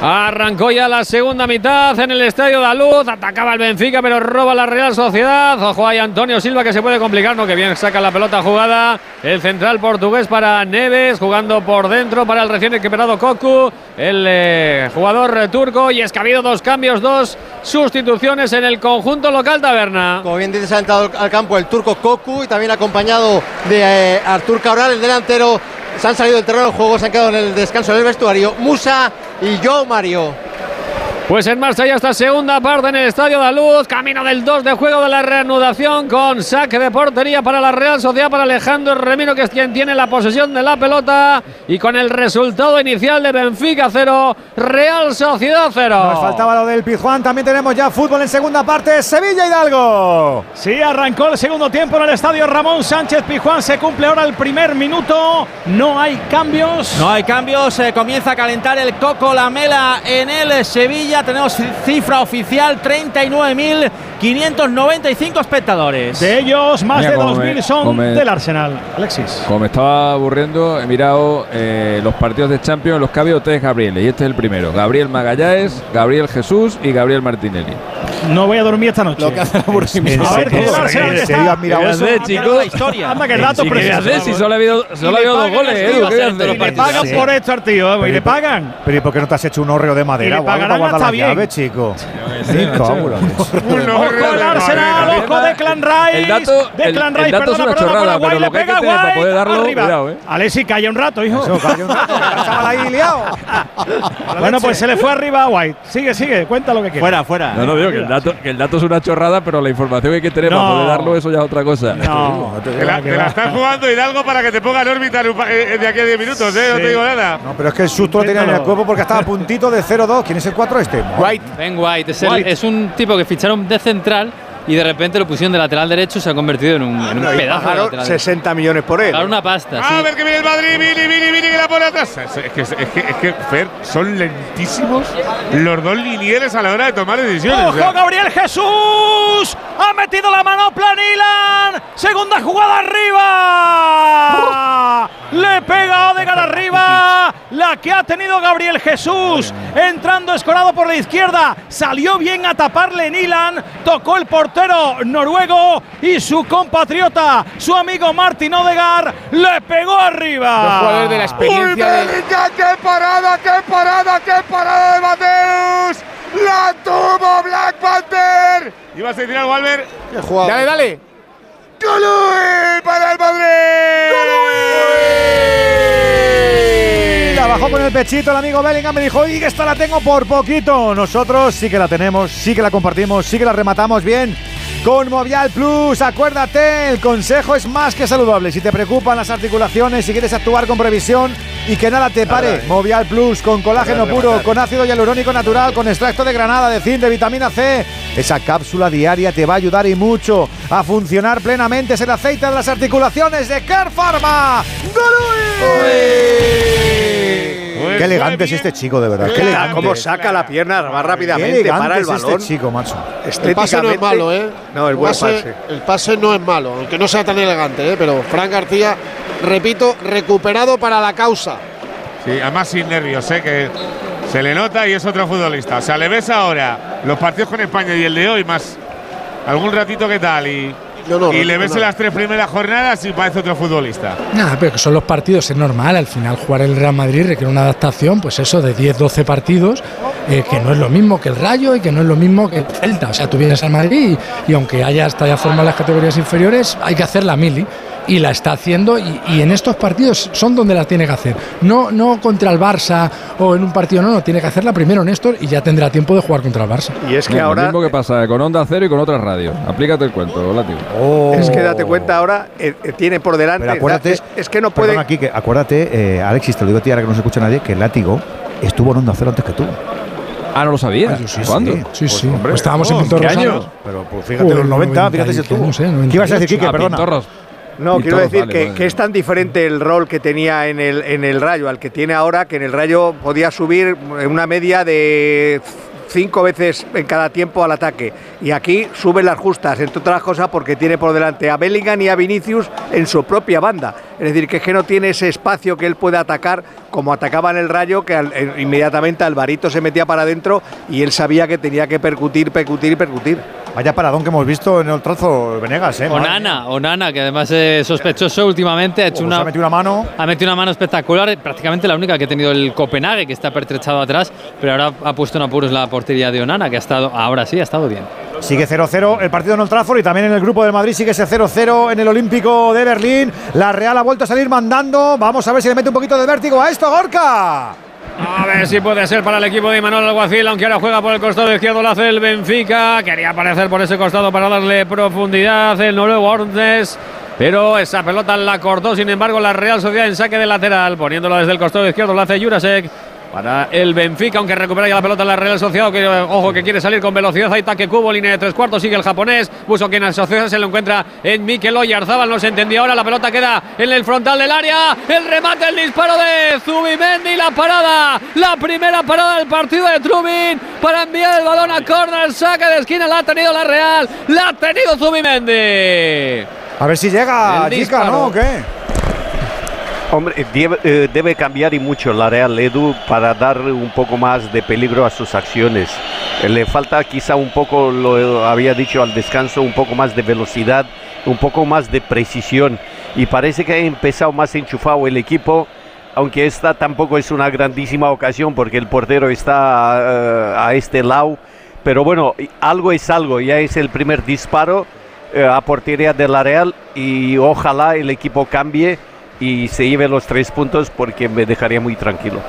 Arrancó ya la segunda mitad en el Estadio de Luz. Atacaba el Benfica, pero roba la Real Sociedad. Ojo ahí Antonio Silva que se puede complicar. No, que bien saca la pelota jugada. El central portugués para Neves, jugando por dentro para el recién recuperado Cocu. El eh, jugador turco. Y es que ha habido dos cambios, dos sustituciones en el conjunto local taberna. Como bien dices, ha entrado al campo el turco Koku y también acompañado de eh, Artur Cabral, el delantero. Se han salido del terreno de juego, se han quedado en el descanso del vestuario. Musa y Joe Mario. Pues en marcha ya esta segunda parte en el Estadio de Luz, camino del 2 de juego de la reanudación con saque de portería para la Real Sociedad, para Alejandro Remiro, que es quien tiene la posesión de la pelota y con el resultado inicial de Benfica 0, Real Sociedad 0. Nos faltaba lo del Pijuán, también tenemos ya fútbol en segunda parte, Sevilla Hidalgo. Sí, arrancó el segundo tiempo en el estadio Ramón Sánchez Pijuán, se cumple ahora el primer minuto, no hay cambios. No hay cambios, eh, comienza a calentar el Coco Lamela en el Sevilla, tenemos cifra oficial 39.595 espectadores. De ellos, más Mira de cómo 2.000 me- son me- del Arsenal. Alexis. Como me estaba aburriendo, he mirado eh, los partidos de Champions los que ha habido tres Gabrieles. Y este es el primero. Gabriel Magallanes, Gabriel Jesús y Gabriel Martinelli. No voy a dormir esta noche. Lo que hace el aburrimiento. A ver, el Arsenal que está- ¿Qué haces, chico? la historia. Anda, que el dato ¿Y qué preciso. haces si solo ha habido, solo ha habido dos goles, Edu? ¿Qué Y le pagan por esto al tío, ¿eh? y le pagan. Pero ¿y por qué no te has hecho un hórreo de madera Y le pagarán hasta las bien. llaves, chico? Sí, cábulas. Ojo el Arsenal, ojo de Clan Rice. El dato- de el- Clan el Rice, dato es perdona, una perdona, chorrada, Guay, pero le lo que hay que pega tener para Guay, poder darlo, arriba. cuidado, ¿eh? Alexis, calla un rato, hijo. Eso, calla un rato, el ahí liado. Bueno, pues se le fue arriba a White. Sigue, sigue, cuenta lo que quieras. Fuera, fuera. No, no digo que el, dato, que el dato es una chorrada, pero la información que hay que tener No. para poder darlo, eso ya es otra cosa. No, Te la, te la están jugando Hidalgo para que te ponga en órbita pa- eh, de aquí a 10 minutos, ¿eh? No te digo nada. No, pero es que el susto lo tenía en el cuerpo porque estaba a puntito de 0-2. ¿Quién es el 4 este? White. Ben White es, el- White. es un tipo que ficharon de central y de repente lo pusieron de lateral derecho y se ha convertido en un, en un No, y pedazo de pagaron lateral derecho. 60 millones por él. Pagaron una pasta, A sí. ver que viene el Madrid, Vini, Vini, Vini, que la pone atrás. Es, es que, es, que, es que, Fer, son lentísimos los dos linieres a la hora de tomar decisiones. o sea. ¡Ojo, Gabriel Jesús! ¡Ha metido la mano Planilan! ¡Segunda jugada arriba! ¡Le pega Odegaard arriba! la que ha tenido Gabriel Jesús, entrando escorado por la izquierda, salió bien a taparle Nilan, tocó el portero noruego y su compatriota, su amigo Martin Odegar, le pegó arriba. Los jugadores de la experiencia ¡Uy, del- Bellingham, qué parada, qué parada, qué parada de Mateus! ¡La tuvo Black Panther! ¿Ibas a decir algo, Albert? Dale, dale. ¡Golui para el Madrid! La bajó con el pechito el amigo Bellingham, me dijo, y que esta la tengo por poquito. Nosotros sí que la tenemos, sí que la compartimos, sí que la rematamos bien. Con Movial Plus, acuérdate, el consejo es más que saludable. Si te preocupan las articulaciones, si quieres actuar con previsión y que nada te pare, Movial Plus con colágeno puro, con ácido hialurónico natural, con extracto de granada, de zinc, de vitamina C. Esa cápsula diaria te va a ayudar y mucho a funcionar plenamente. Es el aceite de las articulaciones de Care Pharma. Qué elegante es este chico, de verdad. Qué elegante. cómo saca la pierna más Qué rápidamente, para el es balón. este chico, macho. El pase no es malo, ¿eh? No, el buen pase. El pase no es malo, aunque no sea tan elegante, ¿eh? Pero Fran García, repito, recuperado para la causa. Sí, además sin nervios, ¿eh? que se le nota y es otro futbolista. O sea, le ves ahora los partidos con España y el de hoy, más algún ratito que tal, y, no, y no, le ves no. en las tres primeras jornadas y parece otro futbolista. Nada, pero que son los partidos, es normal. Al final, jugar el Real Madrid requiere una adaptación, pues eso, de 10-12 partidos, eh, que no es lo mismo que el Rayo y que no es lo mismo que el Celta. O sea, tú vienes al Madrid y, y aunque haya hasta ya formado las categorías inferiores, hay que hacer la mili. Y la está haciendo, y, y en estos partidos son donde la tiene que hacer. No, no contra el Barça o en un partido, no, no, tiene que hacerla primero Néstor y ya tendrá tiempo de jugar contra el Barça. Y es que No, ahora. Lo mismo que pasa con Onda Cero y con otras radios. Aplícate el cuento, Látigo. Es que date cuenta ahora, eh, eh, tiene por delante. Pero acuérdate, es, es que no puede. Quique, acuérdate, eh, Alexis, te lo digo a ti ahora que no se escucha nadie, que el látigo estuvo en Onda Cero antes que tú. Ah, no lo sabía. Ay, sí, ¿Cuándo? Sí, sí. hombre, Pues estábamos oh, en Pintor ¿qué años? Pero pues fíjate, los 90, 90 fíjate si qué, no sé, ¿Qué ibas a decir, 98? Quique? Ah, Perdona. Pintorros. No, quiero decir vale, que, vale. que es tan diferente el rol que tenía en el, en el Rayo al que tiene ahora, que en el Rayo podía subir una media de cinco veces en cada tiempo al ataque. Y aquí sube las justas, entre otras cosas porque tiene por delante a Bellingham y a Vinicius en su propia banda. Es decir, que es que no tiene ese espacio que él puede atacar como atacaba en el Rayo, que al- eh, inmediatamente Alvarito se metía para adentro y él sabía que tenía que percutir, percutir y percutir. Vaya paradón que hemos visto en el trazo Venegas, ¿eh? Onana, Onana, que además es sospechoso últimamente, ha hecho Como una, se ha metido una mano. ha metido una mano espectacular, prácticamente la única que ha tenido el Copenhague, que está pertrechado atrás, pero ahora ha puesto en apuros la portería de Onana, que ha estado, ahora sí, ha estado bien. Sigue 0-0 el partido en Old Trafford y también en el grupo del Madrid sigue ese 0-0 en el Olímpico de Berlín. La Real ha vuelto a salir mandando. Vamos a ver si le mete un poquito de vértigo a esto, Gorka. A ver si puede ser para el equipo de Manuel Alguacil, aunque ahora juega por el costado izquierdo, lo hace el Benfica. Quería aparecer por ese costado para darle profundidad el noruego Ornes. Pero esa pelota la cortó, sin embargo, la Real Sociedad en saque de lateral, poniéndola desde el costado izquierdo, lo hace Jurasek. Para el Benfica, aunque recupera ya la pelota en la Real Sociedad, que eh, ojo que quiere salir con velocidad. Hay taque cubo, línea de tres cuartos, sigue el japonés. Puso quien asociado se lo encuentra en Mikel Oyarzabal, no se entendió ahora. La pelota queda en el frontal del área. El remate, el disparo de Zubimendi, la parada. La primera parada del partido de Trubin para enviar el balón a córner. Saque de esquina, la ha tenido la Real, la ha tenido Zubimendi. A ver si llega, El chica, disparo. ¿no? ¿O qué? Hombre, debe, eh, debe cambiar y mucho la Real Edu para dar un poco más de peligro a sus acciones. Le falta quizá un poco, lo había dicho al descanso, un poco más de velocidad, un poco más de precisión. Y parece que ha empezado más enchufado el equipo, aunque esta tampoco es una grandísima ocasión porque el portero está eh, a este lado. Pero bueno, algo es algo, ya es el primer disparo eh, a portería de la Real y ojalá el equipo cambie y se lleve los tres puntos porque me dejaría muy tranquilo.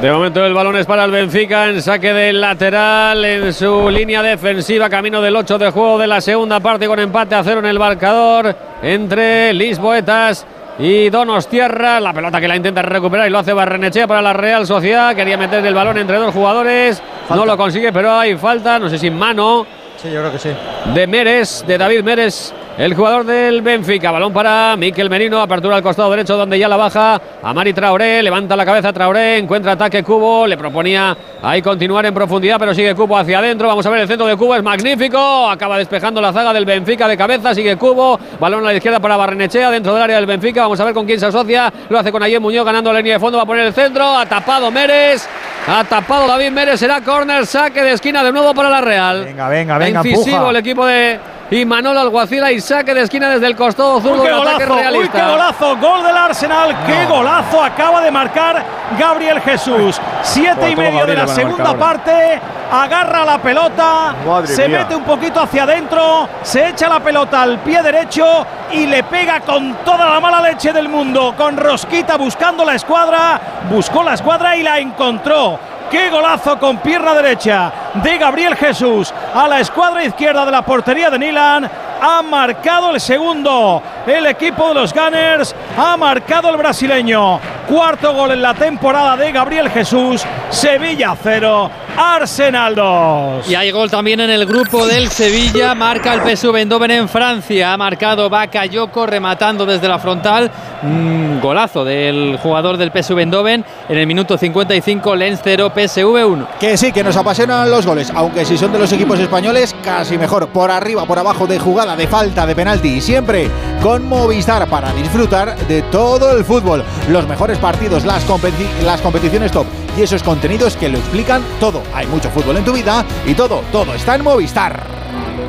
De momento el balón es para el Benfica en saque del lateral en su línea defensiva, camino del 8 de juego de la segunda parte con empate a cero en el marcador entre Lisboetas y Donostierra. La pelota que la intenta recuperar y lo hace Barrenechea para la Real Sociedad. Quería meter el balón entre dos jugadores, no lo consigue, pero hay falta, no sé si mano Sí, yo creo que sí. de Meres, de David Meres el jugador del Benfica. Balón para Miquel Merino, apertura al costado derecho donde ya la baja. A Mari Traoré, levanta la cabeza Traoré, encuentra ataque Cubo, le proponía ahí continuar en profundidad, pero sigue Cubo hacia adentro. Vamos a ver el centro de Cubo, es magnífico. Acaba despejando la zaga del Benfica de cabeza, sigue Cubo. Balón a la izquierda para Barrenechea dentro del área del Benfica. Vamos a ver con quién se asocia. Lo hace con Ayer Muñoz ganando la línea de fondo. Va a poner el centro. Ha tapado Mérez. Ha tapado David Mérez. Será córner, saque de esquina de nuevo para la Real. Venga, venga, venga. Incisivo empuja. el equipo de Imanol Alguacila y saque de esquina desde el costado Uy, zurdo qué del ataque golazo, uy, realista. qué golazo, gol del Arsenal, qué golazo acaba de marcar Gabriel Jesús. Siete y medio de la segunda parte, agarra la pelota, Madre se mía. mete un poquito hacia adentro, se echa la pelota al pie derecho y le pega con toda la mala leche del mundo, con Rosquita buscando la escuadra, buscó la escuadra y la encontró. Qué golazo con pierna derecha de Gabriel Jesús a la escuadra izquierda de la portería de Nilan. Ha marcado el segundo. El equipo de los Gunners ha marcado el brasileño. Cuarto gol en la temporada de Gabriel Jesús. Sevilla 0, Arsenal 2. Y hay gol también en el grupo del Sevilla. Marca el PSV Eindhoven en Francia. Ha marcado Bakayoko rematando desde la frontal. Mm, golazo del jugador del PSV Eindhoven en el minuto 55. Lens 0, PSV 1. Que sí, que nos apasionan los goles, aunque si son de los equipos españoles, casi mejor. Por arriba, por abajo, de jugada, de falta, de penalti. Y siempre con Movistar para disfrutar de todo el fútbol. Los mejores partidos, las, competi- las competiciones top y esos contenidos que lo explican todo. Hay mucho fútbol en tu vida y todo, todo está en Movistar.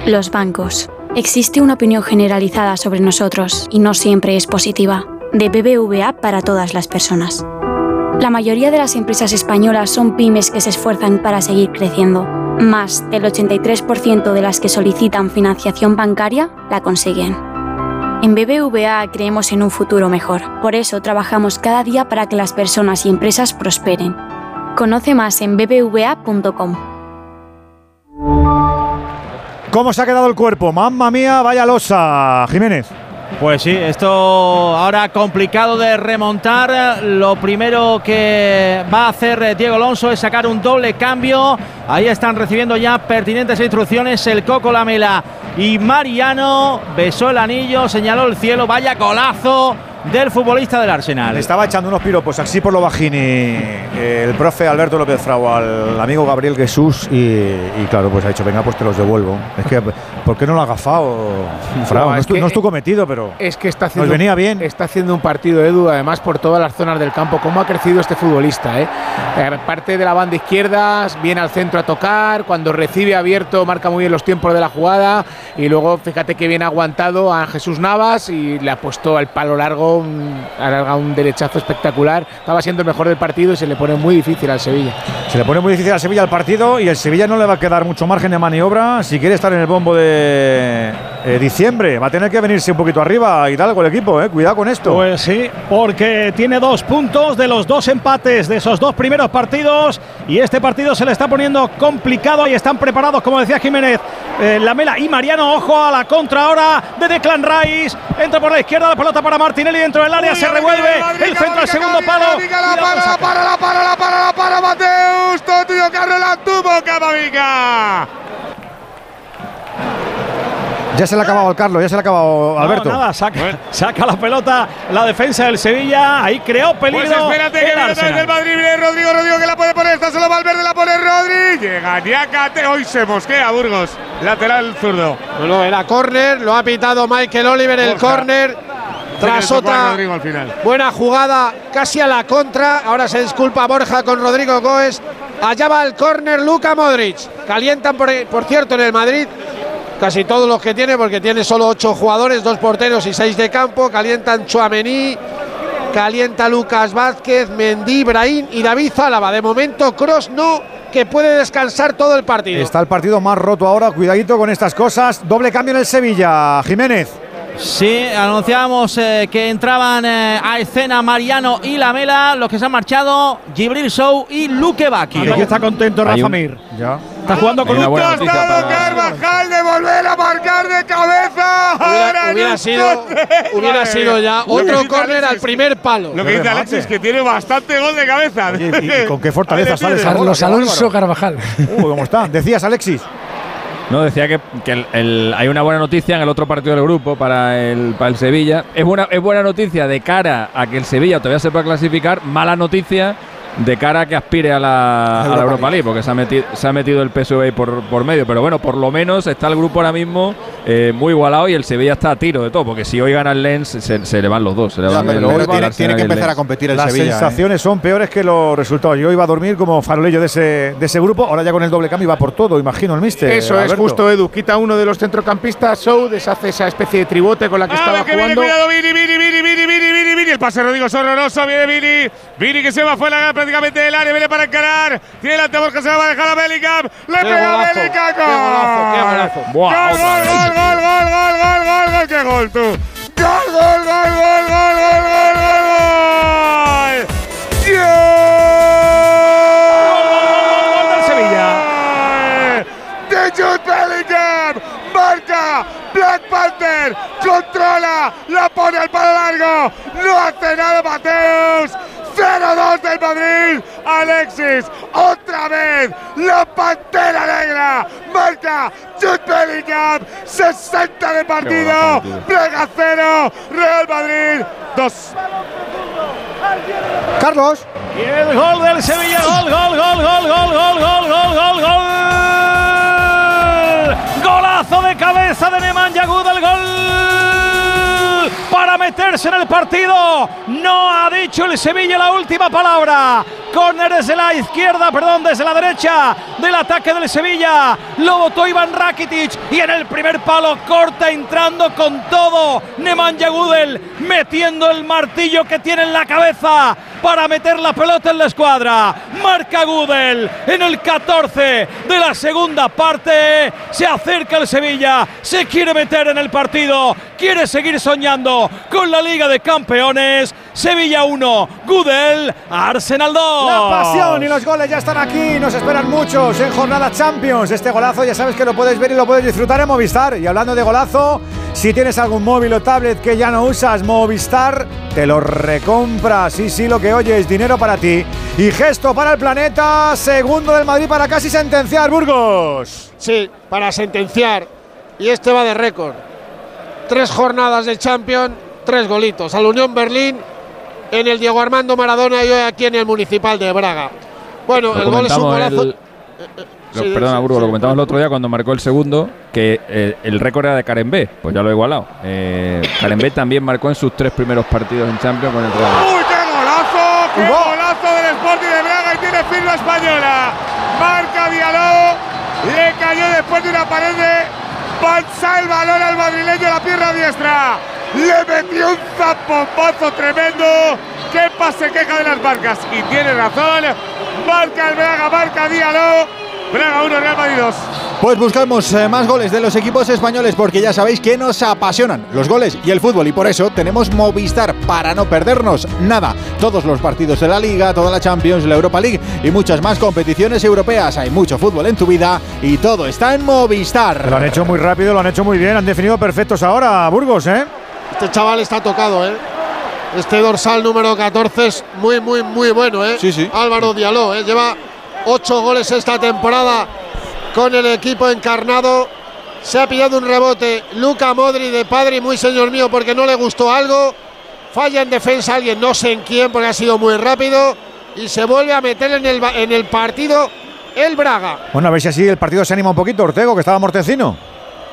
Los bancos. Existe una opinión generalizada sobre nosotros y no siempre es positiva. De BBVA para todas las personas. La mayoría de las empresas españolas son pymes que se esfuerzan para seguir creciendo. Más del 83% de las que solicitan financiación bancaria la consiguen. En BBVA creemos en un futuro mejor. Por eso trabajamos cada día para que las personas y empresas prosperen. Conoce más en bbva.com. ¿Cómo se ha quedado el cuerpo? Mamma mía, vaya losa, Jiménez. Pues sí, esto ahora complicado de remontar. Lo primero que va a hacer eh, Diego Alonso es sacar un doble cambio. Ahí están recibiendo ya pertinentes instrucciones el Coco Lamela y Mariano. Besó el anillo, señaló el cielo. Vaya golazo del futbolista del Arsenal. Le estaba echando unos piropos así por lo bajini eh, el profe Alberto López Frau al amigo Gabriel Jesús y, y claro, pues ha dicho, venga, pues te los devuelvo. Es que, ¿por qué no lo ha agafado, Frau? No, No, es, tu, que- no es tu cometido, pero Es que está haciendo, nos venía bien. está haciendo un partido, Edu, además por todas las zonas del campo. ¿Cómo ha crecido este futbolista? Eh? Eh, parte de la banda izquierda, viene al centro a tocar, cuando recibe abierto marca muy bien los tiempos de la jugada y luego fíjate que viene aguantado a Jesús Navas y le ha puesto al palo largo, un, ha largado un derechazo espectacular. Estaba siendo el mejor del partido y se le pone muy difícil al Sevilla. Se le pone muy difícil al Sevilla el partido y el Sevilla no le va a quedar mucho margen de maniobra si quiere estar en el bombo de eh, diciembre. Va a tener que venirse un poquito arriba Hidalgo el equipo, eh. cuidado con esto. Pues sí, porque tiene dos puntos de los dos empates de esos dos primeros partidos y este partido se le está poniendo complicado y están preparados, como decía Jiménez, eh, Lamela y Mariano. Ojo a la contra ahora de Declan Rice. Entra por la izquierda la pelota para Martinelli dentro del área, se revuelve el centro al segundo palo. La para, la para, la para, la para, la para, Mateus. Carlos la tuvo Camavinga. Ya se le ha acabado el Carlos, ya se le ha acabado Alberto. No, nada, saca, saca la pelota la defensa del Sevilla. Ahí creó peligro. Pues espérate que el viene otra vez Arsenal. el Madrid. Viene Rodrigo, Rodrigo que la puede poner. Está solo Valverde, la pone Rodri. Llega Niakate. Hoy se mosquea Burgos. Lateral zurdo. No, no, era córner, lo ha pitado Michael Oliver el córner. Tras otra al buena jugada, casi a la contra. Ahora se disculpa Borja con Rodrigo Goes. Allá va el córner Luka Modric. Calientan, por, por cierto, en el Madrid casi todos los que tiene, porque tiene solo ocho jugadores, dos porteros y seis de campo. Calientan Chuamení, calienta Lucas Vázquez, Mendy, Brahim y David Zálava. De momento, Cross no, que puede descansar todo el partido. Está el partido más roto ahora, cuidadito con estas cosas. Doble cambio en el Sevilla, Jiménez. Sí, anunciábamos eh, que entraban eh, a escena Mariano y Lamela, los que se han marchado, Gibril Show y Luque Baki. Aquí está contento Rafa un- Mir. Ya. Está jugando con un para- Carvajal de volver a marcar de cabeza. Hubiera, hubiera sido, hubiera sido ya otro córner al primer palo. Lo que dice Alexis, que tiene bastante gol de cabeza. Y, y con qué fortaleza sale Carlos Alonso. Carvajal. Uh, ¿Cómo está? Decías, Alexis. No, decía que, que el- hay una buena noticia en el otro partido del grupo para el, para el Sevilla. Es buena, es buena noticia de cara a que el Sevilla todavía se pueda clasificar. Mala noticia de cara a que aspire a la, a la Europa League, porque se ha, metido, se ha metido el PSV ahí por, por medio. Pero bueno, por lo menos está el grupo ahora mismo eh, muy igualado y el Sevilla está a tiro de todo, porque si hoy gana el Lens, se, se le van los dos. Se le Ya, van pero el- hoy el tiene- que empezar a competir el Las Sevilla. ¿eh? sensaciones son peores que los resultados. Yo iba a dormir como farolillo de ese, de ese grupo, ahora ya con el doble cambio va por todo, imagino el mister. Eso es justo, Edu. Quita uno de los centrocampistas, Show, deshace esa especie de tribote con la que A estaba viene, jugando. cuidado, Vini, Vini, Vini, El pase Rodrigo es horroroso, viene Vini. Vini que se va fuera prácticamente del área, viene para encarar. Tiene delante Borja, se va a dejar a Bellingham. Le pega a Bellingham. qué golazo, qué golazo. Gol, Buah, gol, gol, gol, gol, gol, gol, gol, gol, qué gol tú. Gol, gol, gol, gol, gol, gol, gol, gol, pone al palo largo. No hace nada Mateus. 0-2 del Madrid. Alexis. Otra vez. La Pantera Negra. Marca. Jude Bellingham. 60 de partido. Braga 0. Real Madrid 2. Carlos. Y el gol del Sevilla, gol, gol, gol, gol, gol, gol, gol, gol, gol, gol. Golazo de cabeza de Nemanja Gudel, gol para meterse en el partido. No ha dicho el Sevilla la última palabra. Córner desde la izquierda, perdón, desde la derecha del ataque del Sevilla. Lo votó Iván Rakitic y en el primer palo corta entrando con todo. Nemanja Gudel metiendo el martillo que tiene en la cabeza para meter la pelota en la escuadra. Marca Gudel en el 14 de la segunda parte. Se acerca el Sevilla, se quiere meter en el partido, quiere seguir soñando con la Liga de Campeones. Sevilla 1, Gudel, Arsenal 2. La pasión y los goles ya están aquí, nos esperan muchos en jornada Champions. Este golazo ya sabes que lo puedes ver y lo puedes disfrutar en Movistar. Y hablando de golazo, si tienes algún móvil o tablet que ya no usas, Movistar te lo recompra. Sí, sí, lo que oyes, dinero para ti. Y gesto para el planeta, segundo del Madrid para casi sentenciar Burgos. Sí, para sentenciar. Y este va de récord. Tres jornadas de Champions, tres golitos. Al Unión Berlín, en el Diego Armando Maradona y hoy aquí en el Municipal de Braga. Bueno, Lo el gol es un golazo. el- Lo- Sí, perdona, sí, Burgo, sí. lo comentamos el otro día cuando marcó el segundo, que eh, el récord era de Karen B, pues ya lo he igualado. Eh, Karen B también marcó en sus tres primeros partidos en Champions con el Real. ¡Uy, qué golazo! ¡Qué golazo del Sporting de Braga! Y tiene firma española. Marca Diallo. Le cayó después de una pared de Balsa el balón al madrileño la pierna diestra. Le metió un zapombazo tremendo. ¡Qué pase queja de las marcas! Y tiene razón. Marca el Braga, marca Diallo. Braga 1, Real Madrid 2. Pues buscamos eh, más goles de los equipos españoles porque ya sabéis que nos apasionan los goles y el fútbol y por eso tenemos Movistar para no perdernos nada. Todos los partidos de la Liga, toda la Champions, la Europa League y muchas más competiciones europeas. Hay mucho fútbol en tu vida y todo está en Movistar. Lo han hecho muy rápido, lo han hecho muy bien, han definido perfectos ahora Burgos, ¿eh? Este chaval está tocado, ¿eh? Este dorsal número 14 es muy, muy, muy bueno, ¿eh? Sí, sí. Álvaro Diallo, ¿eh? Lleva ocho goles esta temporada con el equipo encarnado. Se ha pillado un rebote Luca Modri de padre y muy señor mío porque no le gustó algo. Falla en defensa alguien, no sé en quién porque ha sido muy rápido. Y se vuelve a meter en el, ba- en el partido el Braga. Bueno, a ver si así el partido se anima un poquito, Ortego, que estaba mortecino.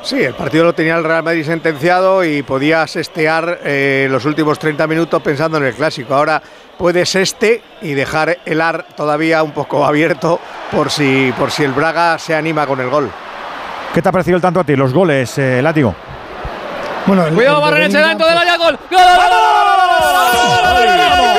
Sí, el partido lo tenía el Real Madrid sentenciado y podía sestear eh, los últimos 30 minutos pensando en el clásico. Ahora puede seste y dejar el ar todavía un poco abierto por si, por si el Braga se anima con el gol. ¿Qué te ha parecido el tanto a ti? Los goles, eh, Látigo. Bueno, el- Cuidado, el de Barrenechea dentro del área, gol. ¡Gol! De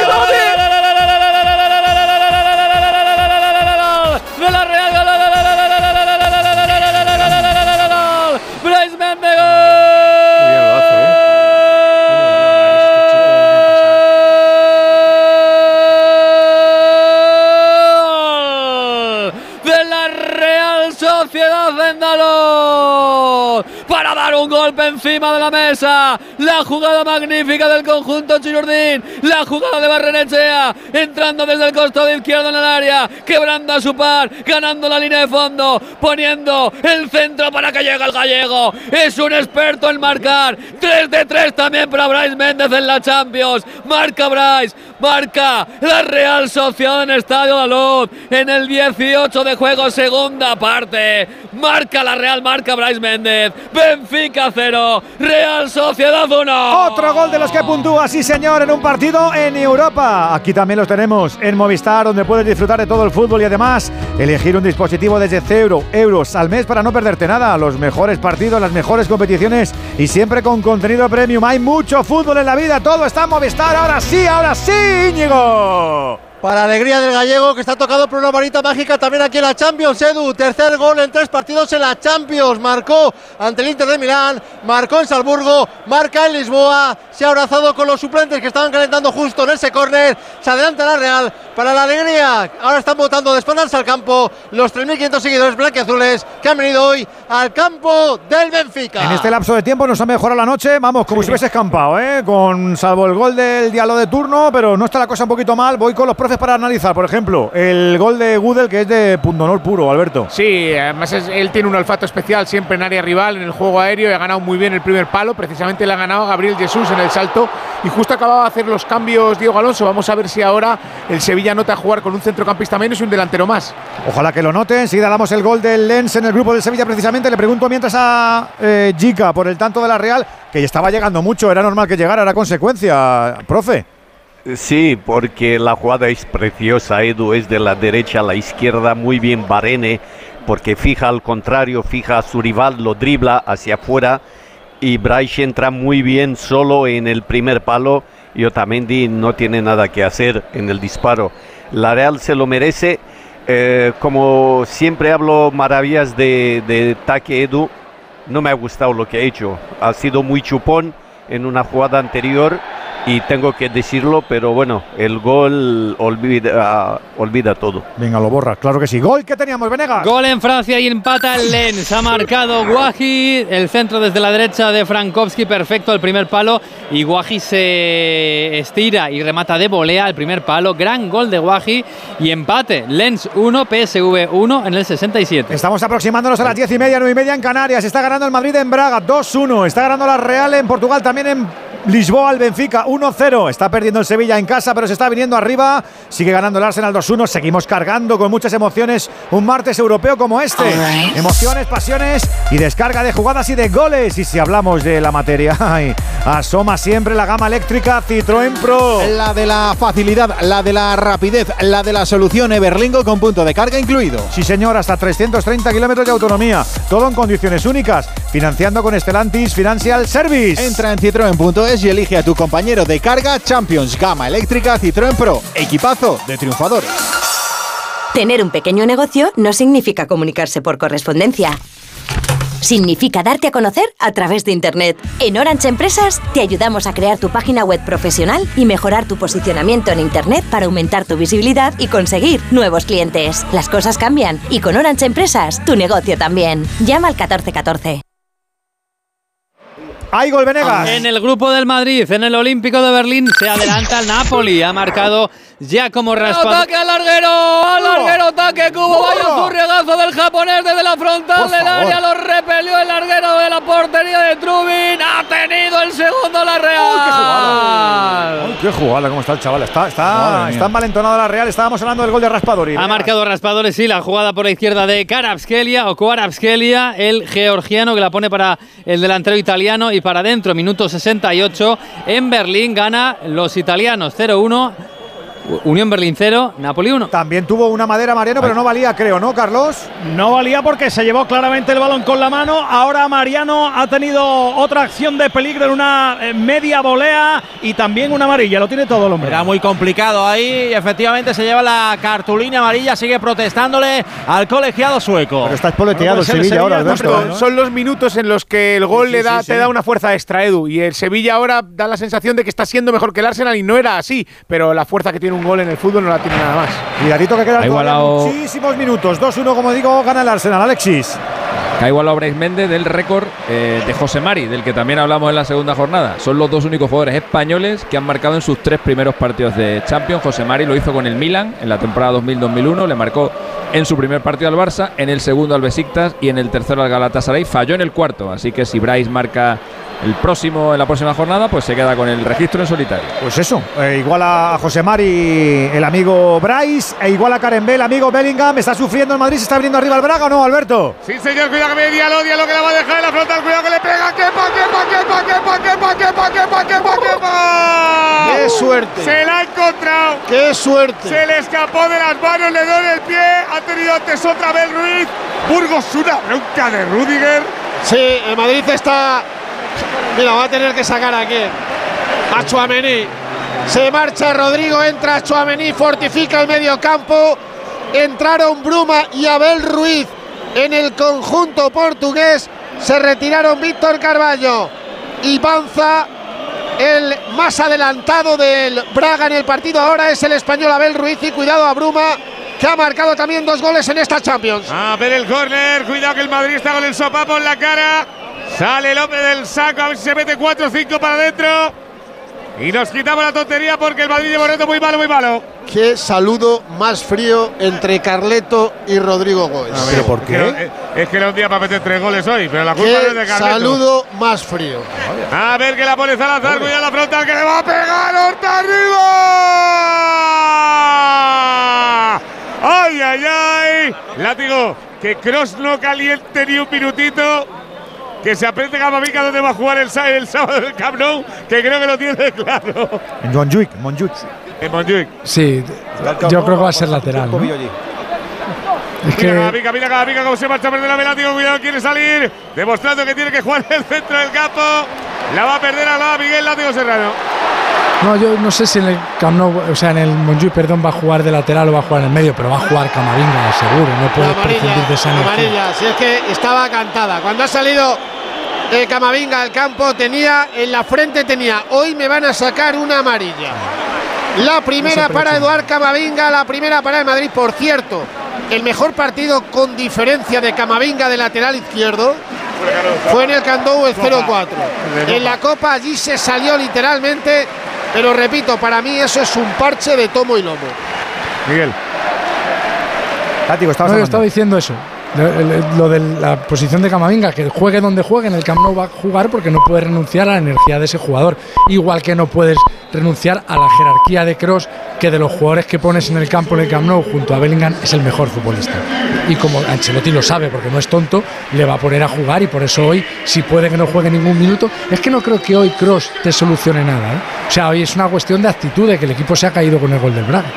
un golpe encima de la mesa. La jugada magnífica del conjunto Chirurdín. La jugada de Barrenechea. Entrando desde el costado izquierdo en el área. Quebrando a su par. Ganando la línea de fondo. Poniendo el centro para que llegue el gallego. Es un experto en marcar. 3 de 3 también para Bryce Méndez en la Champions. Marca Bryce. Marca la Real Sociedad en Estadio de Luz. En el 18 de juego, segunda parte. Marca la Real, marca Bryce Méndez. Benfica 0. Real Sociedad 1. Otro gol de los que puntúa, sí señor, en un partido en Europa. Aquí también los tenemos en Movistar, donde puedes disfrutar de todo el fútbol y además elegir un dispositivo desde 0 euros al mes para no perderte nada. Los mejores partidos, las mejores competiciones y siempre con contenido premium. Hay mucho fútbol en la vida, todo está en Movistar. Ahora sí, ahora sí, Íñigo. Para alegría del gallego que está tocado por una varita mágica también aquí en la Champions, Edu. Tercer gol en tres partidos en la Champions. Marcó ante el Inter de Milán, marcó en Salzburgo, marca en Lisboa. Se ha abrazado con los suplentes que estaban calentando justo en ese córner. Se adelanta la Real para la alegría. Ahora están votando de espaldas al campo los 3.500 seguidores blanqueazules que han venido hoy al campo del Benfica. En este lapso de tiempo nos ha mejorado la noche, vamos, como si hubiese escampado, ¿eh? Con salvo el gol del diálogo de turno, pero no está la cosa un poquito mal. Voy con los profes para analizar, por ejemplo, el gol de Gudel, que es de pundonor puro, Alberto. Sí, además es- él tiene un olfato especial siempre en área rival, en el juego aéreo, y ha ganado muy bien el primer palo. Precisamente le ha ganado Gabriel Jesús en el salto. Y justo acababa de hacer los cambios Diego Alonso. Vamos a ver si ahora el Sevilla nota jugar con un centrocampista menos y un delantero más. Ojalá que lo note. Enseguida damos el gol del Lens en el grupo del Sevilla, precisamente. Le pregunto mientras a eh, Jica por el tanto de la Real, que ya estaba llegando mucho, era normal que llegara, era consecuencia, profe. Sí, porque la jugada es preciosa, Edu, es de la derecha a la izquierda, muy bien Barene, porque fija al contrario, fija a su rival, lo dribla hacia afuera y Bryce entra muy bien solo en el primer palo y Otamendi no tiene nada que hacer en el disparo. La Real se lo merece, eh, como siempre hablo maravillas de, de Taque Edu, no me ha gustado lo que ha hecho, ha sido muy chupón en una jugada anterior y tengo que decirlo, pero bueno, el gol olvida, olvida todo. Venga, lo borra, claro que sí. Gol que teníamos, Venegas. Gol en Francia y empata el Lens. Ha marcado Guaji. El centro desde la derecha de Frankowski. Perfecto el primer palo. Y Guaji se estira y remata de volea el primer palo. Gran gol de Guaji. Y empate. Lens 1, PSV 1 en el 67. Estamos aproximándonos a las 10 y media, 9 y media en Canarias. Está ganando el Madrid en Braga 2-1. Está ganando la Real en Portugal también en Lisboa al Benfica 1-0. Está perdiendo el Sevilla en casa, pero se está viniendo arriba. Sigue ganando el Arsenal 2-1. Seguimos cargando con muchas emociones un martes europeo como este. Emociones, pasiones y descarga de jugadas y de goles. Y si hablamos de la materia, ay, asoma siempre la gama eléctrica Citroën Pro. La de la facilidad, la de la rapidez, la de la solución Everlingo con punto de carga incluido. Sí, señor, hasta 330 kilómetros de autonomía. Todo en condiciones únicas. Financiando con Estelantis Financial Service. Entra en citroen.es y elige a tu compañero de carga Champions Gama Eléctrica Citroën Pro. Equipazo de triunfadores. Tener un pequeño negocio no significa comunicarse por correspondencia. Significa darte a conocer a través de Internet. En Orange Empresas te ayudamos a crear tu página web profesional y mejorar tu posicionamiento en Internet para aumentar tu visibilidad y conseguir nuevos clientes. Las cosas cambian y con Orange Empresas tu negocio también. Llama al 1414. ¡Hay gol, Venegas! En el grupo del Madrid, en el Olímpico de Berlín, se adelanta el Napoli. Ha marcado Giacomo Raspadori. ¡Ataque al larguero! ¡Al larguero! ¡Ataque Cubo! ¡Vaya zurriagazo del japonés desde la frontal Por del favor. área! Lo repelió el larguero de la portería de Trubin. ¡Ha tenido el segundo la Real! Ay, ¡Qué jugada! ¿Cómo está el chaval? Está, está, está envalentonado la Real. Estábamos hablando del gol de Raspadori. Ha marcado Raspadores, sí, la jugada por la izquierda de Karabskelia o Kwarabskelia, el georgiano que la pone para el delantero italiano y para adentro, minuto 68. En Berlín gana los italianos 0-1. Unión Berlín 0, Napoli 1. También tuvo una madera Mariano, pero no valía, creo, ¿no, Carlos? No valía porque se llevó claramente el balón con la mano. Ahora Mariano ha tenido otra acción de peligro en una eh, media volea y también una amarilla. Lo tiene todo el hombre. Era muy complicado ahí y efectivamente se lleva la cartulina amarilla, sigue protestándole al colegiado sueco. Pero está espoleteado Bueno, pues el Sevilla ahora, Alberto. ¿no? Son los minutos en los que el gol Sí, le da, sí, te da una fuerza extra, Edu. Y el Sevilla ahora da la sensación de que está siendo mejor que el Arsenal y no era así. Pero la fuerza que tiene un gol en el fútbol no la tiene nada más. Cuidadito que todavía igualado- muchísimos minutos. 2-1, como digo, gana el Arsenal. Alexis. ha igualado a Brais Méndez del récord eh, de José Mari, del que también hablamos en la segunda jornada. Son los dos únicos jugadores españoles que han marcado en sus tres primeros partidos de Champions. José Mari lo hizo con el Milan en la temporada 2000-2001, le marcó en su primer partido al Barça, en el segundo al Besiktas y en el tercero al Galatasaray. Falló en el cuarto, así que si Brais marca el próximo en la próxima jornada, pues se queda con el registro en solitario. Pues eso, eh, igual a José Mari el amigo Bryce, e igual a Karen Bell, amigo Bellingham. ¿Está sufriendo el Madrid? ¿Se está viniendo arriba el Braga o no, Alberto? Sí, señor, cuidado que viene Diallo, Diallo que la va a dejar en la frontal, cuidado que le pega, que pa, que pa, que pa, que pa, que pa, que pa, que pa, que pa, que pa. ¡Qué suerte! Se la ha encontrado. ¡Qué suerte! Se le escapó de las manos, le dio en el pie, ha tenido antes otra vez Ruiz. Burgos, una bronca de Rudiger. Sí, el Madrid está. Mira, va a tener que sacar aquí a Chuamení. Se marcha Rodrigo, entra Chuamení, fortifica el medio campo. Entraron Bruma y Abel Ruiz en el conjunto portugués. Se retiraron Víctor Carballo y Panza. El más adelantado del Braga en el partido ahora es el español Abel Ruiz y cuidado a Bruma que ha marcado también dos goles en esta Champions. A ver el córner, cuidado que el Madrid está con el sopapo en la cara. Sale el hombre del saco, a ver si se mete 4 o 5 para adentro. Y nos quitamos la tontería porque el Madrid lleva un reto muy malo, muy malo. Qué saludo más frío entre Carleto y Rodrigo Goes. ¿Pero por qué? Es que, es que era un día para meter tres goles hoy, pero la culpa Qué no es de Carleto. saludo más frío. A ver que la pone Salazar, cuidado la frontal que le va a pegar Horta arriba. ¡Ay, ay, ay! Látigo, que Cross no caliente ni un minutito. Que se aprende Camavinga dónde va a jugar el, el sábado en el Camp Nou, que creo que lo tiene claro. En Montjuic, Montjuic. En Montjuic. Sí, yo creo que va a ser lateral. ¿no? Es Mira que Camavinga, mira Camavinga cómo se marcha a perder la Látigo, cuidado, quiere salir. Demostrando que tiene que jugar en el centro del campo. La va a perder a Miguel Látigo Serrano. No, yo no sé si en el Camp Nou, o sea, en el Montjuic, perdón, va a jugar de lateral o va a jugar en el medio, pero va a jugar Camavinga, seguro. No puede prescindir de esa amarilla, si es que estaba cantada. Cuando ha salido eh, Camavinga al campo, tenía en la frente tenía, hoy me van a sacar una amarilla. La primera para. Eduard Camavinga, la primera para el Madrid, por cierto. El mejor partido con diferencia de Camavinga de lateral izquierdo fue en el Candou el 0-4. En la Copa allí se salió literalmente, pero repito, para mí eso es un parche de tomo y lomo. Miguel. Látigo, estabas No, yo estaba diciendo eso. Lo, de la posición de Camavinga, que juegue donde juegue, en el Camp va a jugar porque no puede renunciar a la energía de ese jugador. Igual que no puedes renunciar a la jerarquía de Cross, que de los jugadores que pones en el campo en el Camp junto a Bellingham es el mejor futbolista. Y como Ancelotti lo sabe, porque no es tonto, le va a poner a jugar y por eso hoy, si puede que no juegue ningún minuto, es que no creo que hoy Cross te solucione nada. ¿eh? O sea, hoy es una cuestión de actitud, de que el equipo se ha caído con el gol del Braga.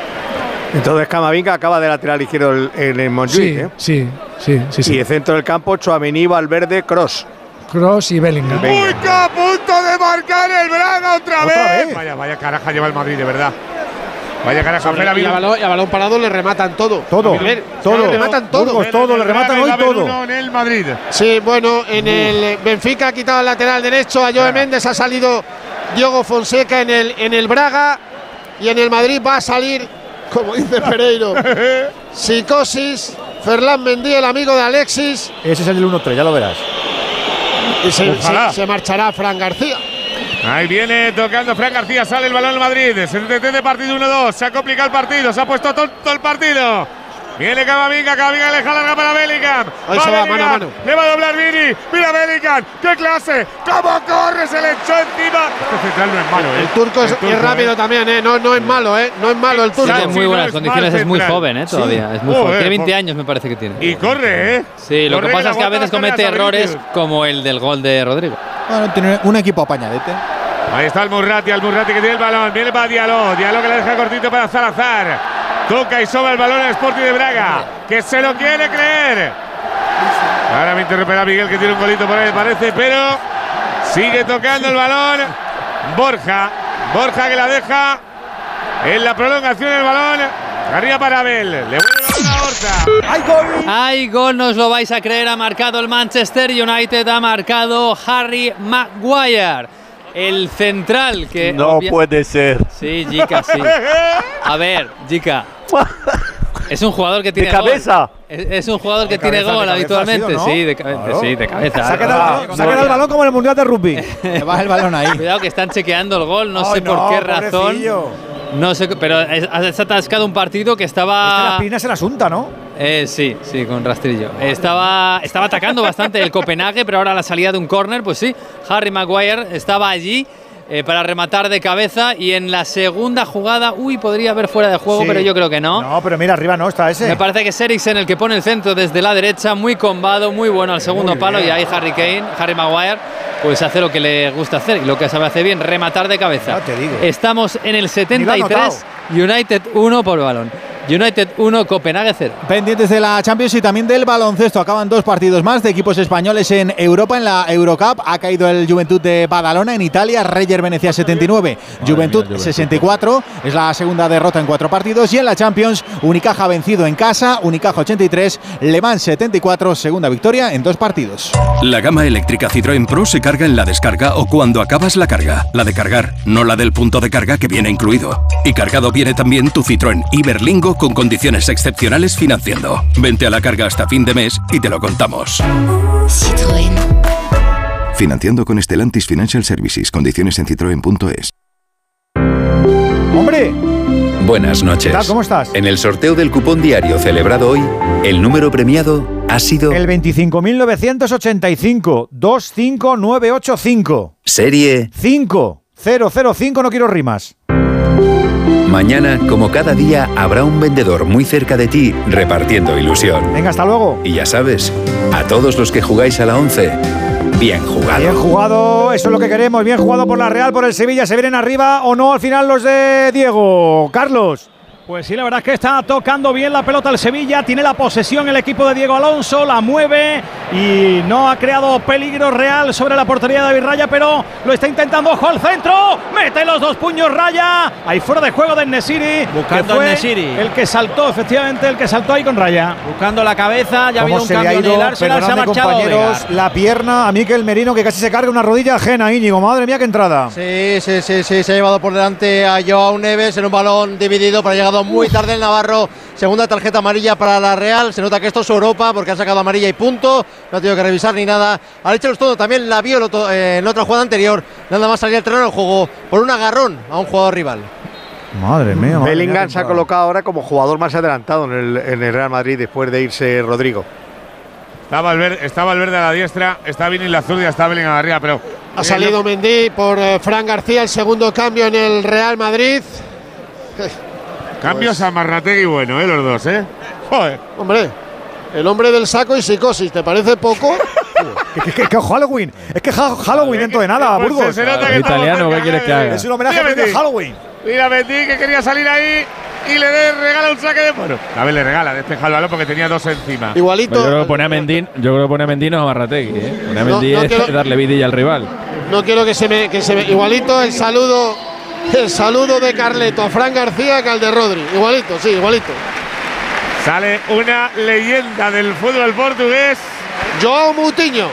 Entonces Camavinga acaba de lateral izquierdo en el Montjuic. Sí, ¿eh? sí, sí, sí, Y el centro del campo, Chouameni, Valverde, Cross. Cross y Bellingham. Uy, que a punto de marcar el Braga otra, Otra vez. vez. Vaya, vaya caraja lleva el Madrid, de verdad. Vaya caraja. La y, a balón, y a balón parado le rematan todo. Todo, A ver, todo. Le rematan todo. Burgos, todo, le rematan hoy todo. Uno en el Madrid. Sí, bueno, en el Benfica ha quitado el lateral derecho a Joe Méndez, ha salido Diogo Fonseca en el, en el Braga y en el Madrid va a salir, como dice Pereiro, Psicosis, Ferland Mendy, el amigo de Alexis, Ese es el del 1-3, ya lo verás. y se, se- se marchará Fran García. Ahí viene tocando Fran García, sale el balón al Madrid. 73 de partido 1-2. Se ha complicado el partido, se ha puesto tonto el partido. Viene Camavinga, Camavinga le deja larga para Bellingham. Ahí se va, mano a mano. Le va a doblar Vini. Mira Bellingham, qué clase. ¿Cómo corre? Se le echó encima. Este central no es malo, ¿eh? El turco es, El es rápido ¿eh? también, ¿eh? No, no es malo, ¿eh? No es malo el turco. Está en muy no buenas es condiciones, es muy joven, ¿eh? Sí. Todavía. Es muy Joder, joven. Tiene 20 por- años, me parece que tiene. Y corre, ¿eh? Sí, lo Corre que pasa la es que a veces comete errores como el del gol de Rodrigo. Bueno, tiene un equipo apañadete. Ahí está el Murrati, el Murrati que tiene el balón. Viene para Diallo. Diallo que le deja cortito para Salazar. Toca y sobra el balón al Sporting de Braga. Que se lo quiere creer. Ahora me interrumperá Miguel que tiene un golito por ahí, me parece, pero sigue tocando el balón. Borja. Borja que la deja en la prolongación del balón. Arriba para Abel. Le el. ¡Hay gol! Hay gol, no os lo vais a creer. Ha marcado el Manchester United, ha marcado Harry Maguire. El central que. No obvia- puede ser. Sí, Jica, sí. A ver, Jica. Es un jugador que De tiene cabeza. gol. Es, es un jugador que De tiene cabeza, gol de cabeza habitualmente. ha sido, ¿no? Sí, de, cabe- Claro. sí, de cabeza. Se ha quedado, Ah, se ha quedado el balón como en el Mundial de Rugby. Le baja el balón ahí. Cuidado que están chequeando el gol, no sé por no, qué razón. pobrecillo. No sé, pero es- has atascado un partido que Es que estaba. la pina se la asunta, ¿no? Eh, sí, sí, con rastrillo. Estaba, estaba atacando bastante el Copenhague, pero ahora a la salida de un córner, pues sí, Harry Maguire estaba allí eh, para rematar de cabeza y en la segunda jugada, uy, podría haber fuera de juego, Sí. pero yo creo que no. No, pero mira, arriba no está ese. Me parece que es Eriksen el que pone el centro desde la derecha, muy combado, muy bueno al segundo muy palo bien. y ahí Harry Kane, Harry Maguire, pues hace lo que le gusta hacer y lo que sabe hacer bien, rematar de cabeza. Ya te digo. Estamos en el 73, United 1 por balón. United 1, Copenhague 0. Pendientes de la Champions y también del baloncesto. Acaban dos partidos más de equipos españoles en Europa. En la Eurocup ha caído el Juventud de Badalona en Italia, Reyer Venecia 79, Juventud 64. Es la segunda derrota en cuatro partidos. Y en la Champions, Unicaja vencido en casa, Unicaja 83, Le Mans 74, segunda victoria en dos partidos. La gama eléctrica Citroën Pro se carga en la descarga o cuando acabas la carga. La de cargar, no la del punto de carga que viene incluido. Y cargado viene también tu Citroën Iberlingo con condiciones excepcionales financiando. Vente a la carga hasta fin de mes y te lo contamos. Citroën. Financiando con Stellantis Financial Services. Condiciones en citroen.es. ¡Hombre! Buenas noches. ¿Qué tal? ¿Cómo estás? En el sorteo del cupón diario celebrado hoy, el número premiado ha sido El 25.985, 25985. serie 5005, no quiero rimas. Mañana, como cada día, habrá un vendedor muy cerca de ti repartiendo ilusión. Venga, hasta luego. Y ya sabes, a todos los que jugáis a la 11, bien jugado. Bien jugado, eso es lo que queremos. Bien jugado por la Real, por el Sevilla. ¿Se vienen arriba o no al final los de Diego? Carlos. Pues sí, la verdad es que está tocando bien la pelota el Sevilla, tiene la posesión el equipo de Diego Alonso, la mueve y no ha creado peligro real sobre la portería de David Raya, pero lo está intentando, ojo al centro, mete los dos puños Raya, ahí fuera de juego de Nesiri, Buscando que fue a En-Nesyri. el que saltó, efectivamente, el que saltó ahí con Raya. Buscando la cabeza, ya ha habido ¿Cómo un se le ha cambio en ido, el Arsenal, se ha marchado compañeros, la pierna a Miquel Merino que casi se carga una rodilla ajena, Íñigo. Madre mía, qué entrada. Sí, sí, sí, sí, se ha llevado por delante a Joao Neves en un balón dividido, pero ha llegado muy tarde el Navarro. Segunda tarjeta amarilla para la Real. Se nota que esto es Europa porque ha sacado amarilla y punto. No ha tenido que revisar ni nada. Ha hecho todo también la vio el otro- eh, en otra jugada anterior. Nada más salir al terreno del juego por un agarrón a un jugador rival. Madre mía. madre Bellingham mía, se ha colocado ahora como jugador más adelantado en el, en el Real Madrid después de irse Rodrigo. Está Valverde, está Valverde a la diestra, está Vini la zurda, está Bellingham arriba, pero Ha salido Mendy por eh, Fran García, el segundo cambio en el Real Madrid. cambios a Marrategui bueno, ¿eh? Los dos, ¿eh? Joder. Hombre, el hombre del saco y psicosis, ¿te parece poco? Que, que- que Halloween. Es que ha- Halloween dentro de nada, Pues Burgos. se nota que estamos Italiano, cerca, ¿qué quieres que ¿eh? haga? Es un homenaje a. Halloween. Mira Mendy que quería salir ahí y le de- regala un saque de bueno. A ver, le regala, despeja el balón porque tenía dos encima. Igualito. Pues yo creo que pone a Mendín, yo creo que pone a Mendín no a Marrategui, ¿eh? Pone a No, Mendín no es quiero- darle vidilla al rival. No quiero que se me, que se me. Igualito el saludo. El saludo de Carleto a Fran García que al de Rodri. Igualito, sí, igualito. Sale una leyenda del fútbol portugués. Joao Mutiño.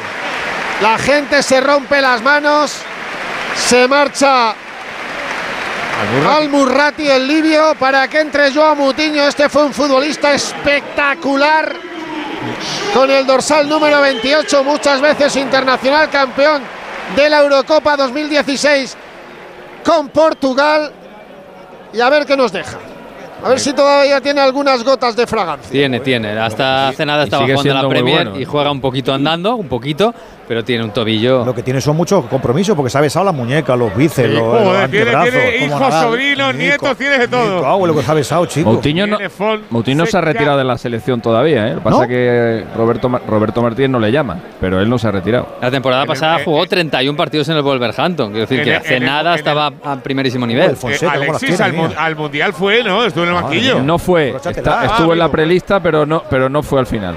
La gente se rompe las manos. Se marcha al Murrati el libio para que entre Joao Mutiño. Este fue un futbolista espectacular. Con el dorsal número 28, muchas veces internacional campeón de la Eurocopa 2016 con Portugal. Y a ver qué nos deja. A ver si todavía tiene algunas gotas de fragancia. Tiene, tiene. Hasta hace nada estaba jugando la Premier bueno. y juega un poquito andando, un poquito, pero tiene un tobillo. Lo que tiene son muchos compromisos porque se ha besado la muñeca, los bíceps, los, los Joder, tiene, antebrazos. tiene como hijos, sobrinos, nietos, tiene de todo. Nico, ah, lo que se ha besado, chico. Moutinho no, Moutinho se ha retirado de la selección todavía, ¿eh? Lo que pasa ¿No? es que Roberto, Roberto Martínez no le llama, pero él no se ha retirado. La temporada En el- pasada eh, jugó eh, 31 partidos en el Wolverhampton. Quiero decir en que el- hace en el- nada el- estaba a primerísimo nivel. el Fonseca, Eh, Alexis tiene, al, mu- mira. al mundial fue, ¿no? Estuvo en el banquillo. No fue, está- Ah, estuvo en la prelista, pero no, pero no fue al final.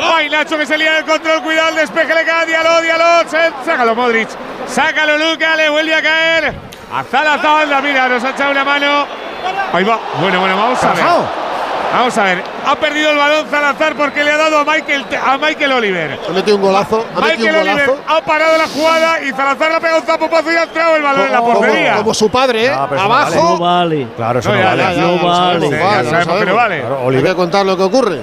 ¡Ay, Nacho que se lía del control! Cuidado el despeje, le cae Diallo, Diallo. se- Sácalo, Modric. Sácalo, Luca, le vuelve a caer. A Zalazalda, mira, nos ha echado una mano. Ahí va. Bueno, bueno, vamos a ver. Vamos a ver, ha perdido el balón Salazar porque le ha dado a Michael, a Michael Oliver. Ha metido un golazo. Ha metido Michael un Oliver ha parado la jugada y Salazar le ha pegado un zapopazo y ha entrado el balón en la portería. Como su padre, ¿eh? Ah, pero no Abajo. vale. Claro, eso No, vale. No vale. sabemos, Sí, ya vale, lo sabemos que no vale. Claro, Hay Oliver- que contar lo que ocurre.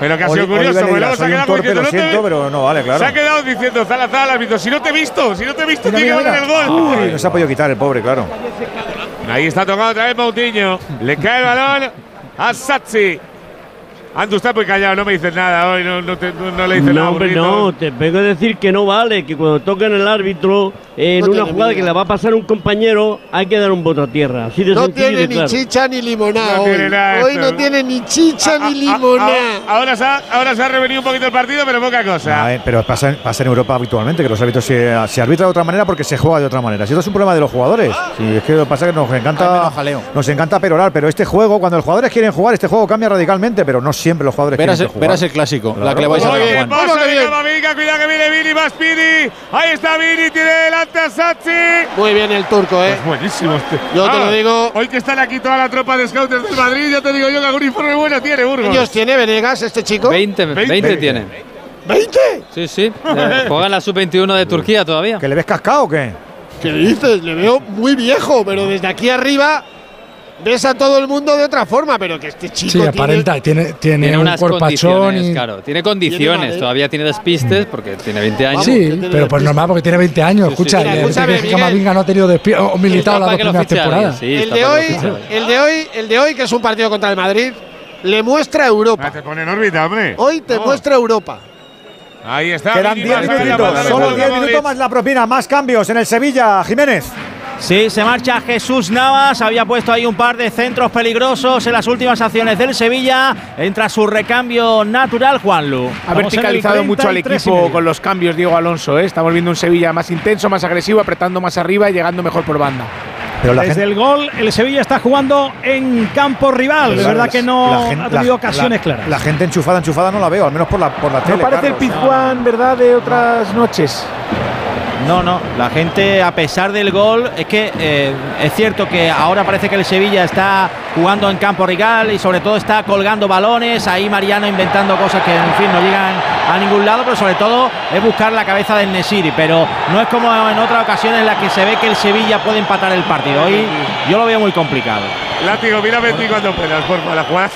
Pero que ha sido curioso, porque luego se ha quedado torpe, diciendo, lo no te- siento, pero no vale, claro. Se ha quedado diciendo Salazar al árbitro, si no te he visto, si no te he visto, tiene que haber el gol. Uy, no se ha podido quitar el pobre, claro. Ahí está tocando otra vez Moutinho. Le cae el balón a Satsi. Andu está muy callado, no me dices nada hoy, no, no, te- no- no le dices nada. No, hombre, burrito. no, te vengo a decir que no vale, que cuando toquen el árbitro en No una jugada miedo. que le va a pasar a un compañero, hay que dar un voto a tierra. Así de No tiene ni claro. chicha ni limonada No hoy. tiene nada Hoy esto. no tiene ni chicha ni limonada. ah, Ahora se, ha, ahora se ha revenido un poquito el partido, pero poca cosa. Pero pasa, pasa en Europa habitualmente, que los árbitros se, se arbitra de otra manera porque se juega de otra manera. Si esto es un problema de los jugadores. Si es que lo que pasa es que nos encanta, nos encanta perorar, pero este juego, cuando los jugadores quieren jugar, este juego cambia radicalmente, pero no siempre los jugadores Verás, quieren jugar. verás el clásico, la Claro. que le vais a Oye, dar a ¿qué Juan. pasa? Cuidado que viene Vini, va Speedy. Ahí está Vini, tiene delante a Satsi. Muy bien el turco, ¿eh? Es buenísimo este. Yo te lo digo. Hoy que están aquí toda la tropa de scouters del Madrid, ya te digo yo que algún informe bueno tiene, Burgos. ¿Años tiene Venegas este chico? 20, 20, tiene. ¿20? Sí, sí. Eh, Juega en la sub-21 de Turquía todavía. ¿Que le ves cascado o qué? ¿Qué dices? Le veo muy viejo, pero desde aquí arriba ves a todo el mundo de otra forma, pero que este chico Sí, tiene- aparenta, tiene, tiene, Tiene un unas cuerpachón condiciones, y. claro. Tiene condiciones. Tiene- Todavía tiene despistes porque tiene 20 años. Sí, pero pues normal porque tiene 20 años. Escucha, el. Camavinga no ha tenido despido o militado las dos primeras temporadas. el de hoy, el de hoy, el de hoy que es un partido contra el Madrid, le muestra a Europa. Ah, te pone en órbita, hombre. Hoy te No. muestra Europa. Ahí está. Quedan Vini, 10 va a sacar la minutitos, solo Luka 10 Modric. minutos más la propina, más cambios en el Sevilla, Jiménez. Sí, se marcha Jesús Navas, había puesto ahí un par de centros peligrosos en las últimas acciones del Sevilla. Entra su recambio natural, Juanlu. Ha verticalizado mucho al 33 y equipo con los cambios Diego Alonso. ¿eh? Estamos viendo un Sevilla más intenso, más agresivo, apretando más arriba y llegando mejor por banda. Pero la Desde gente, el gol, el Sevilla está jugando en campo rival. De la- verdad que no la gente- ha tenido la- ocasiones la- claras. La gente enchufada, enchufada no la veo, al menos por la, por la No tele. parece el. Pizjuán, ¿verdad?, de otras noches. No, no, la gente a pesar del gol, es que eh, es cierto que ahora parece que el Sevilla está jugando en campo rival y sobre todo está colgando balones, ahí Mariano inventando cosas que en fin no llegan a ningún lado, pero sobre todo es buscar la cabeza del Nesiri, pero no es como en otras ocasiones en las que se ve que el Sevilla puede empatar el partido. Hoy yo lo veo muy complicado. Látigo, mira Betty cuando por favor.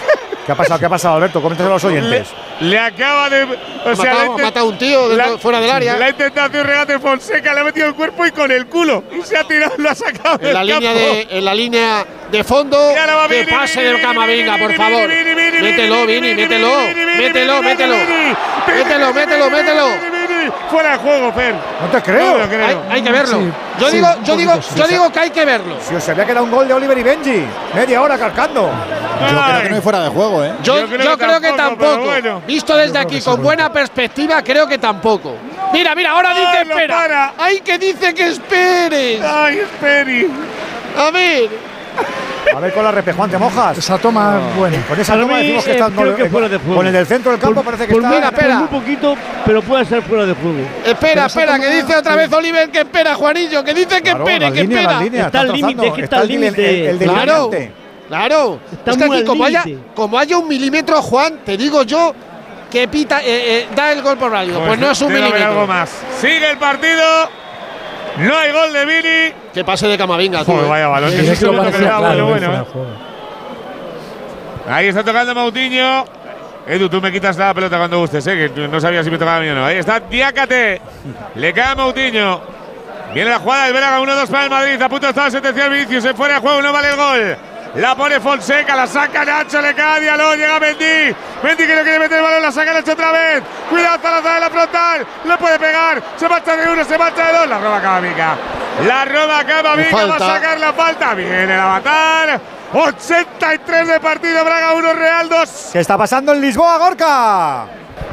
¿Qué ha pasado? ¿Qué ha pasado, Alberto? Coméntaselo a los oyentes. Le acaba de. O sea, matado- le a un tío dentro- fuera del área. Le ha intentado hacer un regate Fonseca, le ha metido el cuerpo y con el culo. Y se ha tirado, lo ha sacado En la, línea de, en la línea de fondo. Que Vini, pase Vini, del Vini, Camavinga, por favor. Vini, Vini, Mételo, Vini, mételo. Mételo, mételo. Mételo, mételo, mételo. Fuera de juego, Fer. No te creo. No. Hay, hay que verlo. Sí, yo sí, digo, yo digo, yo digo que hay que verlo. Si os había quedado un gol de Oliver y Benji, media hora cargando. Yo creo que no hay fuera de juego, ¿eh? Yo, Yo creo yo que creo que tampoco, pero tampoco. bueno. Visto desde aquí con buena perspectiva, creo que tampoco. Mira, mira, ahora dice espera. para. Ay, que dice que esperes. Ay, Esperi. A ver. A ver con la repe, Juan, ¿te mojas? Esa toma es buena. Con esa Para toma decimos que está creo que fuera de juego. Con el del centro del campo Por- parece que por está. espera. muy poquito, pero puede ser fuera de juego. Espera, espera, que dice otra vez Oliver que espera, Juanillo, que dice que Claro, espere, que espera. Está al límite, que está el al límite. El, el Claro. Claro. Está es que aquí, como haya, como haya un milímetro, Juan, te digo yo que pita, eh, eh, da el gol por válido. Pues, no es un milímetro. algo más. Sigue el partido. No hay gol de Vini. Que pase de Camavinga, tú. Joder, vaya balón. Sí, eso claro, bueno, bueno, eh. Ahí está tocando Moutinho. Edu, tú me quitas la pelota cuando gustes, ¿eh? que no sabía si me tocaba a mí o no. Ahí está Diácate. Le cae a Moutinho. Viene la jugada del Braga, 1-2 para el Madrid. A punto está el sentencial Vinicius. Se fuera de juego, no vale el gol. La pone Fonseca, la saca Nacho, le cae a Diallo, llega Mendy. Mendy que no quiere meter el balón, la saca Nacho otra vez. Cuidado, Salazar en la frontal. Le puede pegar. Se marcha de uno, se marcha de dos. La roba Camavinga. La roba Camavinga va a sacar la falta. Viene la matar. 83 de partido, Braga 1, Real 2. ¿Qué está pasando en Lisboa, Gorka?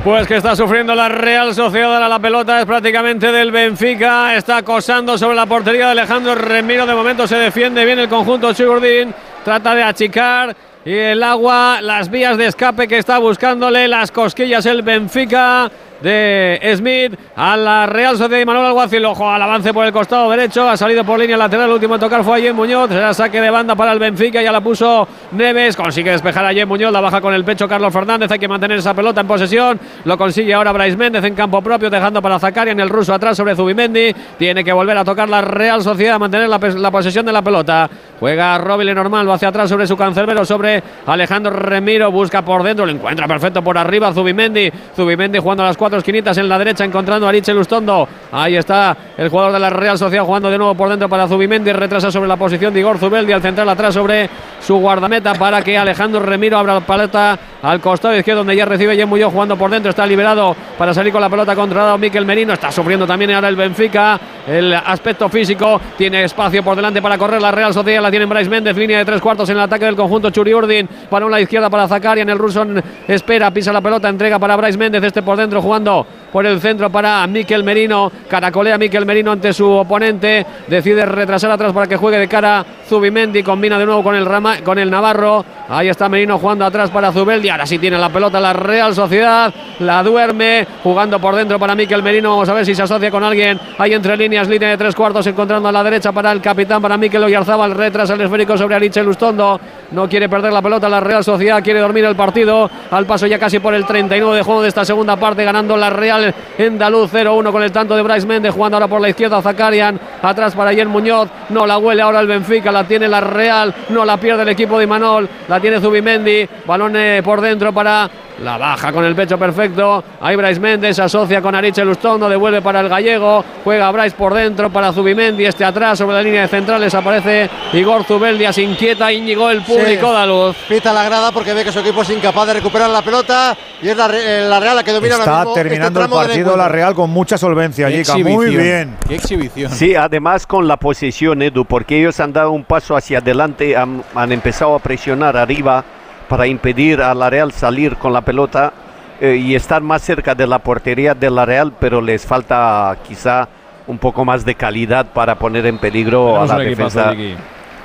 Pues que está sufriendo la Real Sociedad. Ahora la pelota es prácticamente del Benfica. Está acosando sobre la portería de Alejandro Remiro. De momento se defiende bien el conjunto Chigurdín. Trata de achicar. Y el agua, las vías de escape que está buscándole, las cosquillas el Benfica. De Smith a la Real Sociedad de Manuel Alguacil. Ojo al avance por el costado derecho. Ha salido por línea lateral. El último a tocar fue Ayer Muñoz. Será saque de banda para el Benfica. Ya la puso Neves. Consigue despejar a Ayer Muñoz. La baja con el pecho Carlos Fernández. Hay que mantener esa pelota en posesión. Lo consigue ahora Brais Méndez en campo propio. Dejando para en el ruso atrás sobre Zubimendi. Tiene que volver a tocar la Real Sociedad. Mantener la, posesión de la pelota. Juega Robile normal. Va hacia atrás sobre su cancerbero. Sobre Alejandro Remiro. Busca por dentro. Lo encuentra perfecto por arriba. Zubimendi. Zubimendi jugando a las cuatro esquinitas en la derecha. Encontrando a Ariche Lustondo. Ahí está el jugador de la Real Sociedad jugando de nuevo por dentro para Zubimendi. Retrasa sobre la posición de Igor Zubeldi. Al central atrás sobre su guardameta para que Alejandro Remiro abra la paleta al costado izquierdo donde ya recibe Yemuyo jugando por dentro. Está liberado para salir con la pelota controlada Miquel Merino. Está sufriendo también ahora el Benfica. El aspecto físico tiene espacio por delante para correr la Real Sociedad. La tiene Bryce Méndez. Línea de tres cuartos en el ataque del conjunto Churi Urdin. Para una izquierda para en El ruso espera, pisa la pelota, entrega para Bryce Méndez. Este por dentro jugando quando por el centro para Miquel Merino. Caracolea Miquel Merino ante su oponente. Decide retrasar atrás para que juegue de cara Zubimendi. Combina de nuevo con el, Rama, con el Navarro. Ahí está Merino jugando atrás para Zubeldi. Ahora sí tiene la pelota la Real Sociedad. La duerme. Jugando por dentro para Miquel Merino. Vamos a ver si se asocia con alguien. Hay entre líneas, línea de tres cuartos. Encontrando a la derecha para el capitán, para Miquel Oyarzábal. Retrasa el esférico sobre Ariche Lustondo. No quiere perder la pelota la Real Sociedad. Quiere dormir el partido. Al paso ya casi por el 39 de juego de esta segunda parte. Ganando la Real Endaluz 0-1 con el tanto de Bryce Méndez. Jugando ahora por la izquierda Zakarian. Atrás para Yen Muñoz. No la huele ahora el Benfica. La tiene la Real. No la pierde el equipo de Imanol. La tiene Zubimendi. Balón eh, por dentro para la baja con el pecho perfecto. Ahí Bryce Méndez asocia con Ariche Lustondo. Devuelve para el gallego. Juega Bryce por dentro para Zubimendi. Este atrás sobre la línea de centrales aparece Igor Zubeldia. Se inquieta Íñigo el público de luz. Pita la grada porque ve que su equipo es incapaz de recuperar la pelota. Y es la, eh, Real la que domina Está este terminando el partido la Real con mucha solvencia, Jica. Muy bien. Qué exhibición. Sí, además con la posesión, Edu, porque ellos han dado un paso hacia adelante, han, han empezado a presionar arriba para impedir a la Real salir con la pelota eh, y estar más cerca de la portería de la Real, pero les falta quizá un poco más de calidad para poner en peligro a la defensa.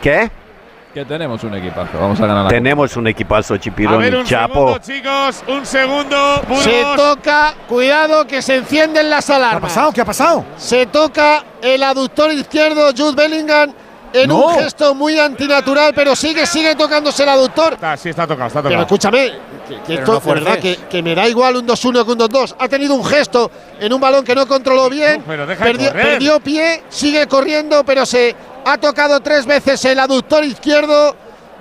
¿Qué? Que tenemos un equipazo, vamos a ganar la Tenemos un equipazo, Chipirón A ver, y un Chapo. segundo, chicos, un segundo. Burgos. Se toca, cuidado que se encienden las alarmas. ¿Qué ha pasado? ¿Qué ha pasado? Se toca el aductor izquierdo, Jude Bellingham, en No. un gesto muy antinatural, pero sigue, sigue tocándose el aductor. Está, sí, está tocado, está Pero tocado. escúchame, que, esto, no verdad, que, que me da igual un 2-1 que un 2-2. Ha tenido un gesto en un balón que no controló bien. No, pero deja perdió, pie, sigue corriendo, pero se ha tocado tres veces el aductor izquierdo.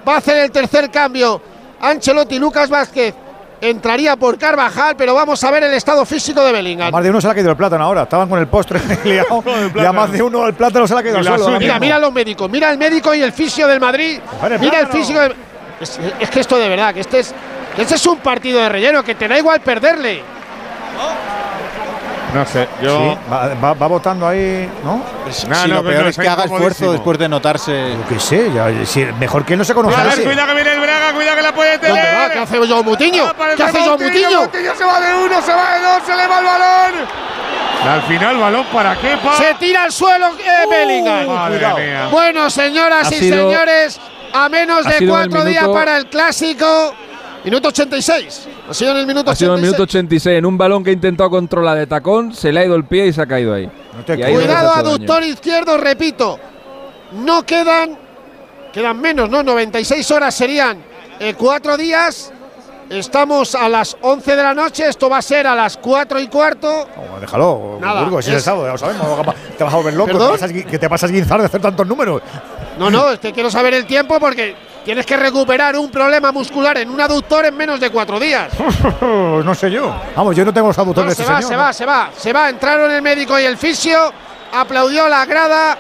Va a hacer el tercer cambio. Ancelotti, Lucas Vázquez. Entraría por Carvajal, pero vamos a ver el estado físico de A Bellingham. más de uno se le ha caído el plátano ahora. Estaban con el postre liado. y a más de uno el plátano se le ha caído la suelo. Mira, mira los médicos, mira el médico y el fisio del Madrid. Vale, Mira el físico del- es, es que esto de verdad, que este es, este es un partido de relleno, que te da igual perderle. No sé, Sí, yo. va, va- va votando ahí, ¿no? Si No, lo peor no, es que haga esfuerzo después de notarse. Yo qué sé, ya, mejor que no se conozca. A ver, ese. cuidado que viene el Braga, cuidado que la puede ¿Dónde va? tener. ¿Qué hace Joao Mutiño? Aparece ¿Qué hace Joao Mutiño? Moutinho se va de uno, se va de dos, se le va el balón. Al final, balón para Kepa. Se tira al suelo eh, Bellingham. Madre cuidado. mía. Bueno, señoras Ha y sido- señores, a menos de cuatro días para el clásico. Minuto 86. Ha sido en el minuto Ha sido en el 86. minuto 86 en un balón que ha intentado controlar de tacón, se le ha ido el pie y se ha caído ahí. No ahí es Cuidado, daño. aductor izquierdo, repito. No quedan, quedan menos, ¿no? 96 horas serían eh, cuatro días. Estamos a las 11 de la noche, esto va a ser a las 4 y cuarto. No, déjalo, Nada, Burgos, si es el es- sábado, ya lo sabemos. Te vas a volver loco, que te vas a esguinzar de hacer tantos números. No, no, es que quiero saber el tiempo porque tienes que recuperar un problema muscular en un aductor en menos de cuatro días. no sé yo. Vamos, yo no tengo los No, aductores se de va, este se señor. va, se va, se va. Entraron el médico y el fisio, aplaudió la grada.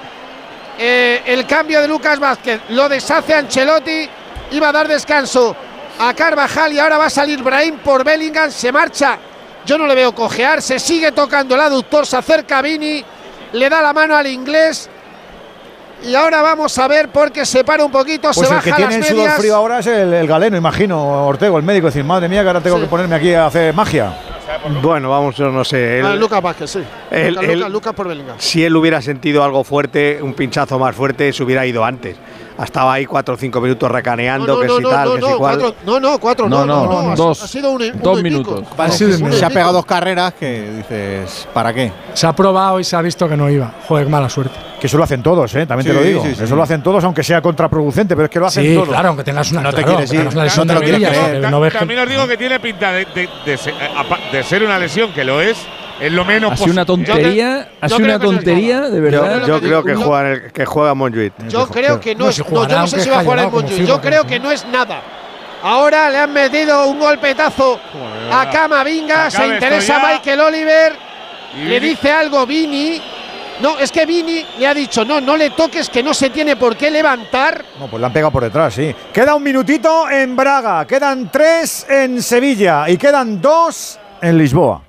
Eh, el cambio de Lucas Vázquez lo deshace Ancelotti, iba a dar descanso a Carvajal y ahora va a salir Brahim por Bellingham, se marcha. Yo no le veo cojear, se sigue tocando el aductor, se acerca a Vini, le da la mano al inglés. Y ahora vamos a ver porque se para un poquito, Pues se el baja que las tiene el sudor frío ahora es el, el galeno, imagino, Ortego, el médico. Decir, madre mía, que ahora tengo Sí. que ponerme aquí a hacer magia. Bueno, vamos, yo no sé. él- Ah, Lucas Vázquez, sí. el- Lucas, el- Lucas, Lucas por Bellingham. si él hubiera sentido algo fuerte, un pinchazo más fuerte, se hubiera ido antes. estaba ahí cuatro o cinco minutos recaneando, No, que no, si no, tal, no, que no, si cual. cuatro- no, no, cuatro, no, no, no, ha- dos. Ha sido un, Dos minutos. Ha sido un se ha pegado dos carreras que dices, ¿para qué? Se ha probado y se ha visto que no iba. Joder, mala suerte. Que eso lo hacen todos, ¿eh? también te lo digo. sí, sí. Eso lo hacen todos, aunque sea contraproducente, pero es que lo hacen Sí, todos. claro, aunque tengas una- No te claro, quieres aunque ir. tengas una lesión No te lo de quieres rodilla, creer. que no ves que- También os digo que tiene pinta de, de- de ser, eh, de ser una lesión, que lo es, es lo menos Ha sido una tontería, ha sido una tontería, de verdad. Yo, yo creo que juega, el- que juega Montjuic. Yo creo que no, No, es. si No, jugará, yo no sé si va a jugar el fijo, Yo creo que no es nada. Ahora le han metido un golpetazo a Camavinga. Se interesa. Michael Oliver. Le dice algo Vini. No, es que Vini le ha dicho, no, no le toques, que no se tiene por qué levantar. No, pues la han pegado por detrás, sí. Queda un minutito en Braga, quedan tres en Sevilla y quedan dos en Lisboa.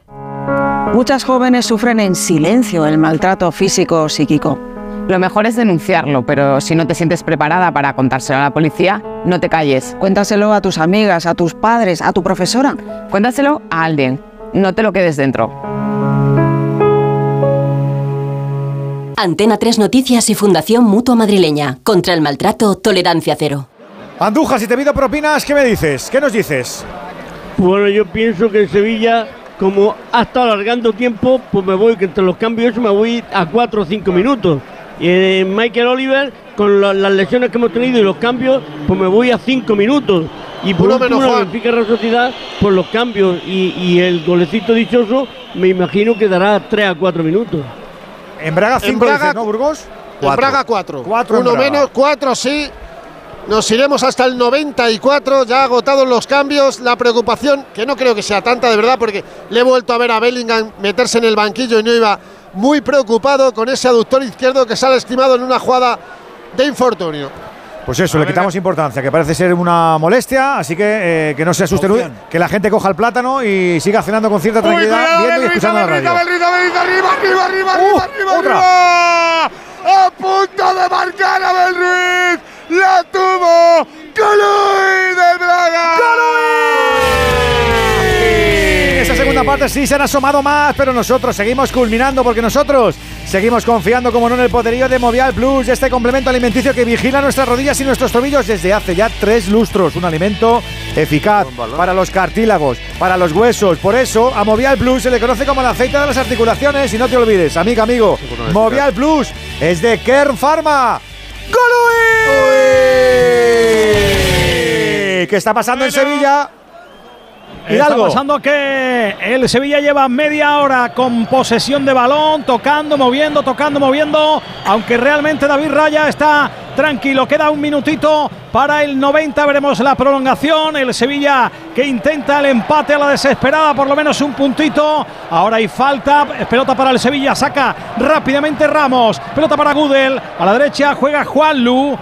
Muchas jóvenes sufren en silencio el maltrato físico o psíquico. Lo mejor es denunciarlo, pero si no te sientes preparada para contárselo a la policía, no te calles. Cuéntaselo a tus amigas, a tus padres, a tu profesora. Cuéntaselo a alguien. No te lo quedes dentro. Antena 3 Noticias y Fundación Mutua Madrileña. Contra el maltrato, tolerancia cero. Andújar, si te pido propinas, ¿qué me dices? ¿Qué nos dices? Bueno, yo pienso que en Sevilla, como ha estado alargando tiempo, pues me voy, que entre los cambios me voy a 4 o 5 minutos. Y eh, Michael Oliver, con la- las lesiones que hemos tenido y los cambios, pues me voy a 5 minutos. Y por Uno último, menos la Juan. Benfica Real Sociedad, por los cambios y, y el golecito dichoso, me imagino que dará 3 a 4 minutos. En Braga En 5, Braga- ¿no, Burgos? En Braga 4. Cuatro en Uno Braga. menos, 4 sí. Nos iremos hasta el 94, ya agotados los cambios. La preocupación, que no creo que sea tanta de verdad, porque le he vuelto a ver a Bellingham meterse en el banquillo y no iba muy preocupado con ese aductor izquierdo que sale estimado en una jugada de infortunio. Pues eso, le quitamos importancia, que parece ser una molestia, así que eh, que no se asusten, que la gente coja el plátano y siga cenando con cierta Uy, tranquilidad, cuidado, viendo y escuchando la radio. Arriba, arriba, arriba, Uh, arriba, arriba, otra. arriba. A punto de marcar Abel Ruiz. La tuvo Colui del Braga. Esa segunda parte sí se han asomado más, pero nosotros seguimos culminando porque nosotros seguimos confiando como no en el poderío de Movial Plus, este complemento alimenticio que vigila nuestras rodillas y nuestros tobillos desde hace ya tres lustros. Un alimento eficaz para los cartílagos, para los huesos. Por eso a Movial Plus se le conoce como el aceite de las articulaciones y no te olvides, amiga, amigo, Movial Plus es de Kern Pharma. ¡Golui! ¿Qué está pasando en Sevilla? Está pasando que el Sevilla lleva media hora con posesión de balón, tocando, moviendo, tocando, moviendo, aunque realmente David Raya está tranquilo. Queda un minutito para el 90, veremos la prolongación. El Sevilla que intenta el empate a la desesperada, por lo menos un puntito. Ahora hay falta, pelota para el Sevilla, saca rápidamente Ramos, pelota para Gudel, a la derecha juega Juanlu.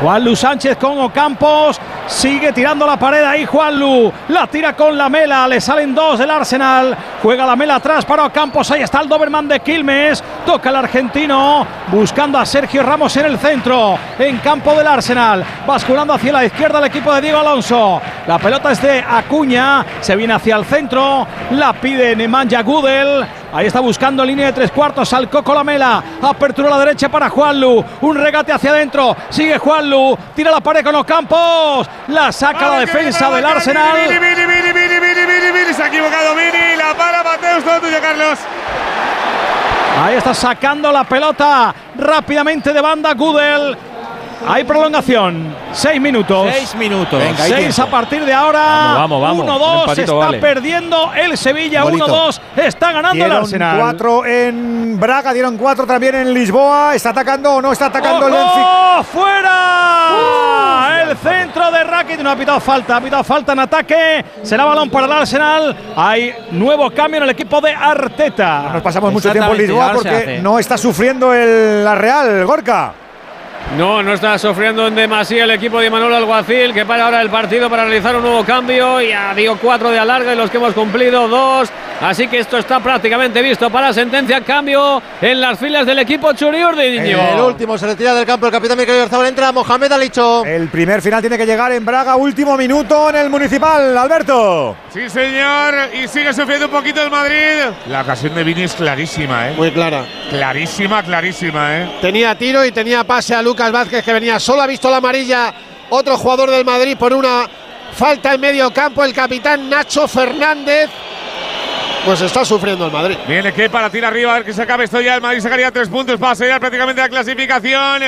Juanlu Sánchez con Ocampos. Sigue tirando la pared ahí Juanlu. La tira con la mela. Le salen dos del Arsenal. Juega la mela atrás para Ocampos. Ahí está el Doberman de Quilmes. Toca el argentino. Buscando a Sergio Ramos en el centro. En campo del Arsenal. Basculando hacia la izquierda el equipo de Diego Alonso. La pelota es de Acuña. Se viene hacia el centro. La pide Nemanja Gudel. Ahí está buscando línea de tres cuartos al Coco Lamela. Apertura a la derecha para Juanlu. Un regate hacia adentro. Sigue Juanlu. Tira la pared con los campos. La saca la defensa del Arsenal. Vini, Vini, Vini, Vini, Vini, Vini, Vini, se ha equivocado Vini. La para Mateus, todo tuyo, Carlos. Ahí está sacando la pelota rápidamente de banda Gudel. Hay prolongación. Seis minutos. Seis minutos. Venga, Seis a partir de ahora. Vamos, vamos, vamos. Un 1-2. empatito Está vale. perdiendo el Sevilla. Bolito. 1-2. Está ganando el Dieron Arsenal. cuatro en Braga, dieron cuatro también en Lisboa. ¿Está atacando o no está atacando el Benfica? ¡Oh, ¡Fuera! el centro de Rakitic. No ha pitado falta. Ha pitado falta en ataque. Será balón para el Arsenal. Hay nuevo cambio en el equipo de Arteta. Nos pasamos mucho tiempo en Lisboa porque no está sufriendo el, la Real, Gorka. No, no está sufriendo en demasía el equipo de Manuel Alguacil, que para ahora el partido para realizar un nuevo cambio. Ya dio cuatro de alarga y los que hemos cumplido dos. Así que esto está prácticamente visto para sentencia. Cambio en las filas del equipo Churiurdi. El último se retira del campo el capitán Mikel Oyarzabal. Entra Mohamed Alicho. El primer final tiene que llegar en Braga, último minuto en el Municipal, Alberto. Sí, señor. Y sigue sufriendo un poquito el Madrid. La ocasión de Vini es clarísima, ¿eh? Muy clara. Clarísima, clarísima, ¿eh? Tenía tiro y tenía pase a Lucas Lucas Vázquez que venía solo, ha visto la amarilla otro jugador del Madrid por una falta en medio campo, el capitán Nacho Fernández. Pues está sufriendo el Madrid. Viene que para tirar arriba, a ver que se acabe esto ya. El Madrid sacaría tres puntos para sellar prácticamente la clasificación.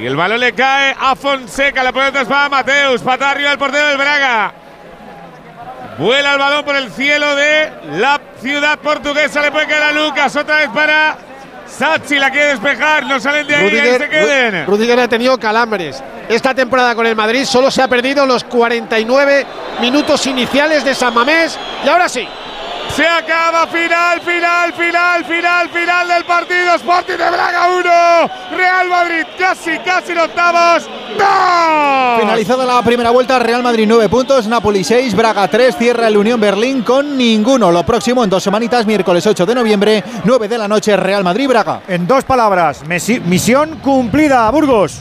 Y el balón le cae a Fonseca. La pelota es para Mateus. Pata arriba el portero del Braga. Vuela el balón por el cielo de la ciudad portuguesa. Le puede caer a Lucas. Otra vez para Sachi. La quiere despejar. No salen de ahí. ahí se queden. Rudiger ha tenido calambres. Esta temporada con el Madrid solo se ha perdido los 49 minutos iniciales de San Mamés. Y ahora sí, Se acaba, final, final, final, final, final del partido. Sporting de Braga 1, Real Madrid casi, casi en octavos. ¡No! Finalizada la primera vuelta, Real Madrid 9 puntos, Napoli 6, Braga 3, cierra el Unión Berlín con ninguno. Lo próximo en dos semanitas, miércoles 8 de noviembre, 9 de la noche, Real Madrid-Braga. En dos palabras, misión cumplida, Burgos.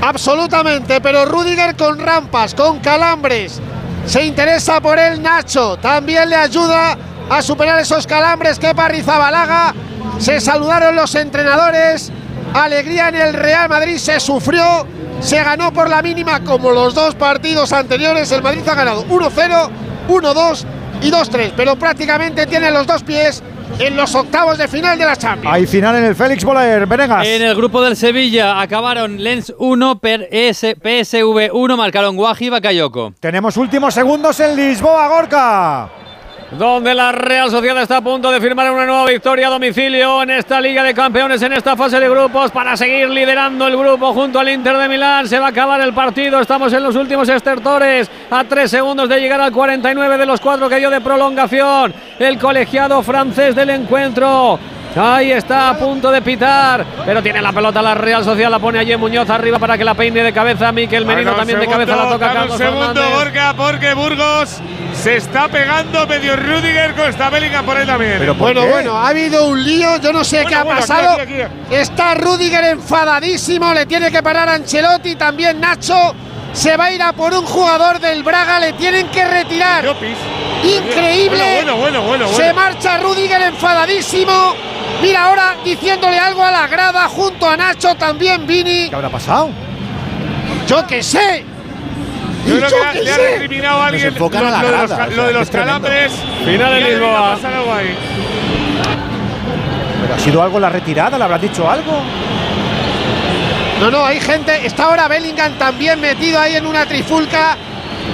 absolutamente. Pero Rudiger con rampas, con calambres. Se interesa por él Nacho. También le ayuda a superar esos calambres que Rizabalaga. Se saludaron los entrenadores. Alegría en el Real Madrid. Se sufrió. Se ganó por la mínima como los dos partidos anteriores. El Madrid ha ganado 1-0, 1-2 y 2-3. Pero prácticamente tiene los dos pies en los octavos de final de la Champions. Hay final en el Félix Boller, Venegas. En el grupo del Sevilla acabaron Lens 1, per S- PSV 1, marcaron Guaji y Bakayoko. Tenemos últimos segundos en Lisboa, Gorka. Donde la Real Sociedad está a punto de firmar una nueva victoria a domicilio en esta Liga de Campeones, en esta fase de grupos, para seguir liderando el grupo junto al Inter de Milán. Se va a acabar el partido, estamos en los últimos estertores, a tres segundos de llegar al 49 de los cuatro que dio de prolongación. El colegiado francés del encuentro. Ahí está a punto de pitar, pero tiene la pelota la Real Sociedad, la pone allí Muñoz arriba para que la peine de cabeza. Miquel Merino también de cabeza la toca Carlos un segundo. Gorka, porque Burgos se está pegando medio Rudiger con esta Bellingham por ahí también. bueno, bueno, ha habido un lío, yo no sé qué ha bueno, pasado. aquí, aquí. Está Rudiger enfadadísimo, le tiene que parar Ancelotti, también Nacho. Se va a ir a por un jugador del Braga, le tienen que retirar. Increíble. Bueno, bueno, bueno, bueno, Se marcha Rudiger enfadadísimo. Mira ahora diciéndole algo a la grada junto a Nacho, también Vini. ¿Qué habrá pasado? Yo qué sé. Yo creo Yo que le ha recriminado a alguien lo, enfocan a la lo de los, grada, o lo de los calambres. Final le Lisboa. va a pasar algo ahí. ¿Pero ha sido algo la retirada? ¿Le habrás dicho algo? No, no, hay gente. Está ahora Bellingham también metido ahí en una trifulca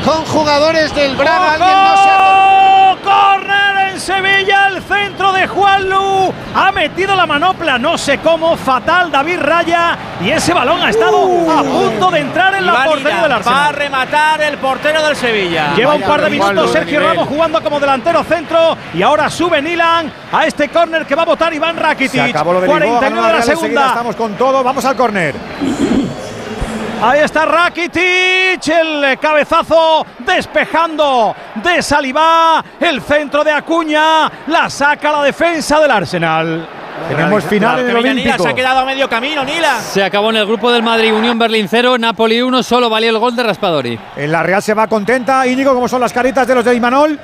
con jugadores del Braga. Alguien no se ha- ¡Oh! ¡Corner en Sevilla! El centro de Juanlu. Ha metido la manopla, no sé cómo. Fatal David Raya. Y ese balón ha estado a punto de entrar en la portería del Va a Arsenal. rematar el portero del Sevilla. Lleva un par de minutos Sergio. Ramos jugando como delantero centro y ahora sube Nilan a este córner que va a votar Iván Rakitic. Se acabó lo de Lisboa, ganó 49 la de la segunda. Estamos con todo, vamos al córner. Ahí está Rakitic, el cabezazo despejando de Salivá, el centro de Acuña, la saca la defensa del Arsenal. Tenemos final en el Olímpico. se ha quedado a medio camino, Nila. Se acabó en el grupo del Madrid, Unión Berlín 0, Napoli 1, solo valió el gol de Raspadori. En la Real se va contenta. Íñigo, ¿cómo son las caritas de los de Imanol?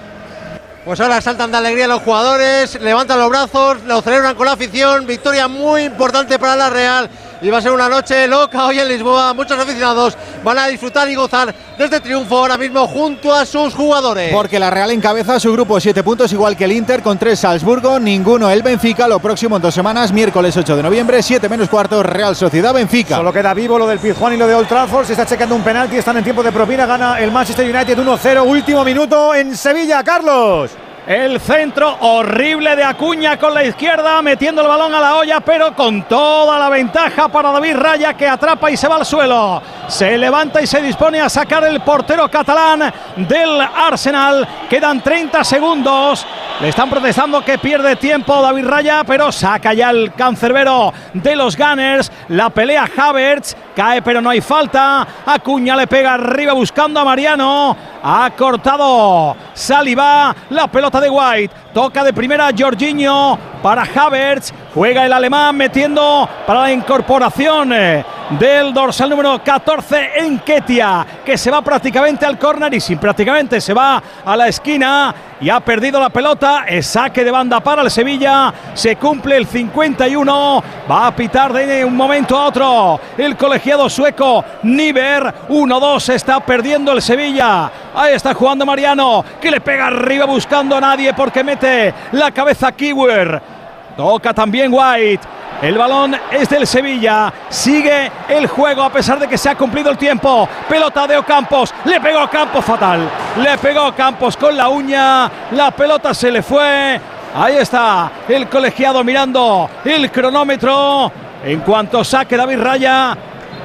Pues ahora saltan de alegría los jugadores, levantan los brazos, lo celebran con la afición. Victoria muy importante para la Real. Y va a ser una noche loca hoy en Lisboa. Muchos aficionados van a disfrutar y gozar de este triunfo ahora mismo junto a sus jugadores. Porque la Real encabeza su grupo 7 puntos igual que el Inter con 3 Salzburgo, ninguno el Benfica. Lo próximo en dos semanas, miércoles 8 de noviembre, 7 menos cuarto, Real Sociedad Benfica. Solo queda vivo lo del Pizjuán y lo de Old Trafford. Se está checando un penalti, están en tiempo de propina. Gana el Manchester United 1-0. Último minuto en Sevilla, Carlos. El centro horrible de Acuña con la izquierda, metiendo el balón a la olla, pero con toda la ventaja para David Raya que atrapa y se va al suelo. Se levanta y se dispone a sacar el portero catalán del Arsenal. Quedan 30 segundos. Le están protestando que pierde tiempo David Raya, pero saca ya el cancerbero de los Gunners. La pelea Havertz, cae pero no hay falta. Acuña le pega arriba buscando a Mariano. Ha cortado Saliba, la pelota de White. Toca de primera Jorginho para Havertz. Juega el alemán metiendo para la incorporación eh, del dorsal número 14 en Ketia, que se va prácticamente al córner y sin prácticamente se va a la esquina y ha perdido la pelota. Es saque de banda para el Sevilla. Se cumple el 51. Va a pitar de un momento a otro el colegiado sueco Niver. 1-2 está perdiendo el Sevilla. Ahí está jugando Mariano, que le pega arriba buscando a nadie porque mete la cabeza Kiwer. Toca también White. El balón es del Sevilla. Sigue el juego a pesar de que se ha cumplido el tiempo. Pelota de Ocampos. Le pegó Campos fatal. Le pegó Campos con la uña. La pelota se le fue. Ahí está el colegiado mirando el cronómetro. En cuanto saque David Raya,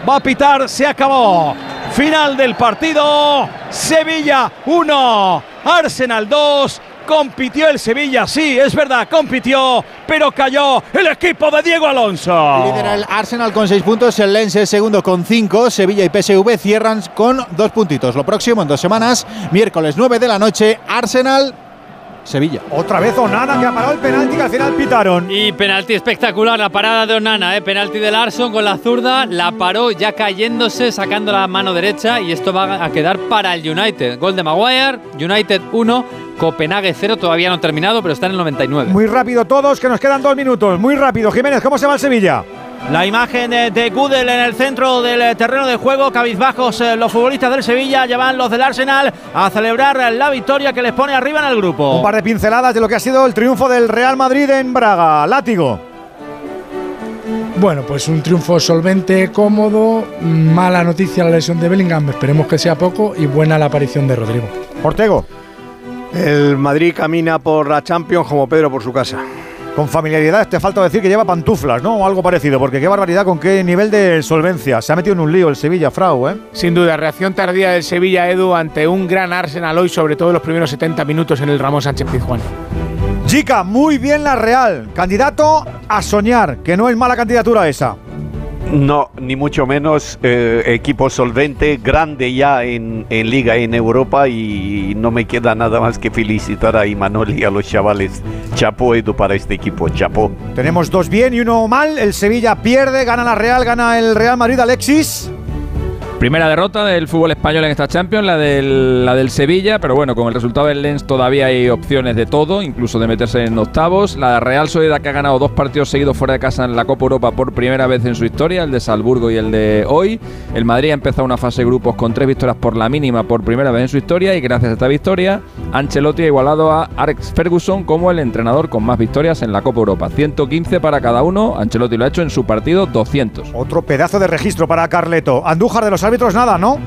va a pitar. Se acabó. Final del partido. Sevilla 1. Arsenal 2. Compitió el Sevilla, sí, es verdad, compitió, pero cayó el equipo de Diego Alonso. Lidera el Arsenal con seis puntos, el Lens es segundo con cinco, Sevilla y PSV cierran con dos puntitos. Lo próximo en dos semanas, miércoles 9 de la noche, Arsenal Sevilla. Otra vez Onana que ha parado el penalti que al final pitaron. Y penalti espectacular, la parada de Onana, ¿eh? penalti de Larson con la zurda, la paró ya cayéndose, sacando la mano derecha y esto va a quedar para el United. Gol de Maguire, United 1, Copenhague 0, todavía no terminado, pero está en el 99. Muy rápido todos, que nos quedan dos minutos. Muy rápido. Jiménez, ¿cómo se va el Sevilla? La imagen de Gudel en el centro del eh, terreno de juego, cabizbajos eh, los futbolistas del Sevilla, llevan los del Arsenal a celebrar la victoria que les pone arriba en el grupo. Un par de pinceladas de lo que ha sido el triunfo del Real Madrid en Braga. Látigo. Bueno, pues un triunfo solvente, cómodo, mala noticia la lesión de Bellingham, esperemos que sea poco y buena la aparición de Rodrigo. Ortego. El Madrid camina por la Champions como Pedro por su casa. Con familiaridad, te falta decir que lleva pantuflas, ¿no? O algo parecido, porque qué barbaridad, con qué nivel de solvencia. Se ha metido en un lío el Sevilla, Frau, ¿eh? Sin duda, reacción tardía del Sevilla, Edu, ante un gran Arsenal hoy, sobre todo en los primeros 70 minutos en el Ramón Sánchez Pizjuán. Chica, muy bien la Real. Candidato a soñar, que no es mala candidatura esa. No, ni mucho menos. eh, equipo solvente, grande ya en, en Liga en Europa y no me queda nada más que felicitar a Imanol y a los chavales. Chapo Edu para este equipo, chapo. Tenemos dos bien y uno mal. El Sevilla pierde, gana la Real, gana el Real Madrid, Alexis. Primera derrota del fútbol español en esta Champions, la del, la del Sevilla, pero bueno, con el resultado del Lens todavía hay opciones de todo, incluso de meterse en octavos. La Real Sociedad que ha ganado dos partidos seguidos fuera de casa en la Copa Europa por primera vez en su historia, el de Salzburgo y el de hoy. El Madrid ha empezado una fase de grupos con tres victorias por la mínima por primera vez en su historia y gracias a esta victoria, Ancelotti ha igualado a Alex Ferguson como el entrenador con más victorias en la Copa Europa. 115 para cada uno, Ancelotti lo ha hecho en su partido 200. Otro pedazo de registro para Carleto. Andújar de los árbitros, nada, ¿no?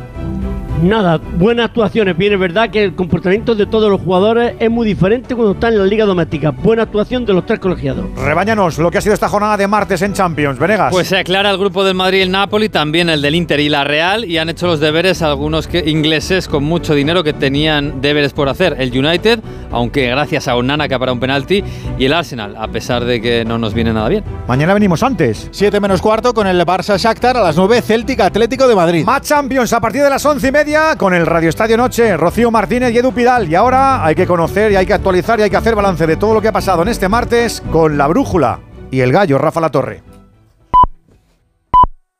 Nada, buenas actuaciones. Bien, es verdad que el comportamiento de todos los jugadores es muy diferente cuando están en la liga doméstica. Buena actuación de los tres colegiados. Rebáñanos lo que ha sido esta jornada de martes en Champions. Venegas. Pues se aclara el grupo del Madrid y el Napoli, también el del Inter y la Real, y han hecho los deberes algunos que- ingleses con mucho dinero que tenían deberes por hacer. El United, aunque gracias a Onana que ha parado un penalti, y el Arsenal, a pesar de que no nos viene nada bien. Mañana venimos antes. 7 menos cuarto con el Barça Shakhtar a las 9 Celtic Atlético de Madrid. Más Champions a partir de las once y con el Radio Estadio Noche, Rocío Martínez y Edu Pidal. Y ahora hay que conocer y hay que actualizar y hay que hacer balance de todo lo que ha pasado en este martes con la brújula y el gallo Rafa La Torre.